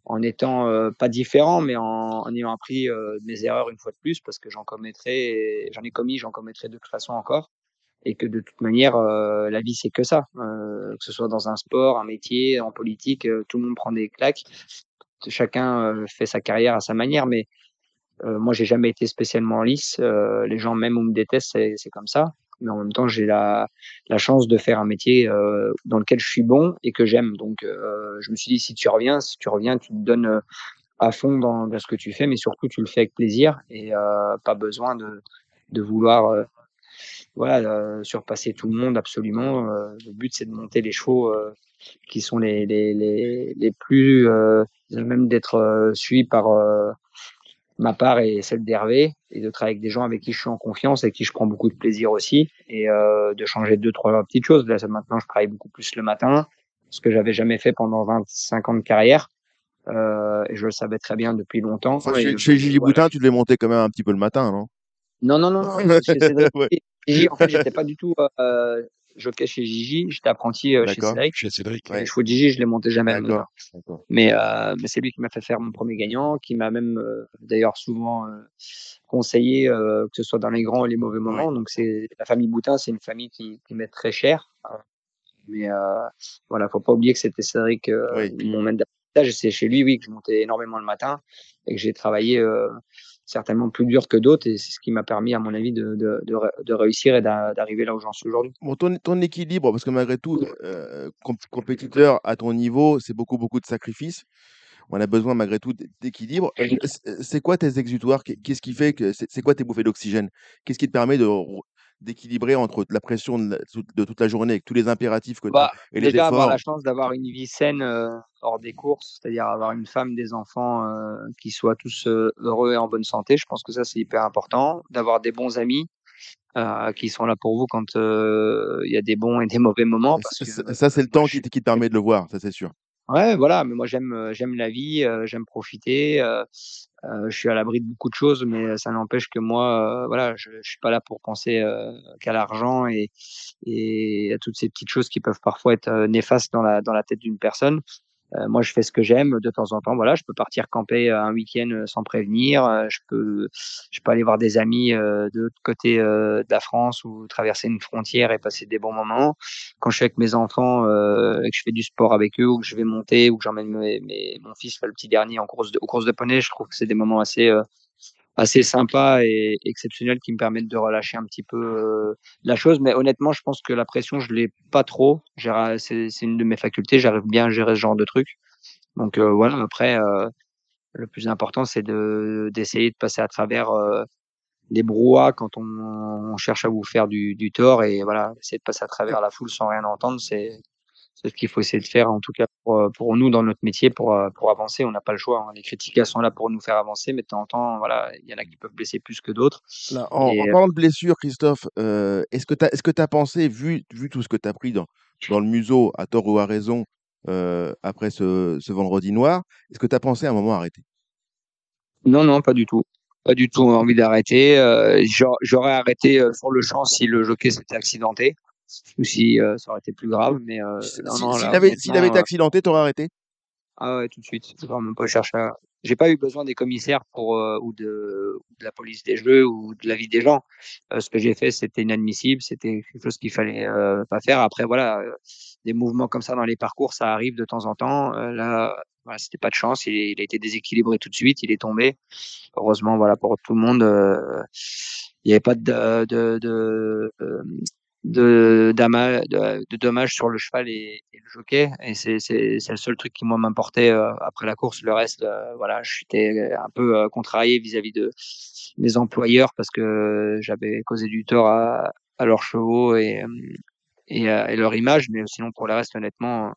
en étant pas différent, mais en, en ayant appris mes erreurs une fois de plus, parce que j'en commettrai, j'en ai commis, j'en commettrai de toute façon encore, et que de toute manière, euh, la vie c'est que ça, euh, que ce soit dans un sport, un métier, en politique, euh, tout le monde prend des claques, chacun fait sa carrière à sa manière, mais moi, j'ai jamais été spécialement lisse. Les gens, même où me détestent, c'est, comme ça. Mais en même temps, j'ai la, chance de faire un métier dans lequel je suis bon et que j'aime. Donc, je me suis dit, si tu reviens, si tu reviens, tu te donnes à fond dans, ce que tu fais, mais surtout, tu le fais avec plaisir et pas besoin de, vouloir voilà, euh, surpasser tout le monde absolument. Euh, le but, c'est de monter les chevaux euh, qui sont les, les, les, les plus, euh, même d'être euh, suivis par euh, ma part et celle d'Hervé et de travailler avec des gens avec qui je suis en confiance et avec qui je prends beaucoup de plaisir aussi et euh, de changer deux trois petites choses là maintenant je travaille beaucoup plus le matin ce que j'avais jamais fait pendant 25 ans de carrière euh, et je le savais très bien depuis longtemps Enfin, et, chez, voilà. Boutin, tu devais monter quand même un petit peu le matin, non? Non non non Cédric Ouais. Gigi, en fait j'étais pas du tout euh, jockey chez Gigi j'étais apprenti euh, chez. Cédric Chez Cédric. les chevaux de Gigi je les montais jamais. D'accord. Mais, euh, mais c'est lui qui m'a fait faire mon premier gagnant, qui m'a même euh, d'ailleurs souvent euh, conseillé, euh, que ce soit dans les grands et les mauvais moments. Donc c'est la famille Boutin, c'est une famille qui, qui m'est très chère. Mais euh, voilà, faut pas oublier que c'était Cédric, euh, Oui. mon maître d'apprentissage. C'est chez lui, oui, que je montais énormément le matin et que j'ai travaillé euh, certainement plus dur que d'autres. Et c'est ce qui m'a permis, à mon avis, de, de, de, ré- de réussir et d'a- d'arriver là où j'en suis aujourd'hui. Bon, ton, ton équilibre, parce que malgré tout, euh, comp- compétiteur à ton niveau, c'est beaucoup, beaucoup de sacrifices. On a besoin malgré tout d'équilibre. C'est- quoi tes exutoires? Qu'est- Qu'est-ce qui fait que c'est quoi tes bouffées d'oxygène? Qu'est-ce qui te permet de d'équilibrer entre la pression de, la- de toute la journée avec tous les impératifs que tu as Bah, et les déjà avoir la chance d'avoir une vie saine euh, hors des courses, c'est-à-dire avoir une femme, des enfants euh, qui soient tous euh, heureux et en bonne santé. Je pense que ça c'est hyper important. D'avoir des bons amis qui sont là pour vous quand il y a des bons et des mauvais moments. Parce Ça, que ça- ça, c'est le temps je qui, te- qui te permet de le voir, ça c'est sûr. Ouais, voilà, mais moi j'aime j'aime la vie, euh, j'aime profiter. euh, euh, je suis à l'abri de beaucoup de choses, mais ça n'empêche que moi, euh, voilà, je, je suis pas là pour penser euh, qu'à l'argent et, à toutes ces petites choses qui peuvent parfois être euh, néfastes dans la dans la tête d'une personne. Euh, moi, je fais ce que j'aime de temps en temps. Voilà, je peux partir camper euh, un week-end euh, sans prévenir. je peux, je peux aller voir des amis de l'autre côté de la France ou traverser une frontière et passer des bons moments. Quand je suis avec mes enfants et que je fais du sport avec eux ou que je vais monter ou que j'emmène mes, mes- mon fils, le petit dernier, en course de, aux courses de poney, je trouve que c'est des moments assez assez sympas et exceptionnels qui me permettent de relâcher un petit peu euh, la chose. Mais honnêtement, je pense que la pression, je l'ai pas trop. C'est une de mes facultés. J'arrive bien à gérer ce genre de trucs. Donc euh, voilà. Après, euh, le plus important, c'est de d'essayer de passer à travers euh, les brouhahs quand on, on cherche à vous faire du, du tort et voilà, essayer de passer à travers la foule sans rien entendre, c'est c'est ce qu'il faut essayer de faire en tout cas pour, euh, pour nous dans notre métier pour euh, pour avancer. On n'a pas le choix. hein. Les critiques sont là pour nous faire avancer, mais de temps en temps, voilà, il y en a qui peuvent blesser plus que d'autres. En, Et, en euh, parlant de blessures, Christophe, euh, est-ce que tu as, est-ce que tu pensé, vu, vu tout ce que tu as pris dans, dans le museau, à tort ou à raison, euh, après ce, ce vendredi noir, est-ce que tu as pensé à un moment arrêter? Non, non, pas du tout. Pas du tout envie d'arrêter. Euh, j'aurais arrêté sur le champ si le jockey s'était accidenté ou si euh, ça aurait été plus grave. Mais euh, Si- non, si- non, S'il avait, s'il avait été euh, accidenté, tu aurais arrêté? Ah ouais, tout de suite. Même pas chercher à, j'ai pas eu besoin des commissaires pour ou, de, de, la police des jeux ou de la vie des gens. Ce que j'ai fait, c'était inadmissible, c'était quelque chose qu'il fallait pas faire. Après, voilà, des mouvements comme ça dans les parcours, ça arrive de temps en temps. là, voilà, c'était pas de chance. Il, il, a été déséquilibré tout de suite. Il est tombé. Heureusement, voilà, pour tout le monde, il n'y avait pas de, de, de, de, de, dommages sur le cheval et, le jockey. Et c'est, le seul truc qui, moi, m'importait euh, après la course. Le reste, euh, voilà, j'étais un peu euh, contrarié vis-à-vis de mes employeurs parce que j'avais causé du tort à, à leurs chevaux et, et, et, leur image. Mais sinon, pour le reste, honnêtement,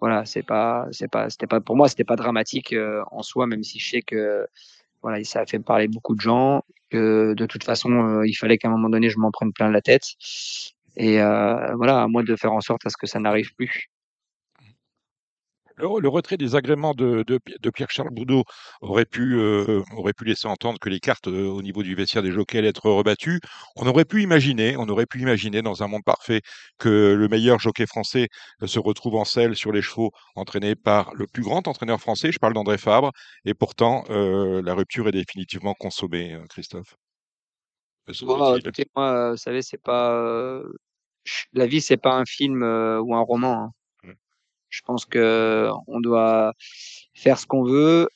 voilà, c'est pas, c'est pas, c'était pas, pour moi, c'était pas dramatique en soi, même si je sais que voilà, ça a fait parler beaucoup de gens, que de toute façon, il fallait qu'à un moment donné, je m'en prenne plein la tête. Et euh, voilà, à moi de faire en sorte à ce que ça n'arrive plus. Le, retrait des agréments de, de, Pierre-Charles Boudot aurait pu, euh, aurait pu laisser entendre que les cartes euh, au niveau du vestiaire des jockeys allaient être rebattues. On aurait pu imaginer, on aurait pu imaginer dans un monde parfait que le meilleur jockey français se retrouve en selle sur les chevaux entraînés par le plus grand entraîneur français, je parle d'André Fabre, et pourtant la rupture est définitivement consommée, Christophe. moi, vous savez, c'est pas la vie, c'est pas un film euh, ou un roman. Hein. Mmh. Je pense que on doit faire ce qu'on veut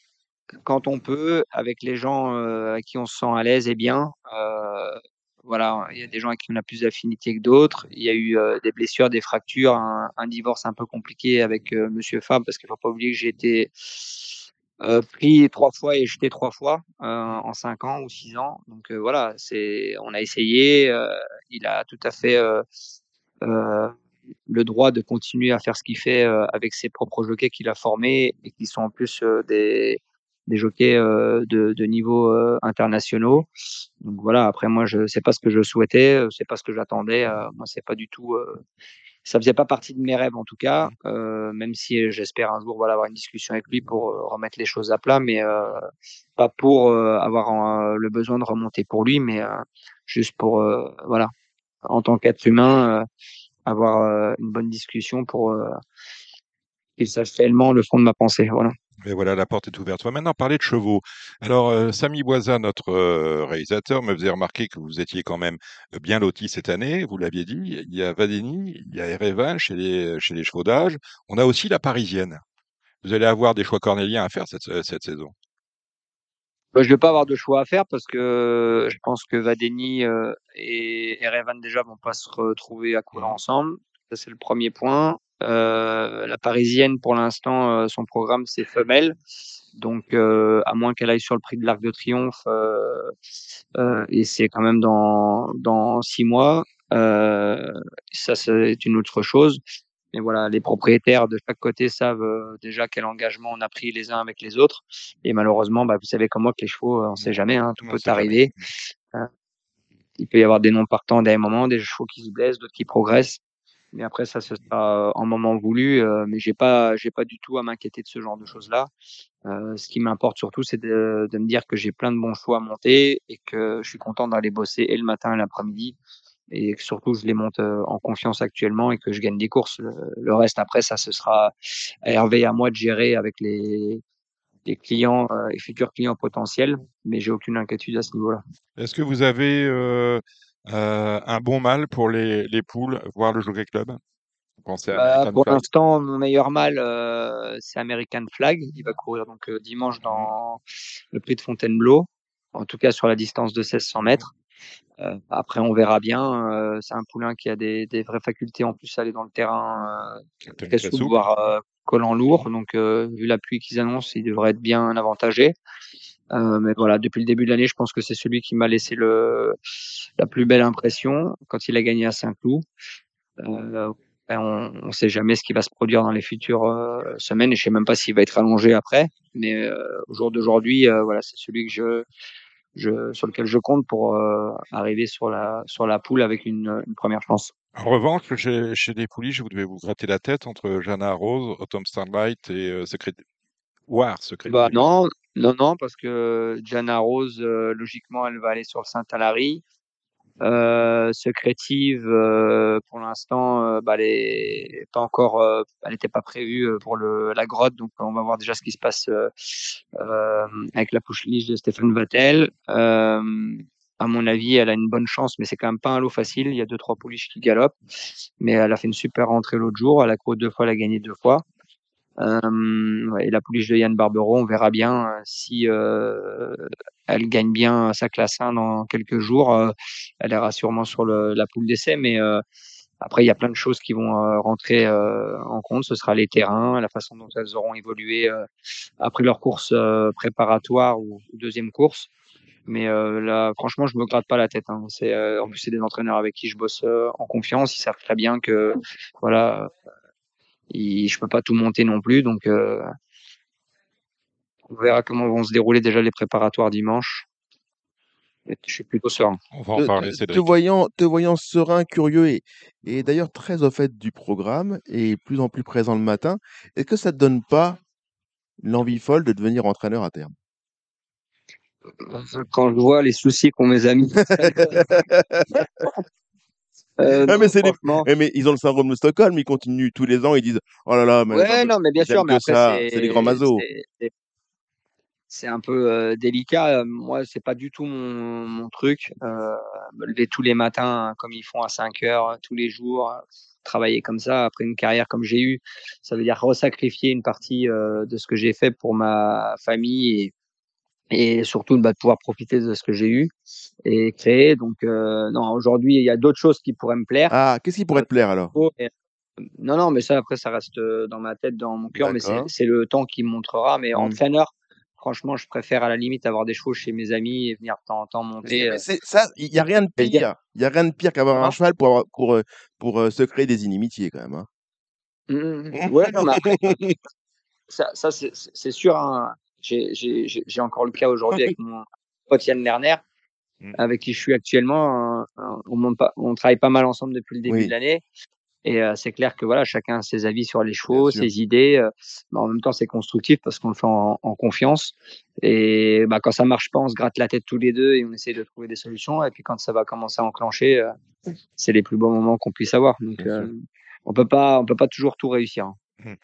quand on peut, avec les gens euh, à qui on se sent à l'aise et bien. Euh, voilà, il y a des gens à qui on a plus d'affinité que d'autres. Il y a eu des blessures, des fractures, un, divorce un peu compliqué avec Monsieur Fab, parce qu'il faut pas oublier que j'ai été pris trois fois et jeté trois fois en cinq ans ou six ans. Donc voilà, c'est, on a essayé. il a tout à fait euh, le droit de continuer à faire ce qu'il fait euh, avec ses propres jockeys qu'il a formés et qui sont en plus euh, des, des jockeys de, de niveau internationaux. Donc voilà, après moi je sais pas ce que je souhaitais, c'est pas ce que j'attendais. moi c'est pas du tout, ça faisait pas partie de mes rêves en tout cas. même si j'espère un jour voilà avoir une discussion avec lui pour remettre les choses à plat, mais pas pour avoir le besoin de remonter pour lui, mais juste pour voilà en tant qu'être humain, euh, avoir euh, une bonne discussion pour euh, qu'il sache réellement le fond de ma pensée. Voilà. La porte est ouverte. On va maintenant parler de chevaux. Alors, Samy Boisa, notre réalisateur, me faisait remarquer que vous étiez quand même bien loti cette année. Vous l'aviez dit. Il y a Vadeni, il y a Erevan chez les, d'âge. On a aussi la parisienne. Vous allez avoir des choix cornéliens à faire cette saison. Bah, je vais pas avoir de choix à faire parce que je pense que Vadeni euh, et Erevan déjà vont pas se retrouver à courir ensemble. Ça c'est le premier point. Euh, la parisienne pour l'instant euh, son programme c'est femelle. Donc euh, à moins qu'elle aille sur le prix de l'Arc de Triomphe et c'est quand même dans dans six mois. ça c'est une autre chose. Mais voilà, les propriétaires de chaque côté savent euh, déjà quel engagement on a pris les uns avec les autres. Et malheureusement, bah, vous savez comme moi que les chevaux, on sait jamais, hein, tout peut arriver. Euh, il peut y avoir des non partants à des moments, des chevaux qui se blessent, d'autres qui progressent. Mais après, ça, ce sera euh, en moment voulu. mais j'ai pas, j'ai pas du tout à m'inquiéter de ce genre de choses-là. ce qui m'importe surtout, c'est de, de, me dire que j'ai plein de bons choix à monter et que je suis content d'aller bosser et le matin et l'après-midi et surtout je les monte euh, en confiance actuellement et que je gagne des courses. Le, reste après ça ce sera à Hervé et à moi de gérer avec les, les clients euh, et futurs clients potentiels, mais j'ai aucune inquiétude à ce niveau-là. Est-ce que vous avez euh, euh, un bon mal pour les, les poules, voir le Jockey Club? À bah, Pour l'instant, mon meilleur mal, euh, c'est American Flag. Il va courir donc dimanche mmh dans le prix de Fontainebleau, en tout cas sur la distance de 1600 mètres. Euh, après, on verra bien. Euh, c'est un poulain qui a des, des, vraies facultés en plus à aller dans le terrain euh, très souple, voire euh, collant lourd. Donc, vu la pluie qu'ils annoncent, il devrait être bien avantagé. mais voilà, depuis le début de l'année, je pense que c'est celui qui m'a laissé le, la plus belle impression quand il a gagné à Saint-Cloud. Ben, on ne sait jamais ce qui va se produire dans les futures euh, semaines et je sais même pas s'il va être allongé après. Mais euh, au jour d'aujourd'hui, voilà, c'est celui que je je, sur lequel je compte pour euh, arriver sur la, sur la poule avec une, une première chance. En revanche, chez, chez les poulies, vous devez vous gratter la tête entre Jana Rose, Autumn Starlight et euh, Secret War, Secret bah, Non, non, non, parce que Jana Rose, euh, logiquement, elle va aller sur le Saint-Alary. Euh, euh, pour l'instant, euh, bah, elle est pas encore, euh, elle n'était pas prévue euh, pour le, la grotte, donc on va voir déjà ce qui se passe avec la push lige de Stéphane Vattel. Euh, à mon avis, elle a une bonne chance, mais c'est quand même pas un lot facile. Il y a deux trois pouliches qui galopent, mais elle a fait une super rentrée l'autre jour. Elle a couru deux fois, elle a gagné deux fois. Euh, et la pouliche de Yann Barbero, on verra bien euh, si euh, elle gagne bien sa classe 1 dans quelques jours. Elle ira sûrement sur le, la poule d'essai, mais après, il y a plein de choses qui vont euh, rentrer euh, en compte. Ce sera les terrains, la façon dont elles auront évolué euh, après leur course préparatoire ou, deuxième course. Mais là, franchement, je me gratte pas la tête. Hein. C'est en plus c'est des entraîneurs avec qui je bosse en confiance. Ils savent très bien que voilà, ils, je peux pas tout monter non plus. Donc euh, on verra comment vont se dérouler déjà les préparatoires dimanche. Et je suis plutôt serein. On va en Te, parler, te- te voyant, te voyant serein, curieux et, et d'ailleurs très au fait du programme et plus en plus présent le matin, est-ce que ça te donne pas l'envie folle de devenir entraîneur à terme? Quand je vois les soucis qu'ont mes amis, euh, Ah, mais, franchement. eh, mais ils ont le syndrome de Stockholm, ils continuent tous les ans, ils disent Oh là là, mais Ouais, non, mais bien sûr, mais après, c'est des grands mazos. c'est, un peu euh, délicat. Euh, Moi, c'est pas du tout mon, mon truc. Euh, me lever tous les matins, hein, comme ils font à 5 heures, tous les jours, travailler comme ça, après une carrière comme j'ai eu, ça veut dire resacrifier une partie de ce que j'ai fait pour ma famille et, et surtout bah, de pouvoir profiter de ce que j'ai eu et créer. Donc, euh, non, aujourd'hui, il y a d'autres choses qui pourraient me plaire. Ah, qu'est-ce qui pourrait te plaire alors? Et, euh, Non, non, mais ça, après, ça reste euh, dans ma tête, dans mon cœur, mais c'est le temps qui me montrera. Mais Mm. entraîneur, franchement, je préfère à la limite avoir des chevaux chez mes amis et venir de temps en temps monter. euh, mais ça, il n'y a rien de pire. Il y a rien de pire qu'avoir un cheval pour, avoir- pour, euh, pour euh, se créer des inimitiés quand même. hein. Mm, Ouais, non, mais après, ça, ça c'est sûr. Hein, J'ai encore le cas aujourd'hui avec mon pote Yann Lerner, Mm. avec qui je suis actuellement. euh, euh, on, on travaille pas mal ensemble depuis le début de l'année. Et euh, c'est clair que voilà, chacun a ses avis sur les chevaux, ses idées. euh, mais en même temps, c'est constructif parce qu'on le fait en, en confiance. Et bah, quand ça marche pas, on se gratte la tête tous les deux et on essaie de trouver des solutions. Et puis quand ça va commencer à enclencher, euh, c'est les plus beaux moments qu'on puisse avoir. Donc euh, on peut pas, on peut pas toujours tout réussir. hein. Mhm.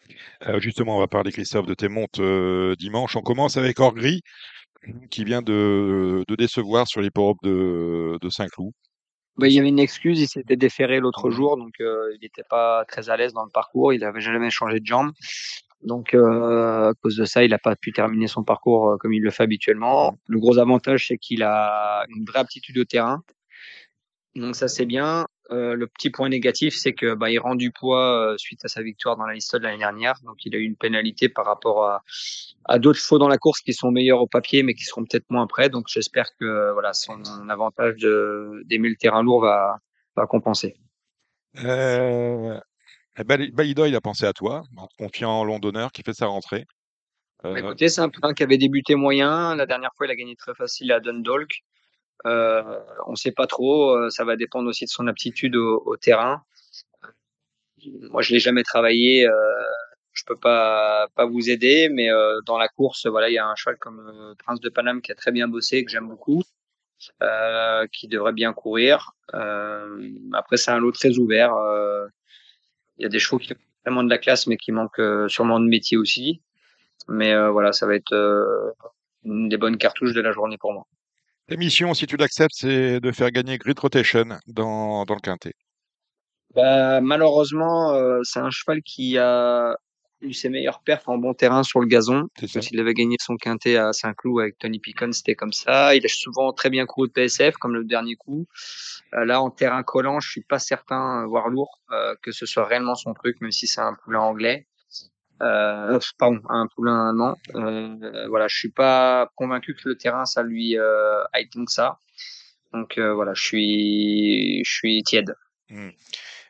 Euh, justement, on va parler, Christophe, de tes montes euh, dimanche. On commence avec Orgris, qui vient de, de décevoir sur l'hipporome de, de Saint-Cloud. Bah, il y avait une excuse, il s'était déféré l'autre Mhm. jour, donc euh, il n'était pas très à l'aise dans le parcours. Il avait jamais changé de jambe, donc euh, à cause de ça, il n'a pas pu terminer son parcours euh, comme il le fait habituellement. Le gros avantage, c'est qu'il a une vraie aptitude au terrain, donc ça c'est bien. Euh, le petit point négatif, c'est que bah, il rend du poids euh, suite à sa victoire dans la liste de l'année dernière, donc il a eu une pénalité par rapport à, à d'autres chevaux dans la course qui sont meilleurs au papier, mais qui seront peut-être moins prêts. Donc j'espère que voilà son avantage de d'aimer le terrain lourd va va compenser. Euh, eh ben, Baïda, il a pensé à toi, en te confiant londonneur qui fait sa rentrée. Bah, Euh, écoutez, c'est un poulain qui avait débuté moyen. La dernière fois, il a gagné très facile à Dundalk. Euh, on sait pas trop. euh, Ça va dépendre aussi de son aptitude au, au terrain. Moi, je l'ai jamais travaillé. Euh, je peux pas pas vous aider, mais euh, dans la course, voilà, il y a un cheval comme euh, Prince de Paname qui a très bien bossé, que j'aime beaucoup, euh, qui devrait bien courir. Après, c'est un lot très ouvert. Il y a des chevaux qui ont vraiment de la classe, mais qui manquent sûrement de métier aussi. Mais voilà, ça va être une des bonnes cartouches de la journée pour moi. Ta mission, si tu l'acceptes, c'est de faire gagner Grid Rotation dans, dans le quintet. Bah, malheureusement, euh, c'est un cheval qui a eu ses meilleurs perfs en bon terrain sur le gazon. C'est ça. Quand il avait gagné son quintet à Saint-Cloud avec Tony Picon, c'était comme ça. Il a souvent très bien couru de PSF, comme le dernier coup. Euh, là, en terrain collant, je suis pas certain, euh, voire lourd, euh, que ce soit réellement son truc, même si c'est un poulain anglais. Euh, pardon, un poulain allemand. Euh, voilà, je suis pas convaincu que le terrain, ça lui euh, aille tant que ça. Donc euh, voilà, je suis, je suis tiède. Hmm.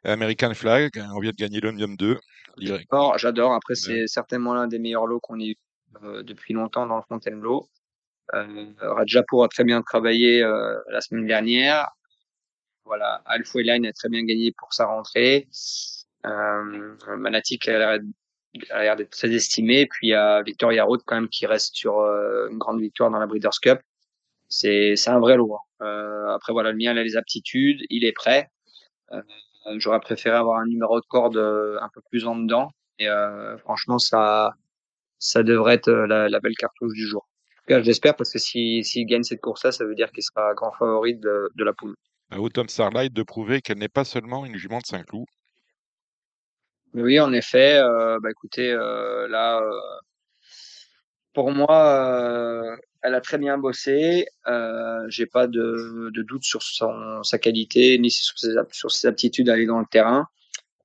American Flag, on vient de gagner l'Omnium 2. direct. J'adore, j'adore. Après, c'est certainement l'un des meilleurs lots qu'on ait eu euh, depuis longtemps dans le Fontainebleau. Euh, Rajapour a très bien travaillé euh, la semaine dernière. Voilà, Alpha Line a très bien gagné pour sa rentrée. Euh, Manatic a a l'air d'être très estimé. Puis il y a Victoria Road quand même qui reste sur euh, une grande victoire dans la Breeders' Cup. c'est un vrai lot. hein. Euh, après voilà, le mien il a les aptitudes, il est prêt. Euh, J'aurais préféré avoir un numéro de corde un peu plus en dedans. Et franchement, ça ça devrait être la, belle cartouche du jour. En tout cas, j'espère parce que si s'il gagne cette course-là, ça veut dire qu'il sera grand favori de, de la poule. Autumn Starlight de prouver qu'elle n'est pas seulement une jument de Saint-Cloud. Mais oui, en effet, euh, bah écoutez, euh, là, euh, pour moi, euh, elle a très bien bossé. Euh, J'ai pas de, de doute sur son, sa qualité ni sur ses, sur ses aptitudes à aller dans le terrain.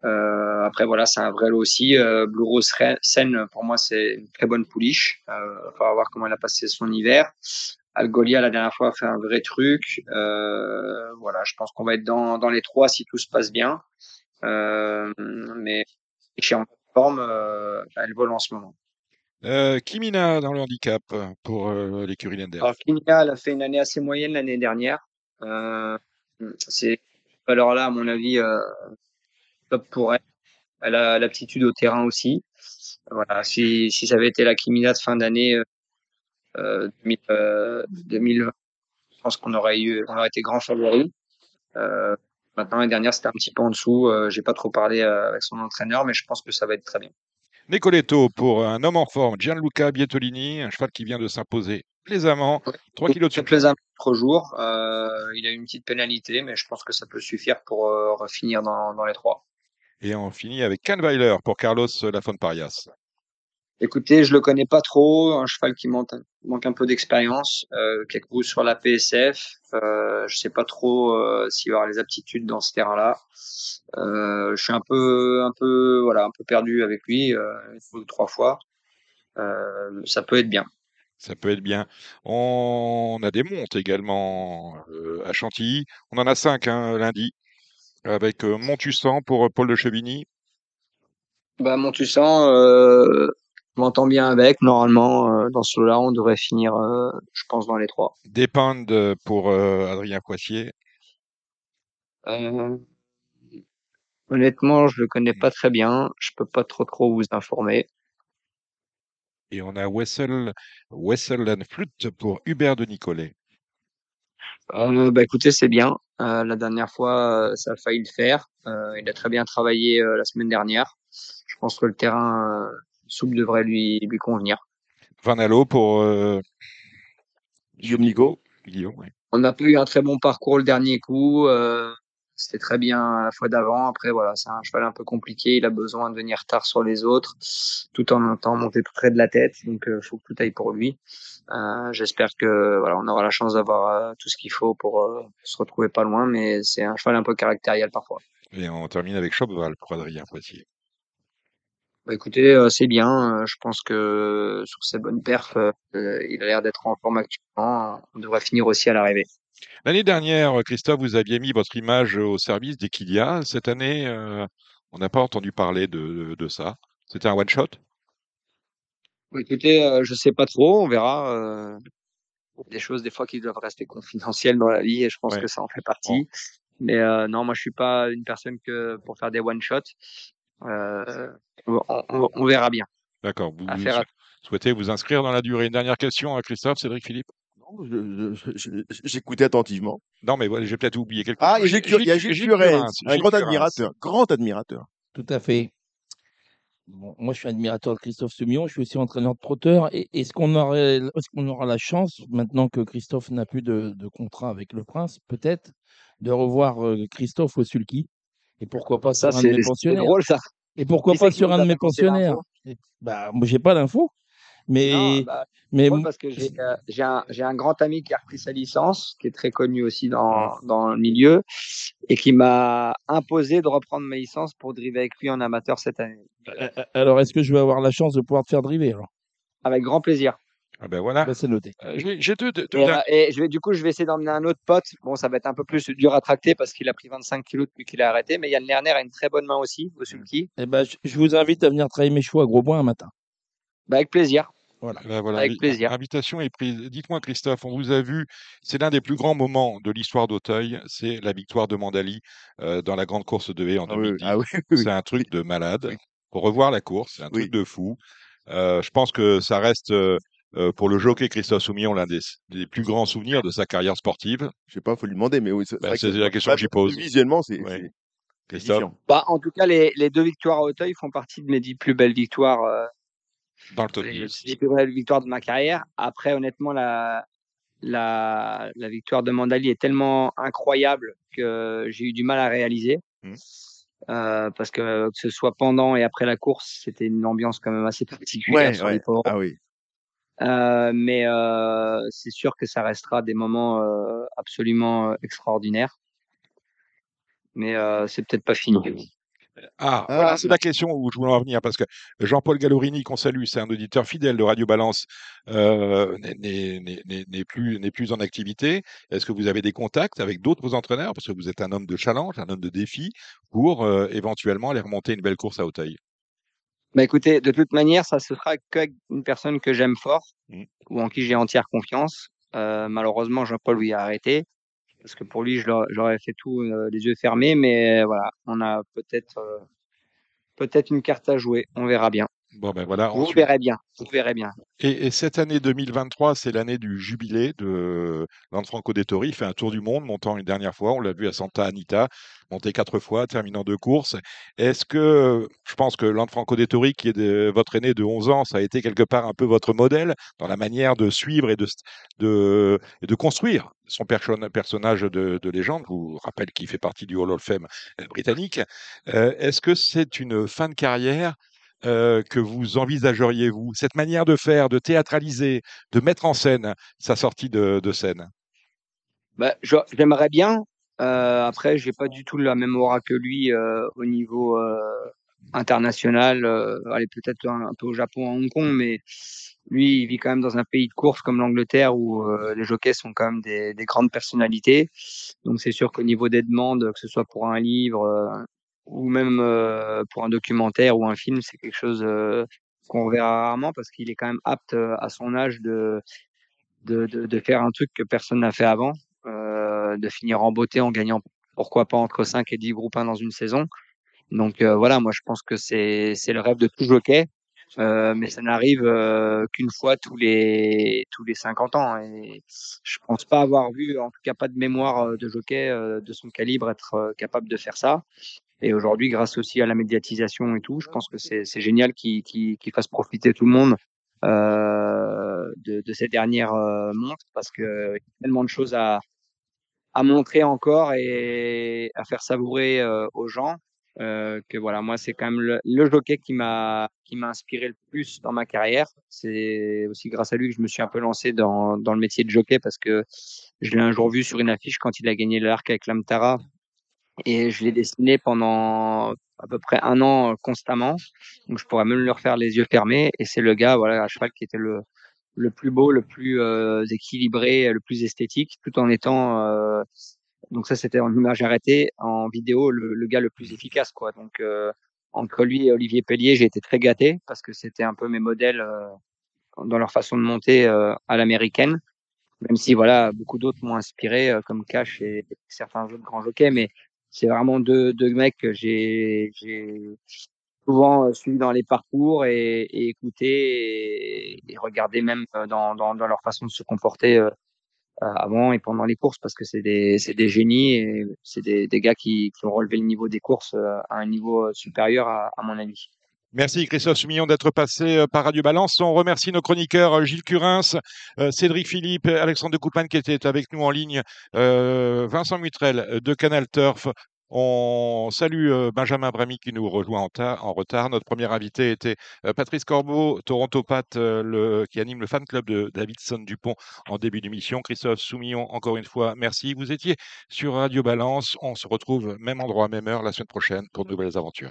Euh, après, voilà, c'est un vrai lot aussi. Blue Rose Sen, pour moi, c'est une très bonne pouliche. Euh, faut voir comment elle a passé son hiver. Algolia, la dernière fois, a fait un vrai truc. Voilà, je pense qu'on va être dans, dans les trois si tout se passe bien. Euh, mais chez en forme, euh, elle vole en ce moment. Euh, Kimina dans le handicap pour euh, l'écurie Lender. Alors, Kinia, elle a fait une année assez moyenne l'année dernière. Euh, c'est alors là, à mon avis, top pour elle. Elle a l'aptitude au terrain aussi. Voilà, si, si ça avait été la Kimina de fin d'année euh, 2000, euh, 2020, je pense qu'on aurait eu, on aurait été grand favori. Maintenant, l'année dernière, c'était un petit peu en dessous. Euh, J'ai pas trop parlé euh, avec son entraîneur, mais je pense que ça va être très bien. Nicoletto pour un homme en forme, Gianluca Bietolini, un cheval qui vient de s'imposer plaisamment, 3 kilos de Très sucre. plaisant l'autre jour. Euh, il a eu une petite pénalité, mais je pense que ça peut suffire pour euh, finir dans, dans les trois. Et on finit avec Kahnweiler pour Carlos Lafon Parias. Écoutez, je le connais pas trop, un cheval qui manque, manque un peu d'expérience, euh, a couru sur la PSF. Euh, je sais pas trop euh, s'il va avoir les aptitudes dans ce terrain-là. Euh, je suis un peu, un peu, voilà, un peu perdu avec lui, euh, une fois ou trois fois. Ça peut être bien. Ça peut être bien. On a des montes également à Chantilly. On en a cinq hein, lundi, avec Montussan pour Paul de Chevigny. Bah, Montussan, euh, je m'entends bien avec? Normalement, euh, dans ce lot-là, on devrait finir, euh, je pense, dans les trois. Dépend pour euh, Adrien Coissier. Euh, honnêtement, je le connais pas très bien. Je peux pas trop trop vous informer. Et on a Wessel, Wessel and Flute pour Hubert de Nicolet. Euh, bah écoutez, c'est bien. Euh, la dernière fois, euh, ça a failli le faire. Euh, il a très bien travaillé euh, la semaine dernière. Je pense que le terrain euh, souple devrait lui lui convenir. Van Allo pour euh, Guillaume Nico. Guillaume. On n'a pas eu un très bon parcours le dernier coup. Euh, C'était très bien la fois d'avant. Après, voilà, c'est un cheval un peu compliqué. Il a besoin de venir tard sur les autres, tout en étant monté tout près de la tête. Donc, il faut que tout aille pour lui. Euh, J'espère que voilà, on aura la chance d'avoir euh, tout ce qu'il faut pour euh, se retrouver pas loin. Mais c'est un cheval un peu caractériel parfois. Et on termine avec Chopval pour Adrien Coissier. Bah, écoutez, euh, c'est bien. Euh, je pense que sur ces bonnes perfs, euh, il a l'air d'être en forme actuellement. On devrait finir aussi à l'arrivée. L'année dernière, Christophe, vous aviez mis votre image au service d'Equilia. Cette année, euh, on n'a pas entendu parler de, de ça. C'était un one-shot? Bah, Écoutez, euh, je sais pas trop, on verra. Euh, des choses des fois qui doivent rester confidentielles dans la vie et je pense Ouais. que ça en fait partie. Mais euh, non, moi je suis pas une personne que pour faire des one shots. Euh, on, on- on verra bien. D'accord. Vous, vous souhaitez vous inscrire dans la durée Une dernière question à Christophe, Cédric Philippe? J'écoutais attentivement. Non, mais voilà, j'ai peut-être oublié quelque Ah, chose. Gilles Cur- il y a Gilles Curens, un grand admirateur. Grand admirateur. Tout à fait. Bon, moi, je suis admirateur de Christophe Semion. Je suis aussi entraîneur de trotteur. Est-ce qu'on aurait, est-ce qu'on aura la chance, maintenant que Christophe n'a plus de, de contrat avec le Prince, peut-être, de revoir euh, Christophe au sulky Et pourquoi pas Ça sur un de mes pensionnaires drôle ça. Et pourquoi pas sur un de mes pensionnaires Bah, moi, j'ai pas l'info. Mais, Non, bah, mais parce que j'ai euh, j'ai un, grand ami qui a repris sa licence, qui est très connu aussi dans, dans le milieu, et qui m'a imposé de reprendre ma licence pour driver avec lui en amateur cette année. alors, est-ce que je vais avoir la chance de pouvoir te faire driver alors? Avec grand plaisir. Ah ben voilà. Bah, C'est noté. Euh, j'ai deux, deux, deux Et, et je vais, du coup, je vais essayer d'emmener un autre pote. Bon, ça va être un peu plus dur à tracter parce qu'il a pris 25 kilos depuis qu'il a arrêté. Mais Yann Lerner a une très bonne main aussi au sulky. Eh ben, je, je vous invite à venir travailler mes chevaux à Gros Bois un matin. Bah, avec plaisir. Voilà. Ben voilà, Avec plaisir. Invitation est prise. Dites-moi, Christophe, on vous a vu. C'est l'un des plus grands moments de l'histoire d'Auteuil. C'est la victoire de Mandali euh, dans la grande course de haie en Ah oui, 2010. ah oui, oui. C'est un truc de malade. Oui. Pour revoir la course, c'est un Oui. truc de fou. Euh, je pense que ça reste euh, euh, pour le jockey Christophe Soumillon l'un des, des, plus grands souvenirs de sa carrière sportive Je sais pas, faut lui demander, mais oui, c'est bah, la question que j'y pose. Visuellement, c'est ouais. bah, en tout cas, les, les, deux victoires à Auteuil font partie de mes dix plus belles victoires. Euh, dans le top les, les, plus belles victoires de ma carrière. Après, honnêtement, la, la, la victoire de Mandali est tellement incroyable que j'ai eu du mal à réaliser. Mmh. Euh, parce que que ce soit pendant et après la course, c'était une ambiance quand même assez particulière ouais, sur ouais. les ports. Ah oui. Euh, mais euh, c'est sûr que ça restera des moments euh, absolument extraordinaires. Mais euh, c'est peut-être pas fini. Ah, ah, voilà, c'est la question où je voulais en venir parce que Jean-Paul Gallorini, qu'on salue, c'est un auditeur fidèle de Radio Balance, euh, n'est plus, plus en activité. Est-ce que vous avez des contacts avec d'autres entraîneurs? Parce que vous êtes un homme de challenge, un homme de défi pour euh, éventuellement aller remonter une belle course à Hauteuil bah écoutez, de toute manière, ça se fera qu'avec une personne que j'aime fort mmh. ou en qui j'ai entière confiance. Euh, malheureusement, Jean-Paul lui a arrêté parce que pour lui, j'aurais fait tout euh, les yeux fermés, mais voilà, on a peut-être euh, peut-être une carte à jouer, on verra bien. Bon ben voilà, vous ensuite... verrez bien, vous verrez bien. Et, et cette année 2023, c'est l'année du jubilé de Lanfranco Dettori. Il fait un tour du monde, montant une dernière fois. On l'a vu à Santa Anita, monté quatre fois, terminant deux courses. Est-ce que, je pense que Lanfranco Dettori, qui est de, votre aîné de 11 ans, ça a été quelque part un peu votre modèle dans la manière de suivre et de, de, de construire son personnage de, de, légende? Je vous rappelle qu'il fait partie du Hall of Fame britannique. Euh, Est-ce que c'est une fin de carrière euh, que vous envisageriez, vous Cette manière de faire, de théâtraliser, de mettre en scène sa sortie de, scène? Bah, J'aimerais bien. Euh, après, j'ai pas du tout la même aura que lui euh, au niveau euh, international. Allez, peut-être un, peu au Japon, à Hong Kong, mais lui, il vit quand même dans un pays de course comme l'Angleterre où les jockeys sont quand même des grandes personnalités. Donc, c'est sûr qu'au niveau des demandes, que ce soit pour un livre, ou même pour un documentaire ou un film, c'est quelque chose qu'on verra rarement parce qu'il est quand même apte à son âge de, de, de, faire un truc que personne n'a fait avant, euh, de finir en beauté en gagnant pourquoi pas entre 5 et 10 groupes 1 dans une saison. Donc euh, voilà, moi je pense que c'est c'est le rêve de tout jockey, euh, mais ça n'arrive qu'une fois tous les tous les 50 ans. Et je pense pas avoir vu, en tout cas pas de mémoire de jockey de son calibre être capable de faire ça. Et aujourd'hui, grâce aussi à la médiatisation et tout, je pense que c'est génial qu'ils qu qu fassent profiter tout le monde euh, de, de, ces dernières euh, montres parce qu'il y a tellement de choses à, montrer encore et à faire savourer euh, aux gens. Que voilà, moi c'est quand même le, jockey qui m'a qui m'a inspiré le plus dans ma carrière. C'est aussi grâce à lui que je me suis un peu lancé dans, dans le métier de jockey parce que je l'ai un jour vu sur une affiche quand il a gagné l'arc avec l'Amtara et je l'ai dessiné pendant à peu près un an euh, constamment. Donc je pourrais même le refaire les yeux fermés. Et c'est le gars, voilà, à cheval qui était le le plus beau, le plus euh, équilibré, le plus esthétique, tout en étant euh, donc ça c'était en image arrêtée, en vidéo le, le, gars le plus efficace quoi. Donc euh, entre lui et Olivier Pellier, j'ai été très gâté parce que c'était un peu mes modèles euh, dans leur façon de monter euh, à l'américaine. Même si voilà beaucoup d'autres m'ont inspiré comme Cash et certains autres grands jockeys, mais c'est vraiment deux, deux mecs que j'ai souvent euh, suivi dans les parcours et, et écouté et, et, regardé même euh, dans, leur façon de se comporter euh, avant et pendant les courses parce que c'est des, des génies et c'est des, des gars qui, qui ont relevé le niveau des courses à un niveau supérieur à, à mon avis. Merci Christophe Sumillon d'être passé par Radio Balance. On remercie nos chroniqueurs Gilles Curins, Cédric Philippe, Alexandre de Coupane qui était avec nous en ligne, Vincent Mutrel de Canal Turf. On salue Benjamin Bramy qui nous rejoint en, retard. Notre premier invité était Patrice Corbeau, Toronto Pat, qui anime le fan club de Davidson Dupont en début d'émission. Christophe Soumillon, encore une fois, merci. Vous étiez sur Radio Balance. On se retrouve même endroit, même heure la semaine prochaine pour de nouvelles aventures.